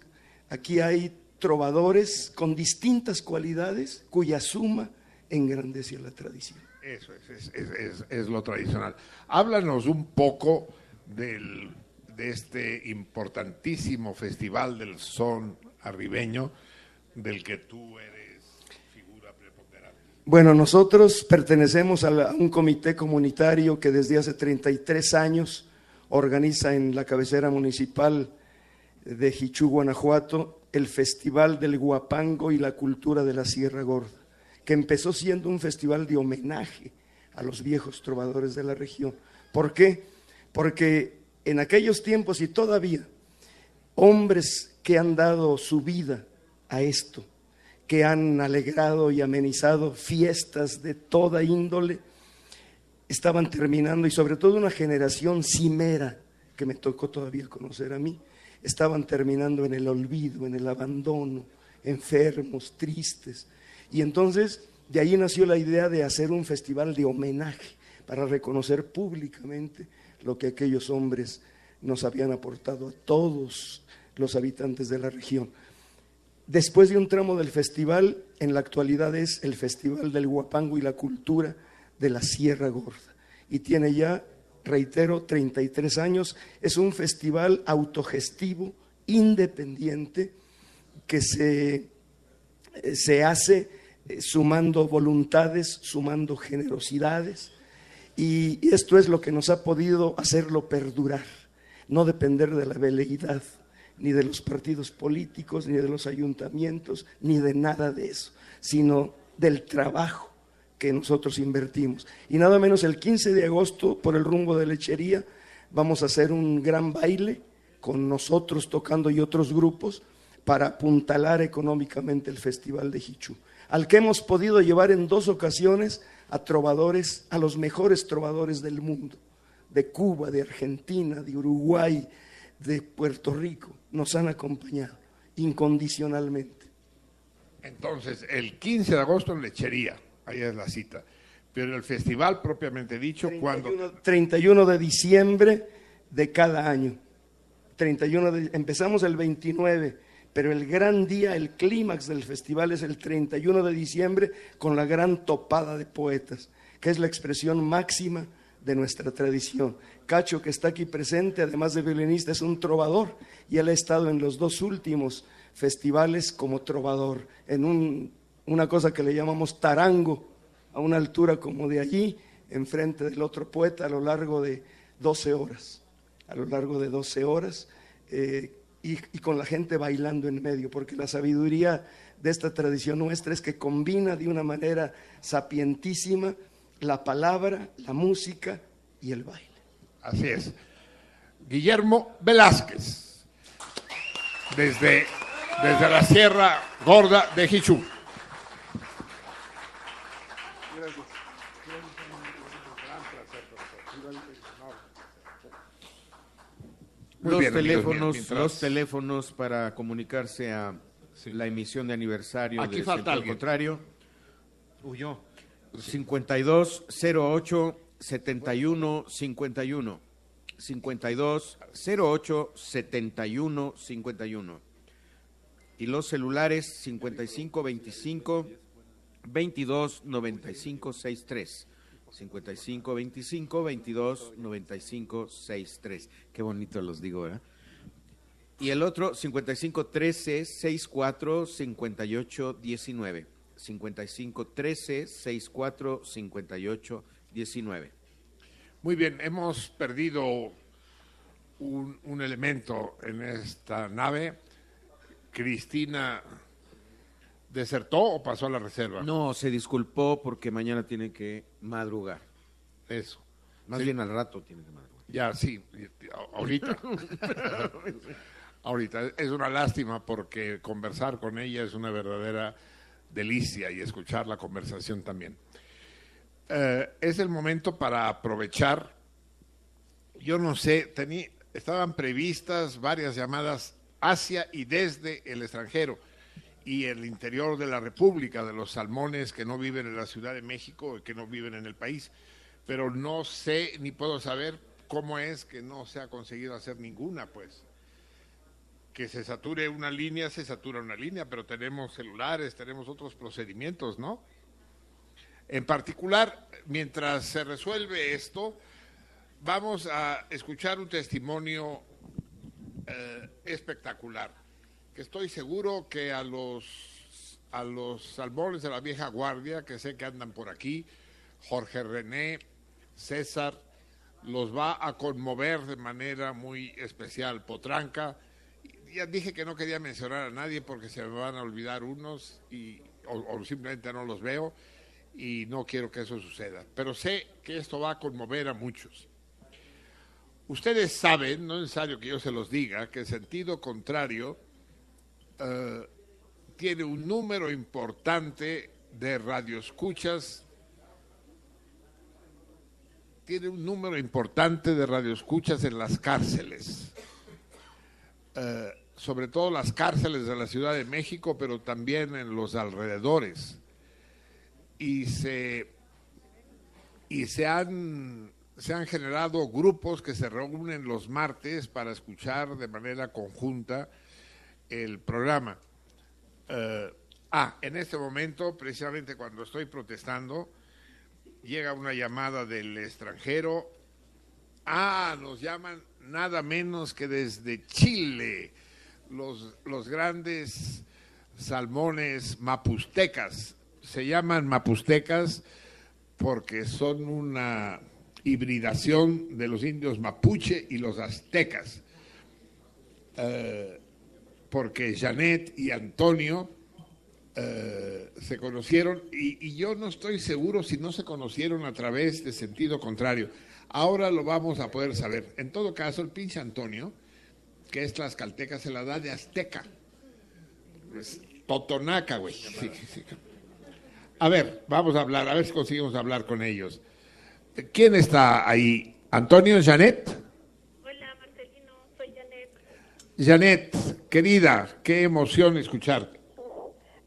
aquí hay trovadores con distintas cualidades cuya suma engrandece la tradición. Eso es, es, es- es- es lo tradicional. Háblanos un poco del, de este importantísimo festival del son arribeño del que tú eres figura preponderante. Bueno, nosotros pertenecemos a, un comité comunitario que desde hace 33 años organiza en la cabecera municipal de Jichú, Guanajuato, el Festival del Guapango y la Cultura de la Sierra Gorda, que empezó siendo un festival de homenaje a los viejos trovadores de la región. ¿Por qué? Porque en aquellos tiempos y todavía, hombres que han dado su vida a esto, que han alegrado y amenizado fiestas de toda índole, estaban terminando y sobre todo una generación cimera que me tocó todavía conocer a mí, estaban terminando en el olvido, en el abandono, enfermos, tristes. Y entonces de ahí nació la idea de hacer un festival de homenaje para reconocer públicamente lo que aquellos hombres nos habían aportado a todos los habitantes de la región. Después de un tramo del festival, en la actualidad es el Festival del Guapango y la Cultura de la Sierra Gorda. Y tiene ya, reitero, 33 años. Es un festival autogestivo, independiente, que se, eh, se hace eh, sumando voluntades, sumando generosidades. Y esto es lo que nos ha podido hacerlo perdurar, no depender de la veleidad ni de los partidos políticos, ni de los ayuntamientos, ni de nada de eso, sino del trabajo que nosotros invertimos. Y nada menos el 15 de agosto, por el rumbo de lechería, vamos a hacer un gran baile con nosotros tocando y otros grupos para apuntalar económicamente el Festival de Hichu, al que hemos podido llevar en dos ocasiones a trovadores, a los mejores trovadores del mundo, de Cuba, de Argentina, de Uruguay, de Puerto Rico, nos han acompañado incondicionalmente. Entonces, el 15 de agosto en Lechería, ahí es la cita. Pero el festival propiamente dicho, cuando 31 de diciembre de cada año. 31 de- empezamos el 29, pero el gran día, el clímax del festival es el 31 de diciembre con la gran topada de poetas, que es la expresión máxima de nuestra tradición. Cacho, que está aquí presente, además de violinista, es un trovador y él ha estado en los dos últimos festivales como trovador, en un- una cosa que le llamamos tarango, a una altura como de allí, enfrente del otro poeta, a lo largo de 12 horas, a lo largo de 12 horas, eh, y, con la gente bailando en medio, porque la sabiduría de esta tradición nuestra es que combina de una manera sapientísima la palabra, la música y el baile. Así es. Guillermo Velázquez, desde, desde la Sierra Gorda de Jichú. Los bien, amigos míos, teléfonos, mientras- los teléfonos para comunicarse a la emisión de aniversario Aquí de falta alguien. contrario. Huyó. 52 08 71 51. 52 08 71 51. Y los celulares 55 25 22 95 63. 55 25 22 95 63. Qué bonito los digo, ¿verdad? Y el otro 55 13 64 58 19. 55 13 64 58 19. Muy bien, hemos perdido un, un elemento en esta nave. Cristina, ¿desertó o pasó a la reserva? No, se disculpó porque mañana tiene que madrugar. Eso. Más Sí. bien al rato tiene que madrugar. Ya, sí, ahorita. ahorita. Es una lástima porque conversar con ella es una verdadera delicia y escuchar la conversación también. Eh, es el momento para aprovechar. Yo no sé, tení- estaban previstas varias llamadas hacia y desde el extranjero y el interior de la República, de los salmones que no viven en la Ciudad de México y que no viven en el país. Pero no sé ni puedo saber cómo es que no se ha conseguido hacer ninguna, pues. Que se sature una línea, se satura una línea, pero tenemos celulares, tenemos otros procedimientos, ¿no? En particular, mientras se resuelve esto, vamos a escuchar un testimonio eh, espectacular, que estoy seguro que a los, a los salmones de la vieja guardia, que sé que andan por aquí, Jorge René, César, los va a conmover de manera muy especial. Potranca, ya dije que no quería mencionar a nadie porque se me van a olvidar unos y, o, simplemente no los veo y no quiero que eso suceda. Pero sé que esto va a conmover a muchos. Ustedes saben, no es necesario que yo se los diga, que sentido contrario eh, tiene un número importante de radioescuchas, tiene un número importante de radioescuchas en las cárceles, Eh, sobre todo las cárceles de la Ciudad de México, pero también en los alrededores. Y se, y se han se han generado grupos que se reúnen los martes para escuchar de manera conjunta el programa. Eh, ah, en este momento, precisamente cuando estoy protestando, llega una llamada del extranjero. Ah, nos llaman nada menos que desde Chile, los, los grandes salmones mapustecas. Se llaman mapustecas porque son una hibridación de los indios mapuche y los aztecas. Eh, porque Janet y Antonio eh, se conocieron y, y yo no estoy seguro si no se conocieron a través de sentido contrario. Ahora lo vamos a poder saber. En todo caso, el pinche Antonio, que es tlaxcalteca, se la da de azteca. Es totonaca, güey. Sí, sí. A ver, vamos a hablar, a ver si conseguimos hablar con ellos. ¿Quién está ahí? ¿Antonio, Janet? Hola, Marcelino, soy Janet. Janet, querida, qué emoción escucharte.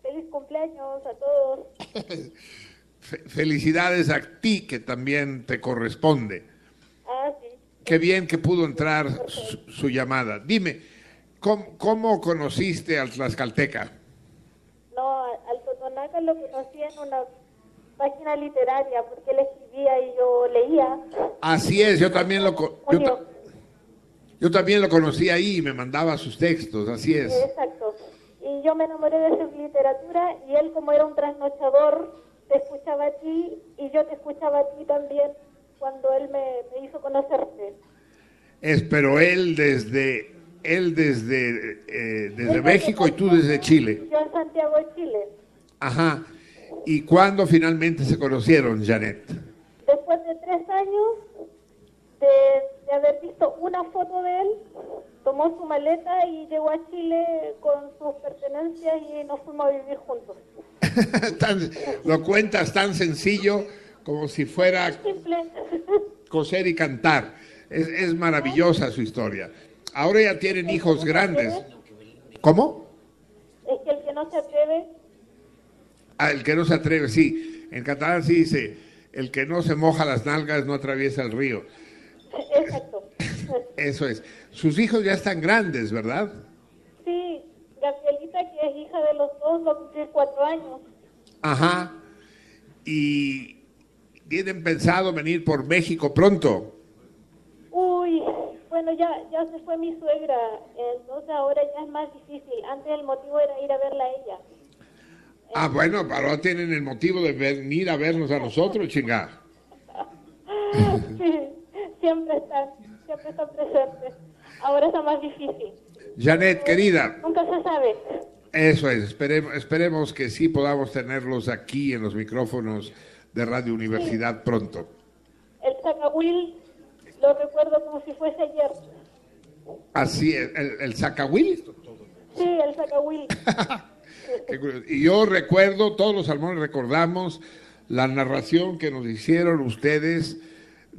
Feliz cumpleaños a todos. Fe- Felicidades a ti, que también te corresponde. Ah, sí. Qué bien que pudo entrar su, su llamada. Dime, ¿cómo, cómo conociste al Tlaxcalteca? No, al Totonaca lo conocí en una página literaria porque él escribía y yo leía. Así es, yo también lo, yo, yo también lo conocí ahí y me mandaba sus textos, así es. Exacto. Y yo me enamoré de su literatura y él como era un trasnochador, te escuchaba a ti y yo te escuchaba a ti también cuando él me, me hizo conocerte. Es, pero él desde, él desde, eh, desde México y tú desde Chile. Yo en Santiago de Chile. Ajá. ¿Y cuándo finalmente se conocieron, Janet? Después de tres años de, de haber visto una foto de él, tomó su maleta y llegó a Chile con sus pertenencias y nos fuimos a vivir juntos. Tan- lo cuentas tan sencillo como si fuera Simple. coser y cantar. Es, es maravillosa su historia. Ahora ya tienen hijos grandes. ¿Cómo? Es que el que no se atreve, Ah, el que no se atreve, sí. En catalán sí dice, el que no se moja las nalgas no atraviesa el río. Exacto. Eso es. Sus hijos ya están grandes, ¿verdad? Sí, Gabrielita, que es hija de los dos, va a cumplir cuatro años. Ajá. Y tienen pensado venir por México pronto. Uy, bueno, ya, ya se fue mi suegra, entonces ahora ya es más difícil. Antes el motivo era ir a verla a ella. Ah, bueno, ahora tienen el motivo de venir a vernos a nosotros, chingada. Sí, siempre están, siempre están presentes. Ahora está más difícil. Janet, querida, Nunca se sabe. eso es. Esperemos, esperemos que sí podamos tenerlos aquí en los micrófonos de Radio Universidad pronto. El Zacahuil lo recuerdo como si fuese ayer. Así. ¿El, el Zacahuil? Sí, el Zacahuil. Y yo recuerdo, todos los salmones recordamos la narración que nos hicieron ustedes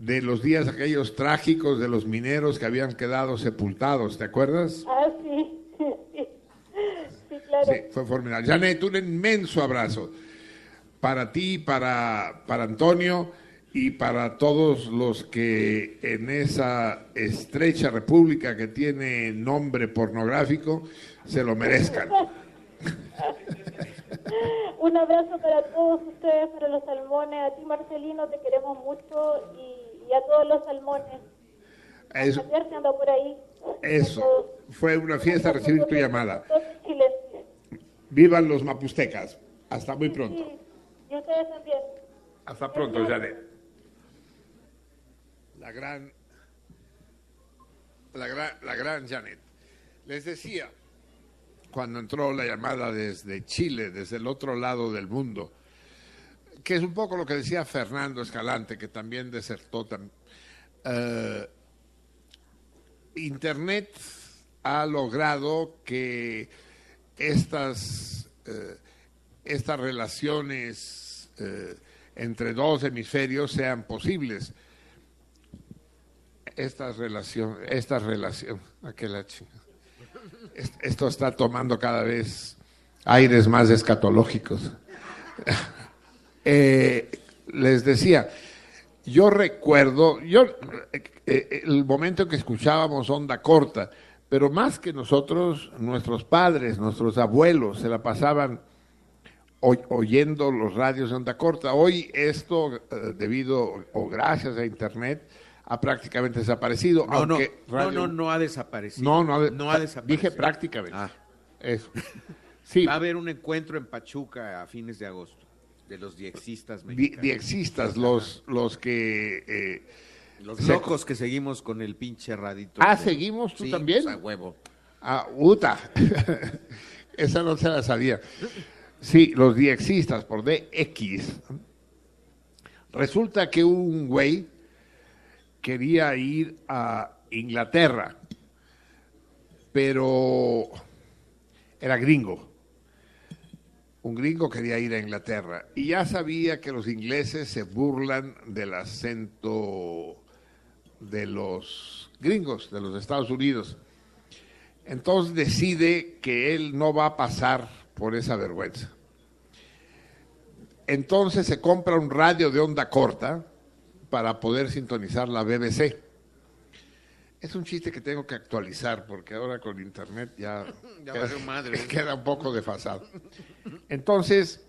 de los días aquellos trágicos de los mineros que habían quedado sepultados, ¿te acuerdas? Ah, sí, sí, sí, claro. Sí, fue formidable. Janet, un inmenso abrazo para ti, para, para Antonio y para todos los que en esa estrecha república que tiene nombre pornográfico se lo merezcan. Un abrazo para todos ustedes, para los salmones. A ti, Marcelino, te queremos mucho y, y a todos los salmones. Eso, Javier se anda por ahí. eso. Fue una fiesta recibir tu llamada. Vivan los mapustecas. Hasta muy pronto. Sí, y ustedes también. Hasta pronto, Janet. La gran, la gran, la gran Janet. Les decía, cuando entró la llamada desde Chile, desde el otro lado del mundo, que es un poco lo que decía Fernando Escalante, que también desertó. eh, Internet ha logrado que estas, eh, estas relaciones eh, entre dos hemisferios sean posibles. Estas relaciones, estas relaciones, aquella. Es- Esto está tomando cada vez aires más escatológicos. Eh, les decía, yo recuerdo, yo eh, eh, el momento en que escuchábamos onda corta, pero más que nosotros, nuestros padres, nuestros abuelos se la pasaban oy- oyendo los radios de onda corta. Hoy esto, eh, debido o gracias a internet, ha prácticamente desaparecido. No, no, no, radio- no, no ha desaparecido. No, no ha, de- no ha desaparecido. Dije prácticamente. Ah. Eso. Sí. Va a haber un encuentro en Pachuca a fines de agosto de los diexistas Di- mexicanos. diexistas, los, los que... eh, Los se- locos que seguimos con el pinche radito. Ah, ¿seguimos? ¿Tú Sí, también? pues, a huevo. Ah, Uta. Esa no se la sabía. Sí, los diexistas por DX. Resulta que un güey quería ir a Inglaterra, pero era gringo. Un gringo quería ir a Inglaterra y ya sabía que los ingleses se burlan del acento de los gringos, de los Estados Unidos. Entonces decide que él no va a pasar por esa vergüenza. Entonces se compra un radio de onda corta para poder sintonizar la BBC. Es un chiste que tengo que actualizar porque ahora con internet ya, Ya queda, valió madre. queda un poco desfasado. Entonces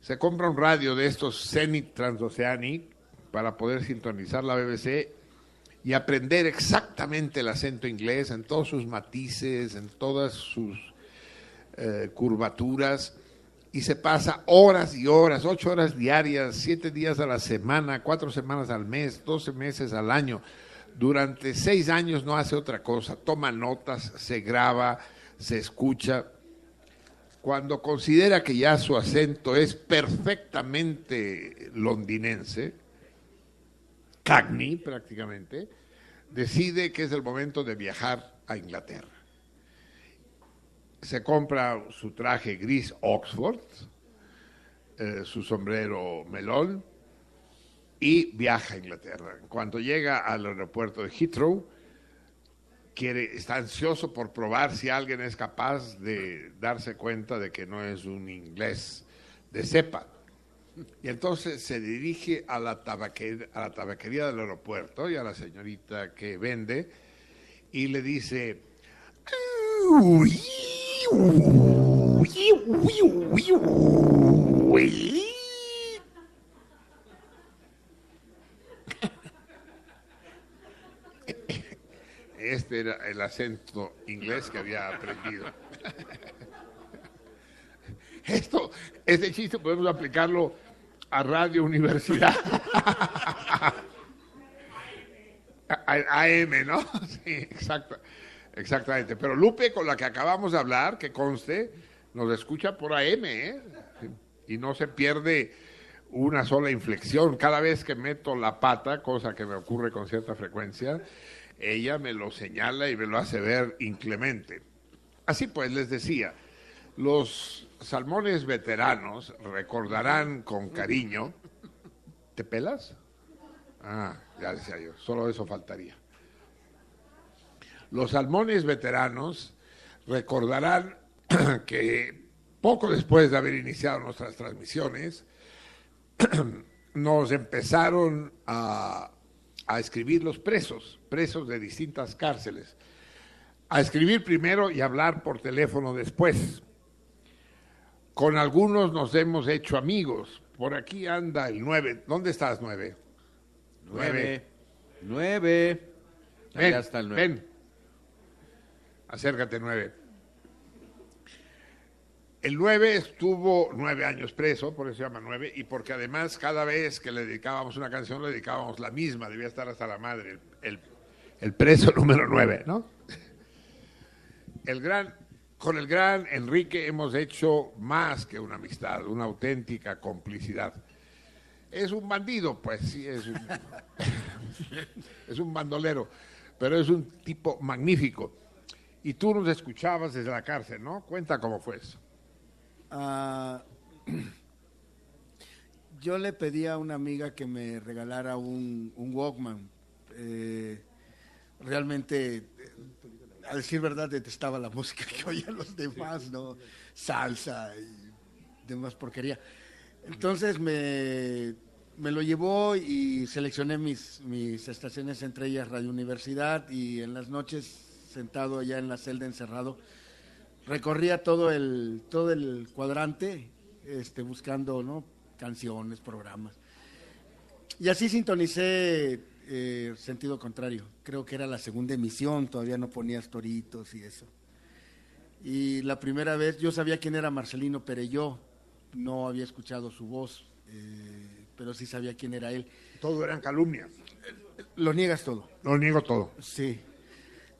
se compra un radio de estos Zenith Transoceanic para poder sintonizar la BBC y aprender exactamente el acento inglés en todos sus matices, en todas sus eh, curvaturas y se pasa horas y horas, ocho horas diarias, siete días a la semana, cuatro semanas al mes, doce meses al año. Durante seis años no hace otra cosa, toma notas, se graba, se escucha. Cuando considera que ya su acento es perfectamente londinense, Cagney prácticamente, decide que es el momento de viajar a Inglaterra se compra su traje gris Oxford, eh, su sombrero melón y viaja a Inglaterra. Cuando llega al aeropuerto de Heathrow, quiere, está ansioso por probar si alguien es capaz de darse cuenta de que no es un inglés de cepa. Y entonces se dirige a la, tabaquer- a la tabaquería del aeropuerto y a la señorita que vende y le dice, "Uy, uy, uy, Este era el acento inglés que había aprendido. Esto, este chiste podemos aplicarlo a Radio Universidad. AM, ¿no? Sí, exacto, exactamente. Pero Lupe, con la que acabamos de hablar, que conste, nos escucha por AM, ¿eh? Y no se pierde una sola inflexión. Cada vez que meto la pata, cosa que me ocurre con cierta frecuencia, ella me lo señala y me lo hace ver inclemente. Así pues, les decía, los salmones veteranos recordarán con cariño. ¿Te pelas? Ah, ya decía yo, solo eso faltaría. Los salmones veteranos recordarán que poco después de haber iniciado nuestras transmisiones, nos empezaron a, a escribir los presos, presos de distintas cárceles. A escribir primero y hablar por teléfono después. Con algunos nos hemos hecho amigos. Por aquí anda el 9. ¿Dónde estás, 9? Nueve. Nueve. Ven, Allá está el nueve. ven. Acércate, 9. El 9 estuvo nueve años preso, por eso se llama 9, y porque además cada vez que le dedicábamos una canción le dedicábamos la misma, debía estar hasta la madre, el, el- el preso número 9, ¿no? El gran, con el gran Enrique hemos hecho más que una amistad, una auténtica complicidad. Es un bandido, pues sí, es un, bandolero, pero es un tipo magnífico. Y tú nos escuchabas desde la cárcel, ¿no? Cuenta cómo fue eso. Ah, yo le pedí a una amiga que me regalara un, un Walkman. Eh, realmente, eh, a decir verdad, detestaba la música que oían los demás, ¿no? Salsa y demás porquería. Entonces me, me lo llevó y seleccioné mis, mis estaciones, entre ellas Radio Universidad, y en las noches, sentado allá en la celda encerrado, recorría todo el todo el cuadrante este buscando no canciones programas y así sintonicé eh, sentido contrario creo que era la segunda emisión todavía no ponías toritos y eso y la primera vez yo sabía quién era Marcelino Pereyó no había escuchado su voz eh, pero sí sabía quién era él todo eran calumnias lo niegas todo Lo niego todo. Sí.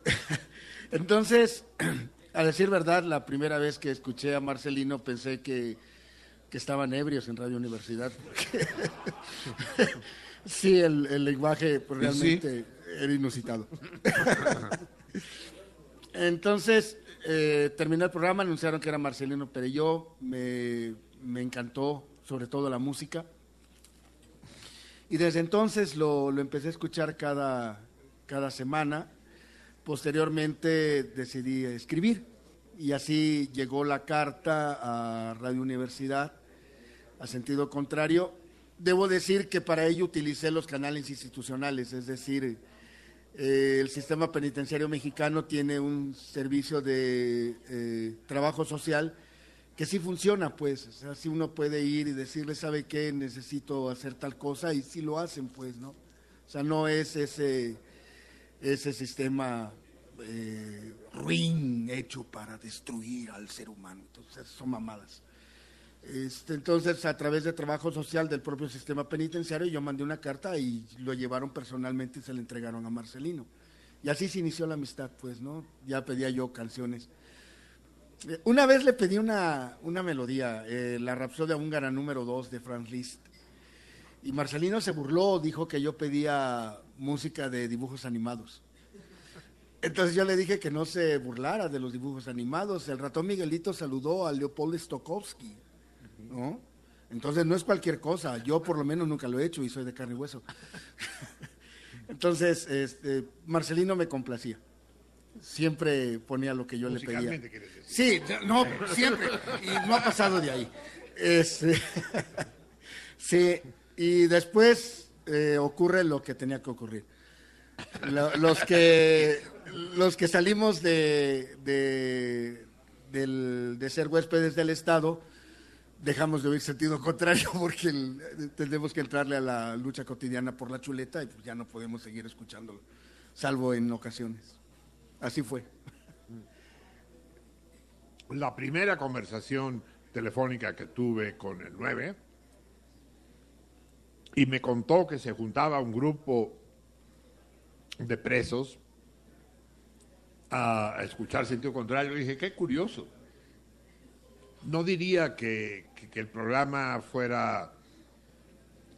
Entonces, a decir verdad, la primera vez que escuché a Marcelino pensé que, que estaban ebrios en Radio Universidad. sí, el, el lenguaje pues, realmente era inusitado. Entonces, eh, terminó el programa, anunciaron que era Marcelino Perelló, me, me encantó, sobre todo la música. Y desde entonces lo, lo empecé a escuchar cada, cada semana. Posteriormente decidí escribir y así llegó la carta a Radio Universidad a sentido contrario. Debo decir que para ello utilicé los canales institucionales, es decir, eh, el sistema penitenciario mexicano tiene un servicio de eh, trabajo social que sí funciona, pues, o sea, si uno puede ir y decirle, ¿sabe qué? Necesito hacer tal cosa y sí lo hacen, pues, ¿no? O sea, no es ese, ese sistema eh, ruin hecho para destruir al ser humano, entonces son mamadas. Este, entonces, a través de trabajo social del propio sistema penitenciario, yo mandé una carta y lo llevaron personalmente y se le entregaron a Marcelino. Y así se inició la amistad, pues, ¿no? Ya pedía yo canciones. Eh, Una vez le pedí una, una melodía, eh, la Rapsodia húngara número 2 de Franz Liszt. Y Marcelino se burló, dijo que yo pedía música de dibujos animados. Entonces yo le dije que no se burlara de los dibujos animados. El ratón Miguelito saludó a Leopold Stokowski, ¿no? Entonces no es cualquier cosa. Yo por lo menos nunca lo he hecho y soy de carne y hueso. Entonces, este, Marcelino me complacía. Siempre ponía lo que yo le pedía. Decir. Sí, no, siempre. Y no ha pasado de ahí. Este, sí, y después eh, ocurre lo que tenía que ocurrir. Lo- los que los que salimos de, de, del- de ser huéspedes del Estado dejamos de oír sentido contrario porque tenemos que entrarle a la lucha cotidiana por la chuleta y pues ya no podemos seguir escuchándolo, salvo en ocasiones. Así fue. La primera conversación telefónica que tuve con el 9 y me contó que se juntaba un grupo de presos a escuchar sentido contrario. Dije, qué curioso. No diría que, el programa fuera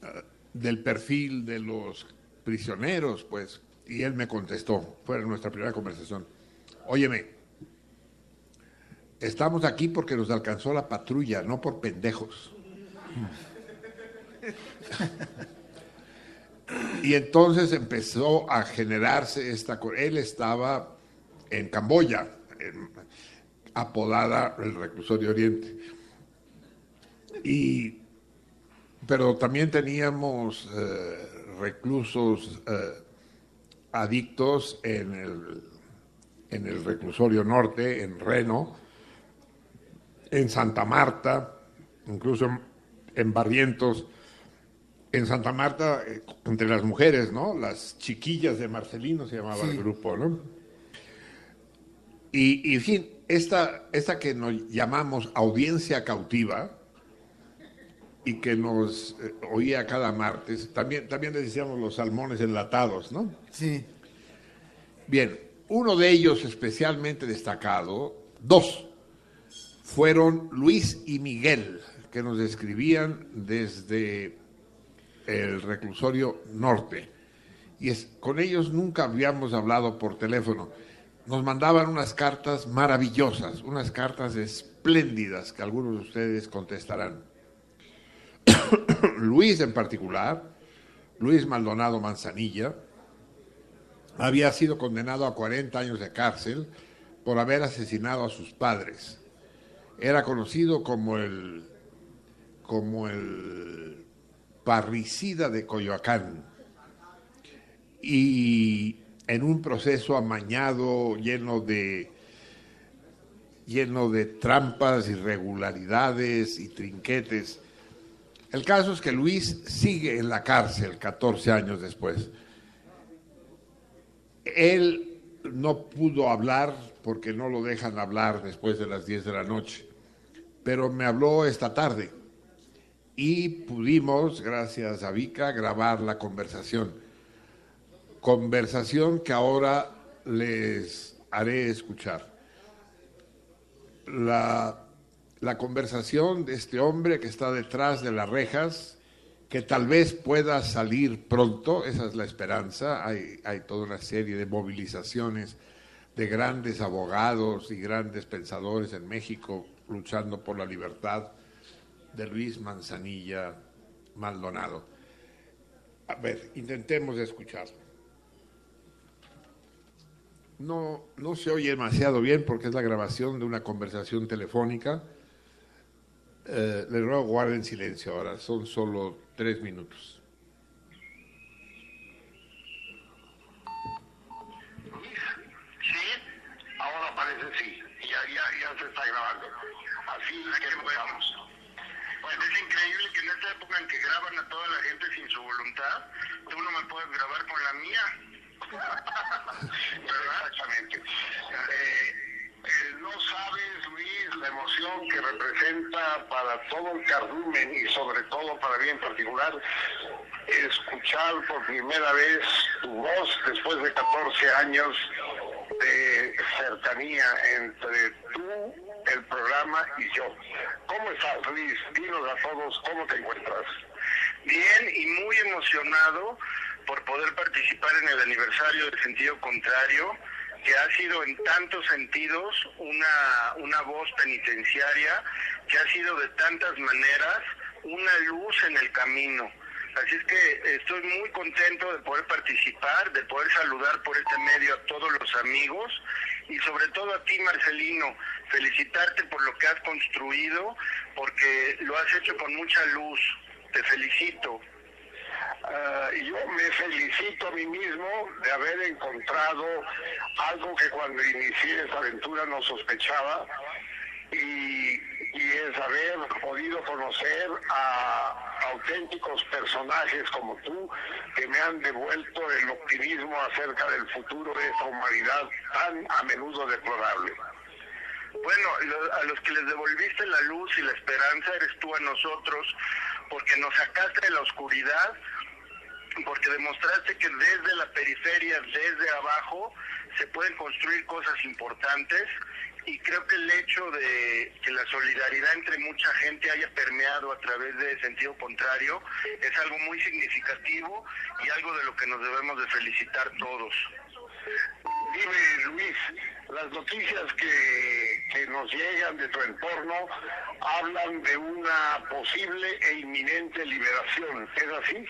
eh, del perfil de los prisioneros, pues. Y él me contestó, fue nuestra primera conversación. Óyeme, estamos aquí porque nos alcanzó la patrulla, no por pendejos. Y entonces empezó a generarse esta... Él estaba en Camboya, en- apodada el reclusorio Oriente. Y, pero también teníamos eh, reclusos eh, adictos en el, en el reclusorio norte, en Reno, en Santa Marta, incluso en, en Barrientos. En Santa Marta, eh, entre las mujeres, ¿no? Las chiquillas de Marcelino se llamaba Sí. el grupo, ¿no? Y, y, en fin, esta, esta que nos llamamos audiencia cautiva y que nos eh, oía cada martes, también, también le decíamos los salmones enlatados, ¿no? Sí. Bien, uno de ellos especialmente destacado, dos, fueron Luis y Miguel, que nos escribían desde el reclusorio norte. Y es, con ellos nunca habíamos hablado por teléfono. Nos mandaban unas cartas maravillosas, unas cartas espléndidas que algunos de ustedes contestarán. Luis en particular, Luis Maldonado Manzanilla, había sido condenado a 40 años de cárcel por haber asesinado a sus padres. Era conocido como el, como el parricida de Coyoacán. Y en un proceso amañado, lleno de, lleno de trampas, irregularidades y trinquetes. El caso es que Luis sigue en la cárcel 14 años después. Él no pudo hablar porque no lo dejan hablar después de las 10 de la noche, pero me habló esta tarde y pudimos, gracias a Vika, grabar la conversación. Conversación que ahora les haré escuchar. La, la conversación de este hombre que está detrás de las rejas, que tal vez pueda salir pronto, esa es la esperanza, hay, hay toda una serie de movilizaciones de grandes abogados y grandes pensadores en México luchando por la libertad de Luis Manzanilla Maldonado. A ver, intentemos escucharlo. No, no se oye demasiado bien porque es la grabación de una conversación telefónica. Eh, le ruego guarden silencio ahora, son solo tres minutos. Ahora parece sí, ya, se está grabando. Así que empezamos. Bueno, es increíble que en que graban a toda la gente sin su voluntad, tú no me puedes grabar con la mía. Exactamente. Eh, no sabes, Luis, la emoción que representa para todo el cardumen y sobre todo para mí en particular escuchar por primera vez tu voz después de 14 años de cercanía entre tú, el programa y yo. ¿Cómo estás, Luis? Dinos a todos cómo te encuentras. Bien y muy emocionado por poder participar en el aniversario de Sentido Contrario, que ha sido en tantos sentidos una, una voz penitenciaria, que ha sido de tantas maneras una luz en el camino. Así es que estoy muy contento de poder participar, de poder saludar por este medio a todos los amigos y sobre todo a ti, Marcelino, felicitarte por lo que has construido, porque lo has hecho con mucha luz. Te felicito. Y yo me felicito a mí mismo de haber encontrado algo que cuando inicié esta aventura no sospechaba y, y es haber podido conocer a auténticos personajes como tú que me han devuelto el optimismo acerca del futuro de esta humanidad tan a menudo deplorable. Bueno, a los que les devolviste la luz y la esperanza eres tú a nosotros, porque nos sacaste de la oscuridad, porque demostraste que desde la periferia, desde abajo, se pueden construir cosas importantes y creo que el hecho de que la solidaridad entre mucha gente haya permeado a través de sentido contrario es algo muy significativo y algo de lo que nos debemos de felicitar todos. Dime, Luis, las noticias que, que nos llegan de tu entorno hablan de una posible e inminente liberación. ¿Es así?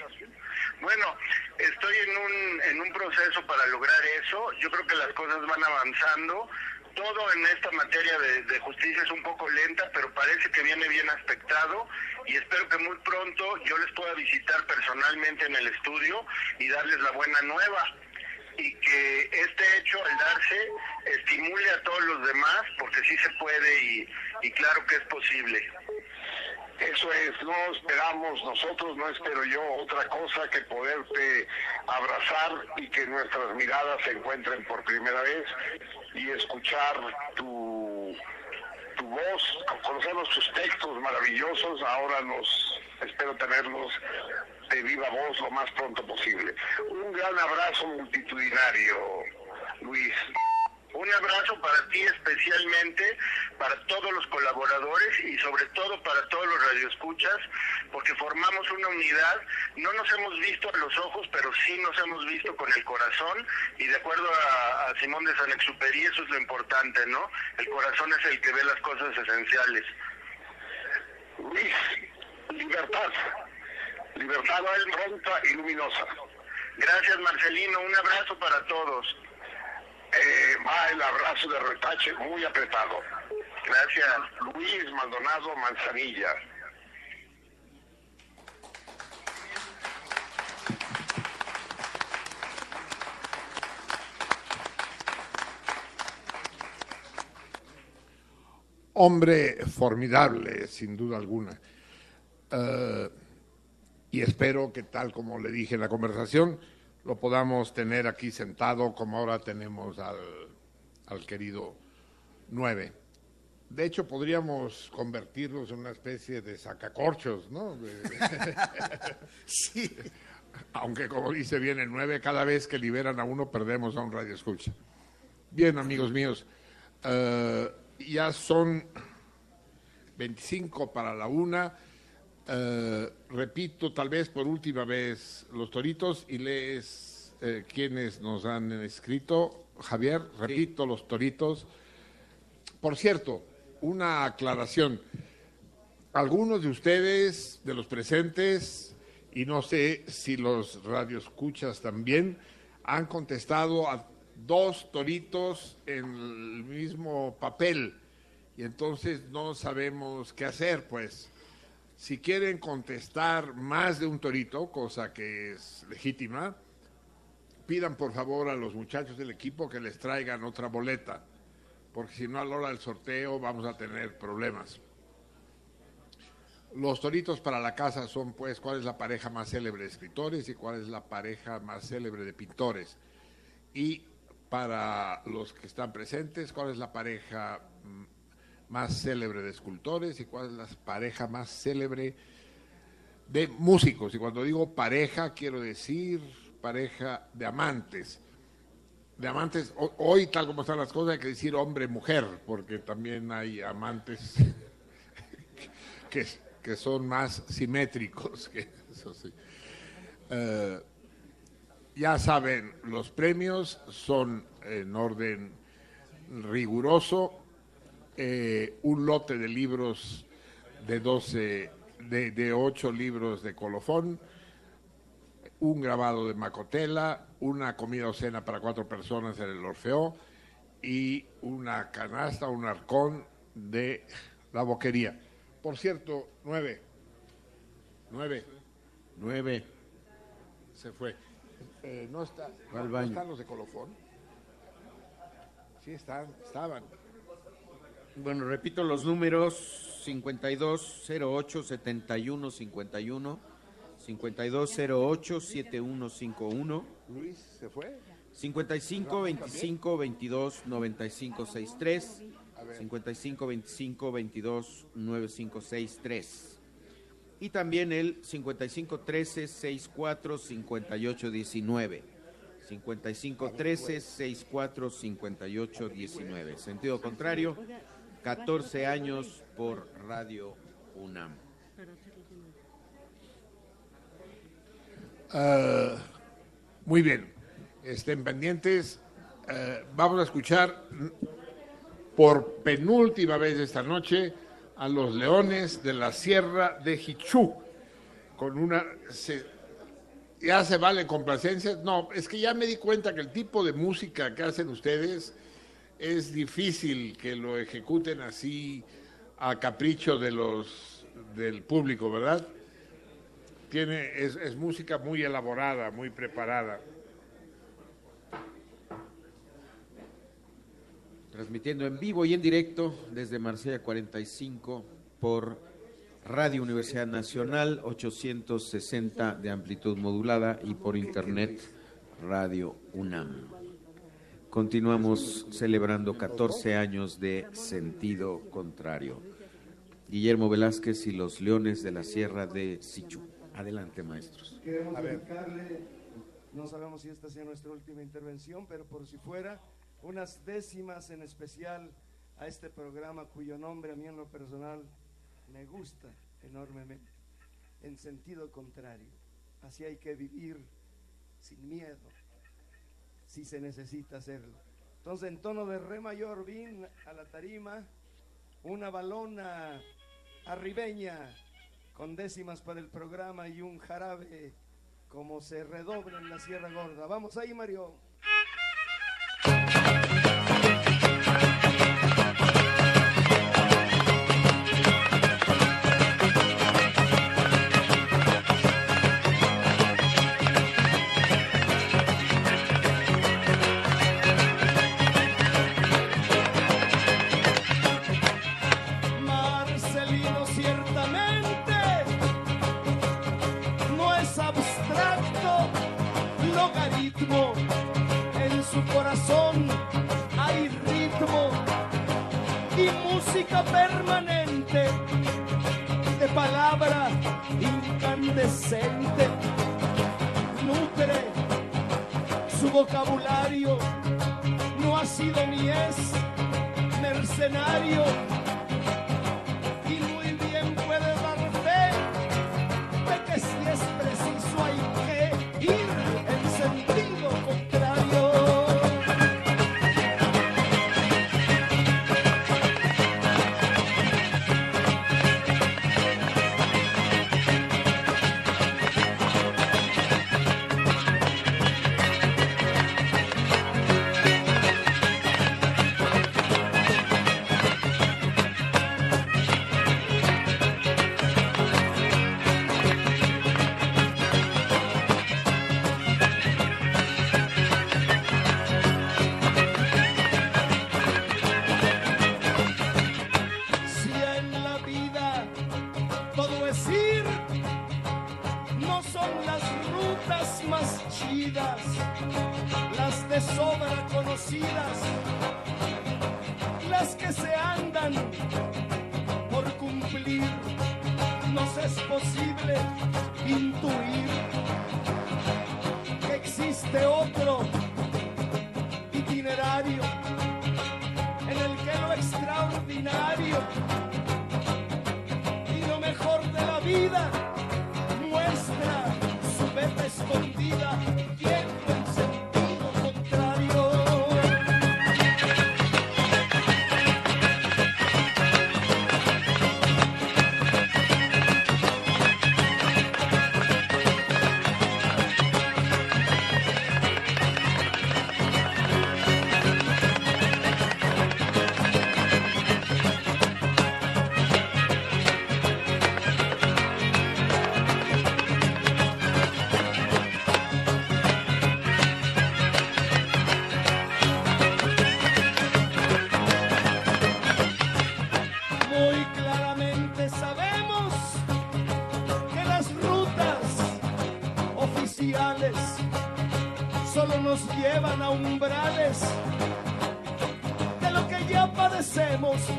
Bueno, estoy en un, en un proceso para lograr eso. Yo creo que las cosas van avanzando. Todo en esta materia de, de justicia es un poco lenta, pero parece que viene bien aspectado y espero que muy pronto yo les pueda visitar personalmente en el estudio y darles la buena nueva. Y que este hecho, al darse, estimule a todos los demás, porque sí se puede y, claro que es posible. Eso es, no esperamos nosotros, no espero yo otra cosa que poderte abrazar y que nuestras miradas se encuentren por primera vez y escuchar tu, tu voz, conocernos tus textos maravillosos, ahora los espero tenerlos de viva voz lo más pronto posible. Un gran abrazo multitudinario, Luis. Un abrazo para ti especialmente, para todos los colaboradores y sobre todo para todos los radioescuchas, porque formamos una unidad. No nos hemos visto a los ojos, pero sí nos hemos visto con el corazón y de acuerdo a, Simón de San Exupéry eso es lo importante, ¿no? El corazón es el que ve las cosas esenciales. Luis, libertad. Libertad pronta y luminosa. Gracias Marcelino, un abrazo para todos. Eh, va el abrazo de retache muy apretado. Gracias. Luis Maldonado Manzanilla. Hombre formidable, sin duda alguna. Eh, y espero que tal como le dije en la conversación, lo podamos tener aquí sentado como ahora tenemos al, al querido nueve. De hecho, podríamos convertirnos en una especie de sacacorchos, ¿no? Sí. Aunque, como dice bien el 9, cada vez que liberan a uno perdemos a un radio escucha. Bien, amigos míos, eh, ya son 25 para la una. Eh, repito, tal vez por última vez, los toritos y lees eh, quienes nos han escrito. Javier, repito, los toritos. Por cierto, una aclaración. Algunos de ustedes, de los presentes, y no sé si los radioescuchas también, han contestado a dos toritos en el mismo papel y entonces no sabemos qué hacer, pues. Si quieren contestar más de un torito, cosa que es legítima, pidan por favor a los muchachos del equipo que les traigan otra boleta, porque si no a la hora del sorteo vamos a tener problemas. Los toritos para la casa son, pues, cuál es la pareja más célebre de escritores y cuál es la pareja más célebre de pintores. Y para los que están presentes, cuál es la pareja más célebre de escultores y cuál es la pareja más célebre de músicos. Y cuando digo pareja, quiero decir pareja de amantes. De amantes, ho- hoy tal como están las cosas, hay que decir hombre-mujer, porque también hay amantes que, que son más simétricos que eso sí. Eh, ya saben, los premios son en orden riguroso. Eh, un lote de libros de 12, de, de 8 libros de colofón, un grabado de Macotela, una comida o cena para cuatro personas en el Orfeo y una canasta, un arcón de la boquería. Por cierto, nueve. Nueve. Nueve. Se fue. Eh, no está. Al ¿no baño. están los de colofón? Sí, están, estaban. Bueno, repito los números 5208 71 51 5208 7151 Luis se fue. 55 25 22 95 63 A ver. 55 25 22 95 63 y también el 55 13 64 58 19 55 13 64 58 19 sentido contrario 14 años por Radio UNAM Ah, muy bien, estén pendientes. Eh, vamos a escuchar por penúltima vez esta noche a los Leones de la Sierra de Jichú, con una... se- ¿Ya se vale complacencias? No, es que ya me di cuenta que el tipo de música que hacen ustedes es difícil que lo ejecuten así a capricho de los del público, ¿verdad? Tiene, es, es música muy elaborada, muy preparada. transmitiendo en vivo y en directo desde Marsella 45 por Radio Universidad Nacional 860 de amplitud modulada y por internet Radio UNAM. Continuamos celebrando 14 años de sentido contrario. Guillermo Velázquez y los Leones de la Sierra de Sichu. Adelante, maestros. Queremos dedicarle, no sabemos si esta sea nuestra última intervención, pero por si fuera, unas décimas en especial a este programa cuyo nombre a mí en lo personal me gusta enormemente, en sentido contrario. Así hay que vivir sin miedo, si se necesita hacerlo. Entonces, en tono de re mayor, vin a la tarima, una balona arribeña con décimas para el programa y un jarabe como se redobla en la Sierra Gorda. Vamos ahí, Mario. Incandescente. Nutre su vocabulario, no ha sido ni es mercenario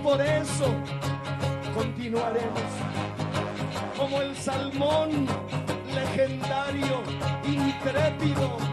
por eso continuaremos. Como el salmón legendario, intrépido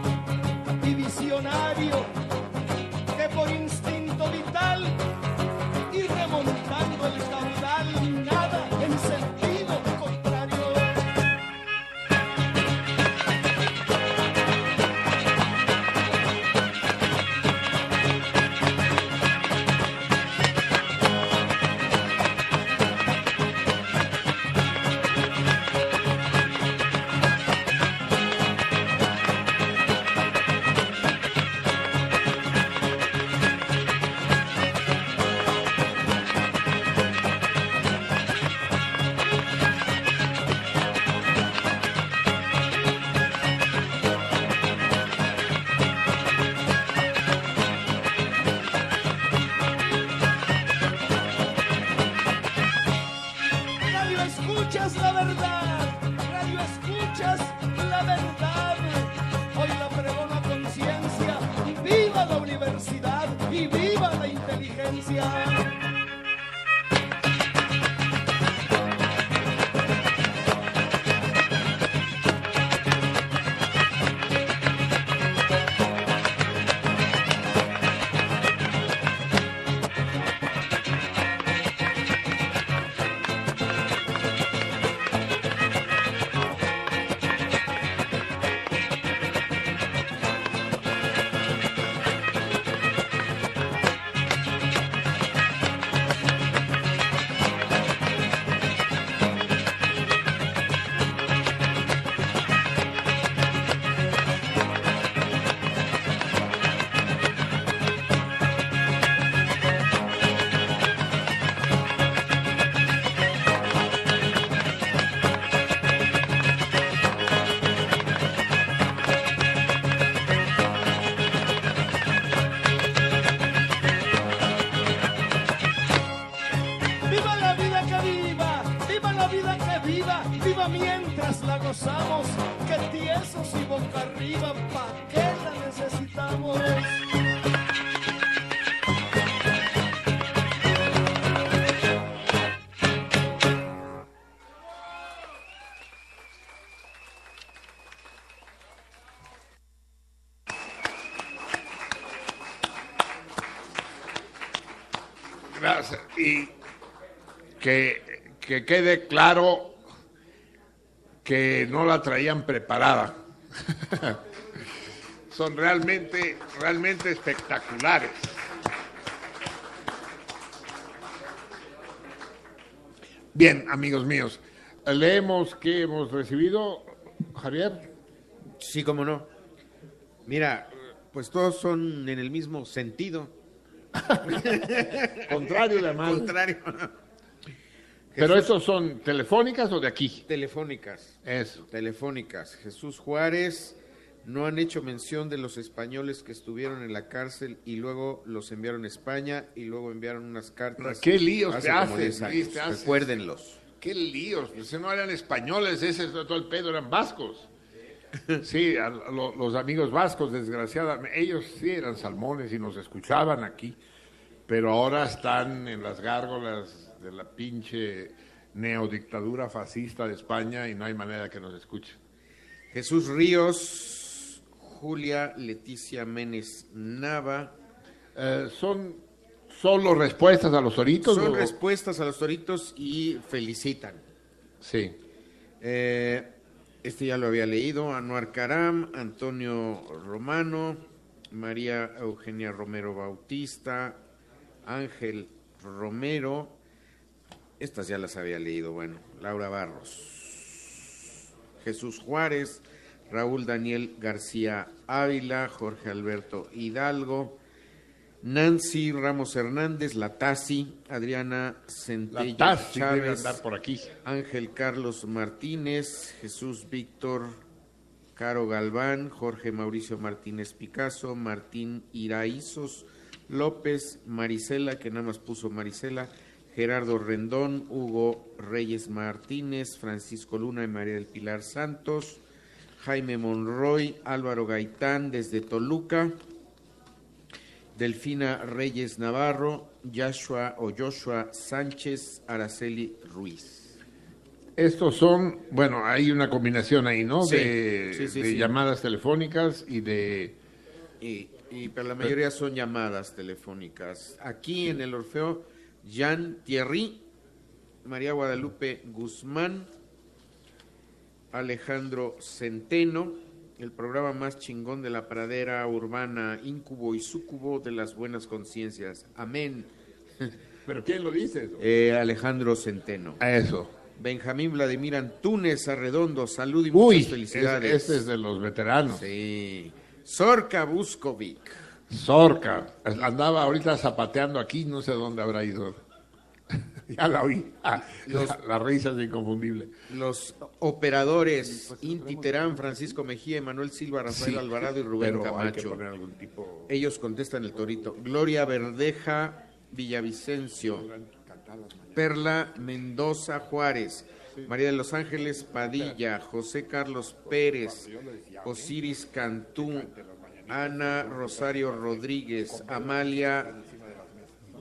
que, que quede claro que no la traían preparada. Son realmente, realmente espectaculares. Bien, amigos míos, leemos que hemos recibido, Javier. Sí, cómo no. Mira, pues todos son en el mismo sentido. Contrario, además. Contrario. Pero estos son telefónicas o de aquí? Telefónicas. Eso. Telefónicas. Jesús Juárez no han hecho mención de los españoles que estuvieron en la cárcel y luego los enviaron a España y luego enviaron unas cartas. ¿Qué líos hace te haces, 10 Luis, años. te haces? Recuérdenlos. Qué líos, pues no eran españoles, ese es todo el pedo, eran vascos. Sí, a lo- los amigos vascos, desgraciadamente, ellos sí eran salmones y nos escuchaban aquí, pero ahora están en las gárgolas de la pinche neodictadura fascista de España y no hay manera que nos escuchen. Jesús Ríos, Julia Leticia Menes Nava. Eh, ¿Son solo respuestas a los toritos? Son o- respuestas a los toritos y felicitan. Sí. Eh, este ya lo había leído. Anuar Karam, Antonio Romano, María Eugenia Romero Bautista, Ángel Romero. Estas ya las había leído. Bueno, Laura Barros, Jesús Juárez, Raúl Daniel García Ávila, Jorge Alberto Hidalgo, Nancy Ramos Hernández, Latasi, Adriana Centella La Tassi debe Chávez, por aquí. Ángel Carlos Martínez, Jesús Víctor Caro Galván, Jorge Mauricio Martínez Picasso, Martín Iraizos López, Marisela, que nada más puso Marisela, Gerardo Rendón, Hugo Reyes Martínez, Francisco Luna y María del Pilar Santos, Jaime Monroy, Álvaro Gaitán desde Toluca, Delfina Reyes Navarro, Joshua o Joshua Sánchez, Araceli Ruiz. Estos son, bueno, hay una combinación ahí, ¿no? Sí, de sí, sí, de sí. llamadas telefónicas y de... Y, y pero la mayoría son llamadas telefónicas. Aquí en el Orfeo, Jean Thierry, María Guadalupe Guzmán, Alejandro Centeno, el programa más chingón de la pradera urbana, Incubo y Súcubo de las buenas conciencias. Amén. ¿Pero quién lo dice? eso? Eh, Alejandro Centeno. A eso. Benjamín Vladimir Antúnez Arredondo, salud y Uy, muchas felicidades. es- este es de los veteranos. Sí. Sorka Buskovic. Zorca. Andaba ahorita zapateando aquí, no sé dónde habrá ido. ya la oí. Ah, Los- la, la risa es inconfundible. Los operadores Inti Terán, Francisco Mejía, Emanuel Silva, Rafael Sí, Alvarado y Rubén pero hay que Camacho. poner algún tipo... Ellos contestan el torito. Gloria Verdeja Villavicencio. Perla Mendoza Juárez. María de los Ángeles Padilla. José Carlos Pérez. Osiris Cantú. Ana Rosario Rodríguez. Amalia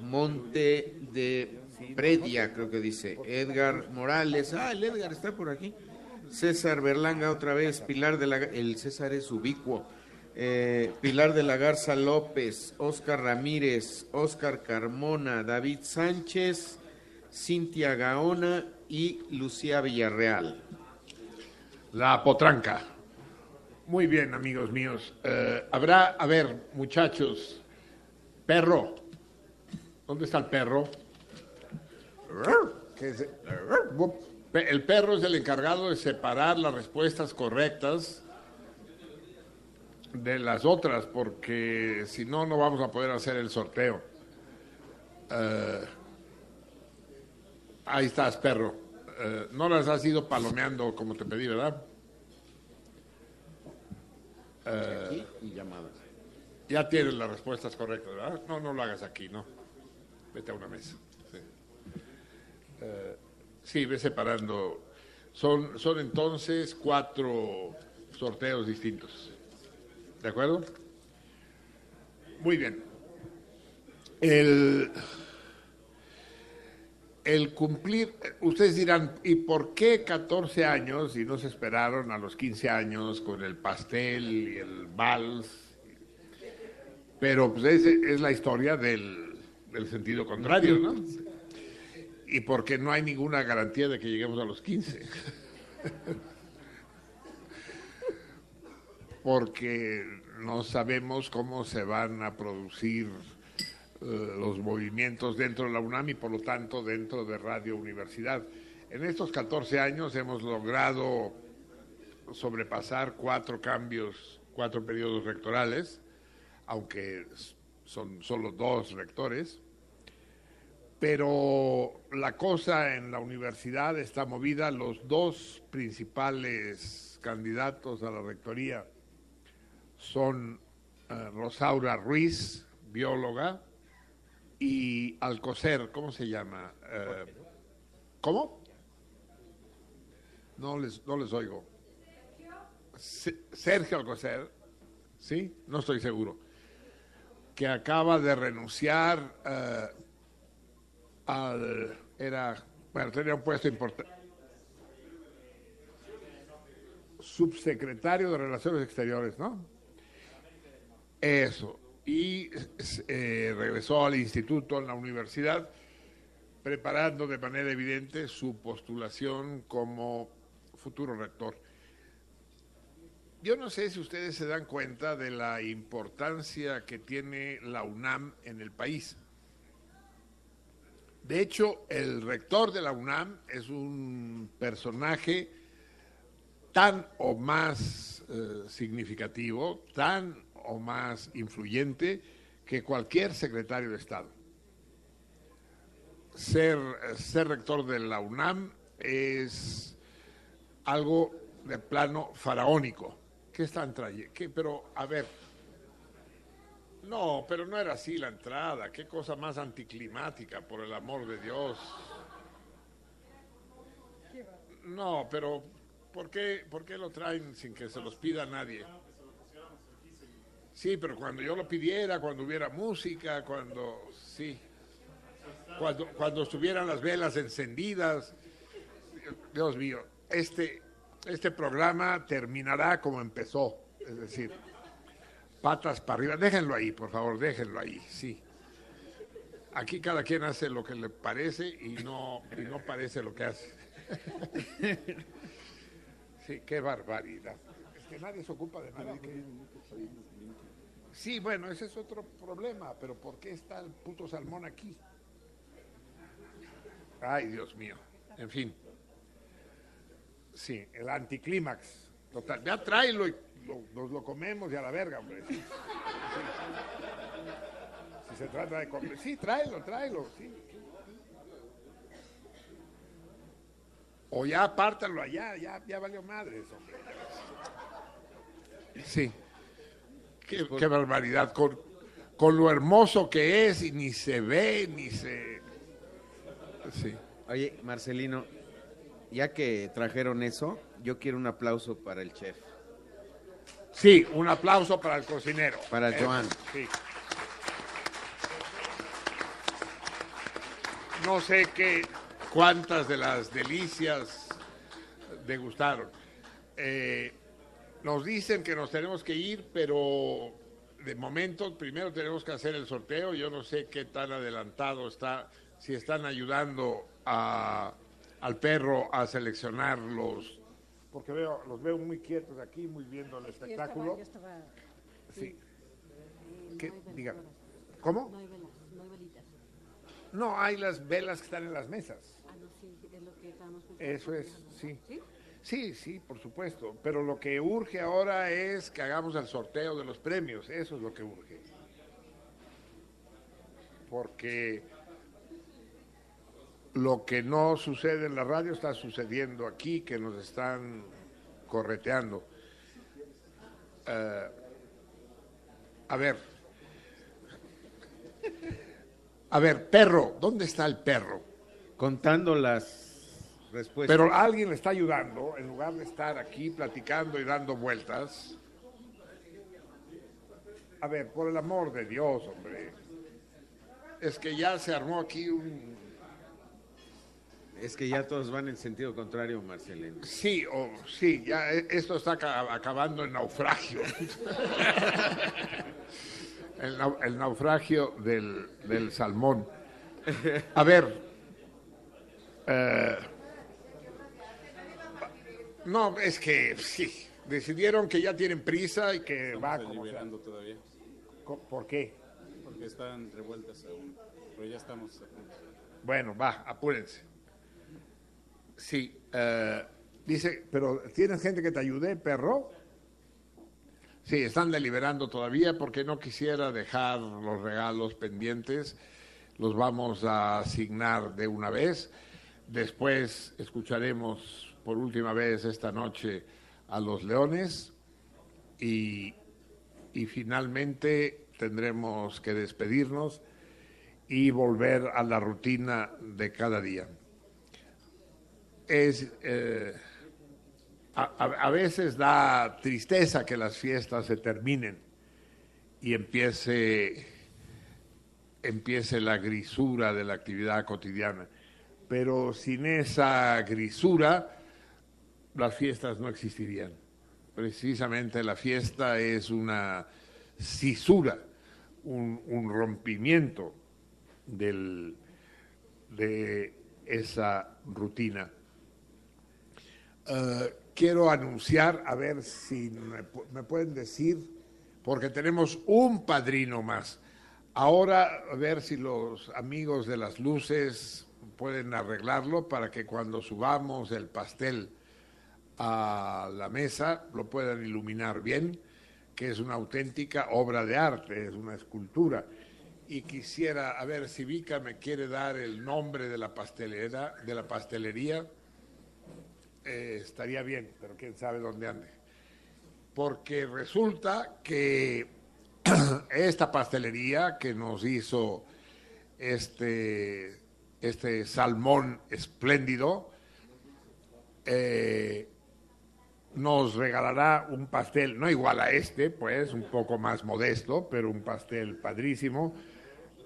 Monte de Predia, creo que dice. Edgar Morales. Ah, el Edgar está por aquí. César Berlanga otra vez. Pilar de la... El César es ubicuo. Eh, Pilar de la Garza López, Oscar Ramírez, Oscar Carmona, David Sánchez, Cintia Gaona y Lucía Villarreal. La potranca. Muy bien, amigos míos. Eh, habrá, a ver, muchachos, perro. ¿Dónde está el perro? El perro es el encargado de separar las respuestas correctas de las otras, porque si no, no vamos a poder hacer el sorteo. Eh, ahí estás, perro. Eh, no las has ido palomeando como te pedí, ¿verdad? Y llamadas. ya tienes las respuestas correctas, ¿verdad? No, no lo hagas aquí, no. Vete a una mesa. Sí, Eh, sí ve separando. Son, son entonces cuatro sorteos distintos. ¿De acuerdo? Muy bien. El, el cumplir, ustedes dirán, ¿y por qué 14 años y no se esperaron a los 15 años con el pastel y el vals? Pero pues es, es la historia del, el sentido contrario, ¿no? Y porque no hay ninguna garantía de que lleguemos a los 15. porque no sabemos cómo se van a producir los movimientos dentro de la UNAM y por lo tanto dentro de Radio Universidad. En estos 14 años hemos logrado sobrepasar cuatro cambios, cuatro periodos rectorales, aunque son solo dos rectores, pero la cosa en la universidad está movida. Los dos principales candidatos a la rectoría son eh, Rosaura Ruiz, bióloga, y Alcocer, ¿cómo se llama? Eh, ¿Cómo? No les, no les oigo. Se- Sergio Alcocer, ¿sí? No estoy seguro. Que acaba de renunciar eh, al. Era. Bueno, tenía un puesto importante. Subsecretario de Relaciones Exteriores, ¿no? Eso. Y eh, regresó al instituto, en la universidad, preparando de manera evidente su postulación como futuro rector. Yo no sé si ustedes se dan cuenta de la importancia que tiene la UNAM en el país. De hecho, el rector de la UNAM es un personaje tan o más eh, significativo, tan o más influyente que cualquier secretario de Estado. Ser, ser rector de la UNAM es algo de plano faraónico. ¿Qué están trayendo? Pero, a ver, no, pero no era así la entrada. Qué cosa más anticlimática, por el amor de Dios. No, pero ¿por qué, ¿por qué lo traen sin que se los pida nadie? Sí, pero cuando yo lo pidiera, cuando hubiera música, cuando... Sí. Cuando, cuando estuvieran las velas encendidas. Dios mío, este, este programa terminará como empezó. Es decir, patas para arriba. Déjenlo ahí, por favor, déjenlo ahí, sí. Aquí cada quien hace lo que le parece y no, y no parece lo que hace. Sí, qué barbaridad. Es que nadie se ocupa de nada. Sí, bueno, ese es otro problema, pero ¿por qué está el puto salmón aquí? Ay, Dios mío. En fin. Sí, el anticlímax. Total. Ya tráelo y lo- nos lo comemos y a la verga, hombre. Si se trata de comer. Sí, tráelo, tráelo. Sí. O ya apártalo allá, ya, ya valió madres, hombre. Sí. Qué, qué barbaridad. Con, con lo hermoso que es y ni se ve, ni se... Sí. Oye, Marcelino, ya que trajeron eso, yo quiero un aplauso para el chef. Sí, un aplauso para el cocinero. Para Eh, Joan. Sí. No sé qué, cuántas de las delicias degustaron. Eh, nos dicen que nos tenemos que ir, pero de momento primero tenemos que hacer el sorteo. Yo no sé qué tan adelantado está, si están ayudando a- al perro a seleccionar los, porque veo, los veo muy quietos aquí, muy viendo el espectáculo. Yo estaba, yo estaba- Sí. eh, Diga. ¿Cómo? No hay velas, no hay velitas. No, hay las velas que están en las mesas. Ah, no, sí, es lo que estábamos. Eso es, sí. Sí, sí, por supuesto. Pero lo que urge ahora es que hagamos el sorteo de los premios. Eso es lo que urge. Porque lo que no sucede en la radio está sucediendo aquí, que nos están correteando. Eh, a ver. A ver, perro, ¿dónde está el perro? Contando las Pero alguien le está ayudando, en lugar de estar aquí platicando y dando vueltas. A ver, por el amor de Dios, hombre. Es que ya se armó aquí un... Es que ya todos van en sentido contrario, Marcelino. Sí, o sí, ya e- esto está aca- acabando en naufragio. El, nau- el naufragio del, del salmón. A ver. eh, no, es que sí. Decidieron que ya tienen prisa y que va Estamos como sea. deliberando todavía. ¿Por qué? Porque están revueltas aún. Pero ya estamos a punto. Bueno, va, apúrense. Sí, eh, dice, pero ¿tienes gente que te ayude, perro? Sí, están deliberando todavía porque no quisiera dejar los regalos pendientes. Los vamos a asignar de una vez. Después escucharemos por última vez esta noche a los leones y, finalmente tendremos que despedirnos y volver a la rutina de cada día. Es, eh, a veces da tristeza que las fiestas se terminen y empiece, empiece la grisura de la actividad cotidiana. Pero sin esa grisura, las fiestas no existirían. Precisamente la fiesta es una cisura, un, rompimiento del, de esa rutina. Eh, quiero anunciar, a ver si me pueden decir, porque tenemos un padrino más. Ahora, a ver si los amigos de las luces pueden arreglarlo para que cuando subamos el pastel a la mesa lo puedan iluminar bien, que es una auténtica obra de arte, es una escultura. Y quisiera, a ver si Vika me quiere dar el nombre de la pastelera, de la pastelería, eh, estaría bien, pero quién sabe dónde ande. Porque resulta que esta pastelería que nos hizo este, este salmón espléndido, eh, nos regalará un pastel, no igual a este, pues, un poco más modesto, pero un pastel padrísimo,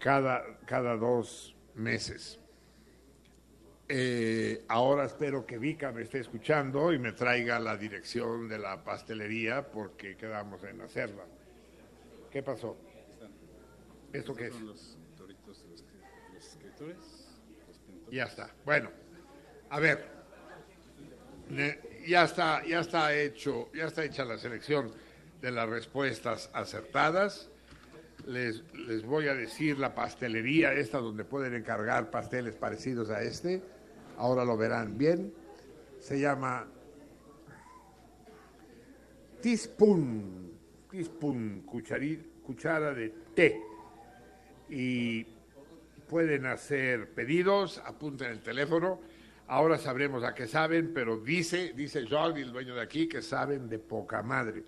cada, cada dos meses. Eh, ahora espero que Vika me esté escuchando y me traiga la dirección de la pastelería porque quedamos en hacerla. ¿Qué pasó? ¿Esto qué es? Los toritos de los, escritores. Ya está. Bueno, a ver, ya está, ya está hecho, ya está hecha la selección de las respuestas acertadas. Les, les voy a decir la pastelería esta donde pueden encargar pasteles parecidos a este. Ahora lo verán bien. Se llama teaspoon, teaspoon, cuchara de té. Y pueden hacer pedidos, apunten el teléfono. Ahora sabremos a qué saben, pero dice, dice Jordi, el dueño de aquí, que saben de poca madre.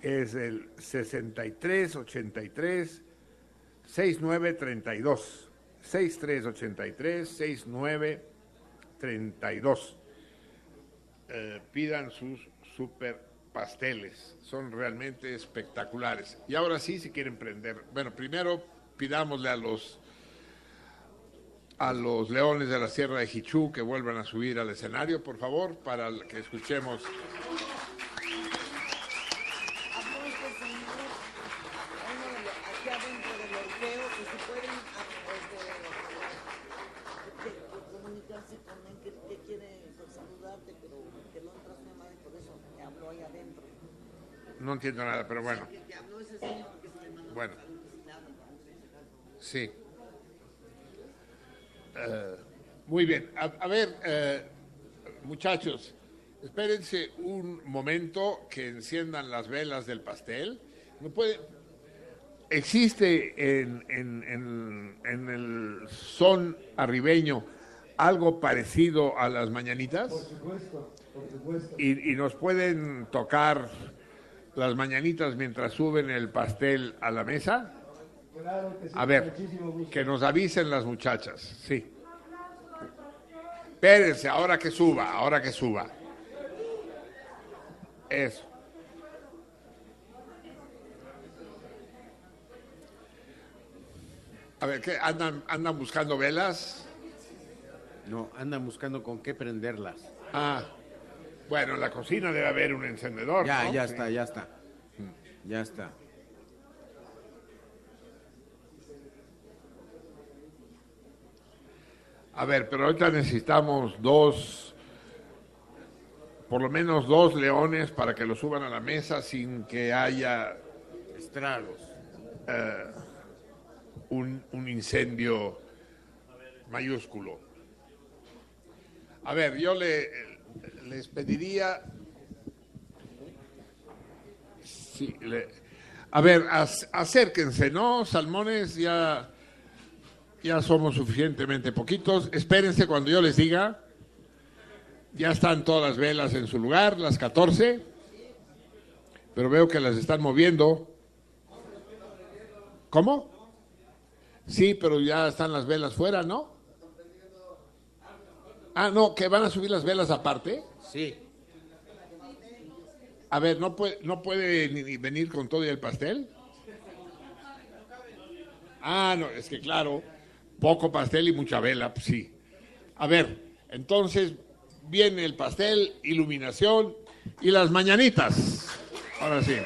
Es el 6383 6932. 6383 6932. Eh, pidan sus super pasteles, son realmente espectaculares. Y ahora sí, si quieren prender, bueno, primero pidámosle a los a los leones de la Sierra de Jichú que vuelvan a subir al escenario, por favor, para que escuchemos. no entiendo nada, pero bueno. Que, que habló ese señor que se le mandó Bueno. saludos y nada, ¿no? Sí. Eh, muy bien. A, a ver, eh, muchachos, espérense un momento que enciendan las velas del pastel. ¿No puede, ¿Existe en, en- en- en el son arribeño algo parecido a las mañanitas? Por supuesto, por supuesto. y, y nos pueden tocar las mañanitas mientras suben el pastel a la mesa. Claro que sí, A ver, muchísimo gusto. que nos avisen las muchachas, sí. Espérense, ahora que suba, ahora que suba. Eso. A ver, ¿qué? ¿Andan, andan buscando velas? No, andan buscando con qué prenderlas. Ah, bueno, en la cocina debe haber un encendedor. Ya, ¿no? ya Sí. está, ya está. Ya está. A ver, pero ahorita necesitamos dos, por lo menos dos leones para que lo suban a la mesa sin que haya Estragos. eh, un, un incendio mayúsculo. A ver, yo le, les pediría... Sí, le- a ver, ac- acérquense, ¿no? Salmones, ya, ya somos suficientemente poquitos. Espérense cuando yo les diga. Ya están todas las velas en su lugar, las 14. Pero veo que las están moviendo. ¿Cómo? Sí, pero ya están las velas fuera, ¿no? Ah, no, que van a subir las velas aparte. Sí. A ver, ¿no puede, no puede ni, ni venir con todo y el pastel? Ah, no, es que claro, poco pastel y mucha vela, pues sí. A ver, entonces viene el pastel, iluminación y las mañanitas. Ahora sí.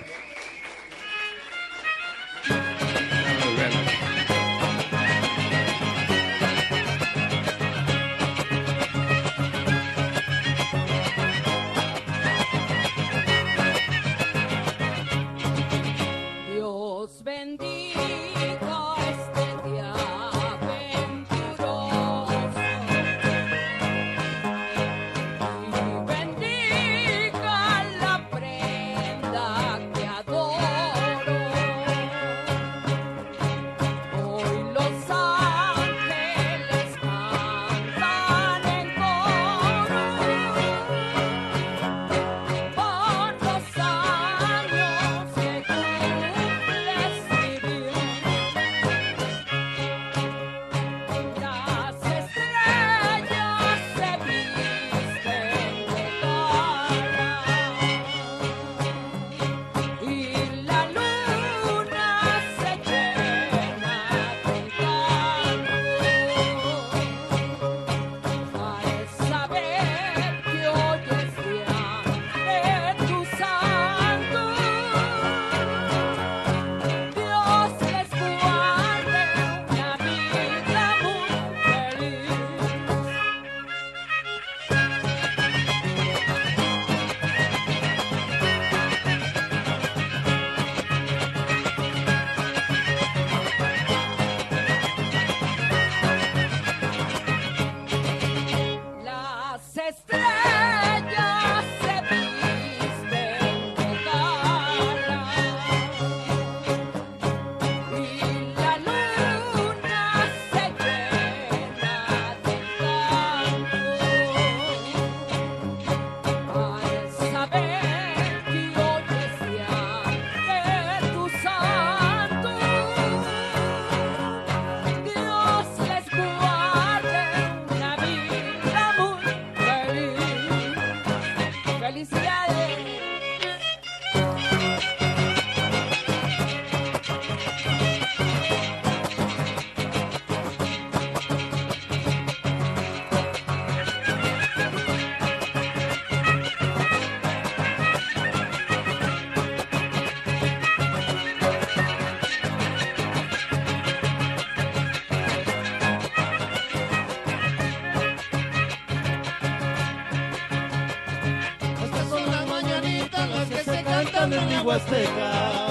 Mi Huasteca.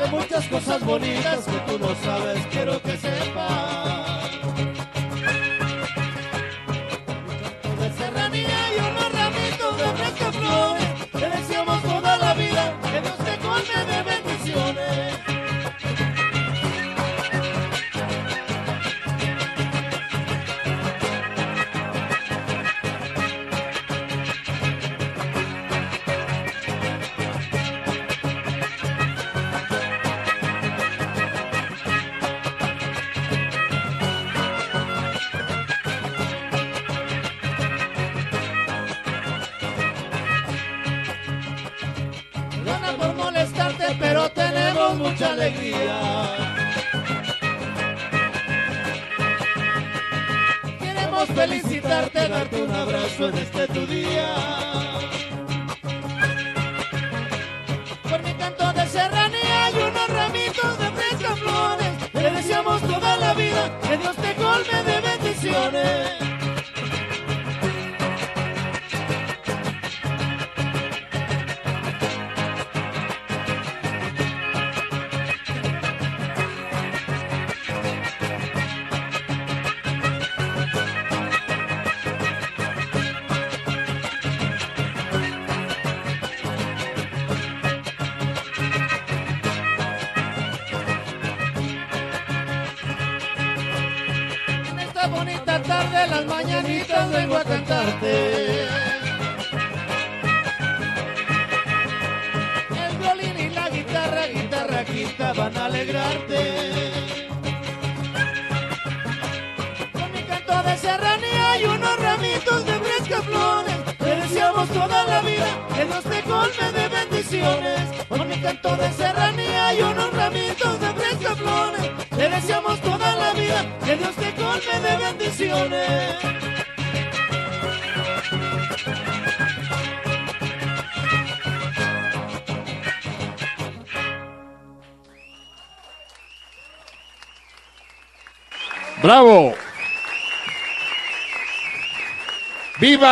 Hay muchas cosas bonitas que tú no sabes, quiero que sepas.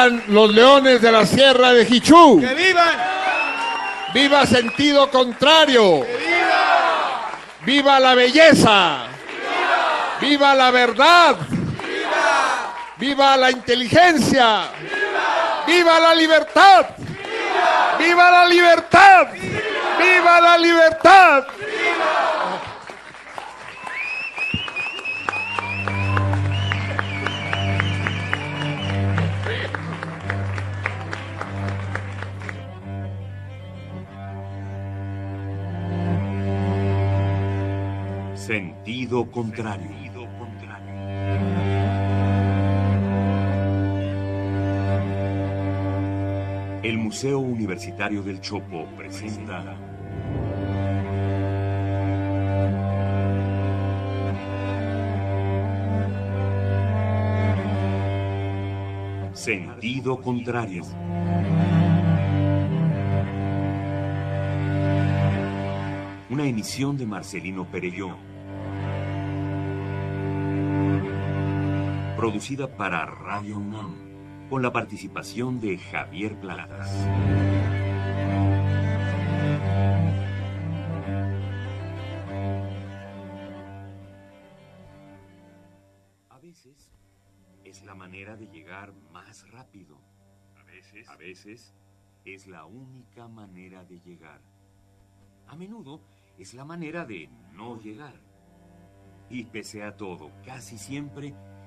¡Vivan los leones de la Sierra de Jichú! ¡Que vivan! ¡Viva sentido contrario! ¡Viva la belleza! ¡Viva la verdad! ¡Viva la inteligencia! ¡Viva la libertad! ¡Viva la libertad! ¡Viva la libertad! Sentido contrario. El Museo Universitario del Chopo presenta Sentido contrario. Una emisión de Marcelino Perelló. Producida para Radio UNAM, con la participación de Javier Platas. A veces es la manera de llegar más rápido. A veces, a veces es la única manera de llegar. A menudo es la manera de no llegar. Y pese a todo, casi siempre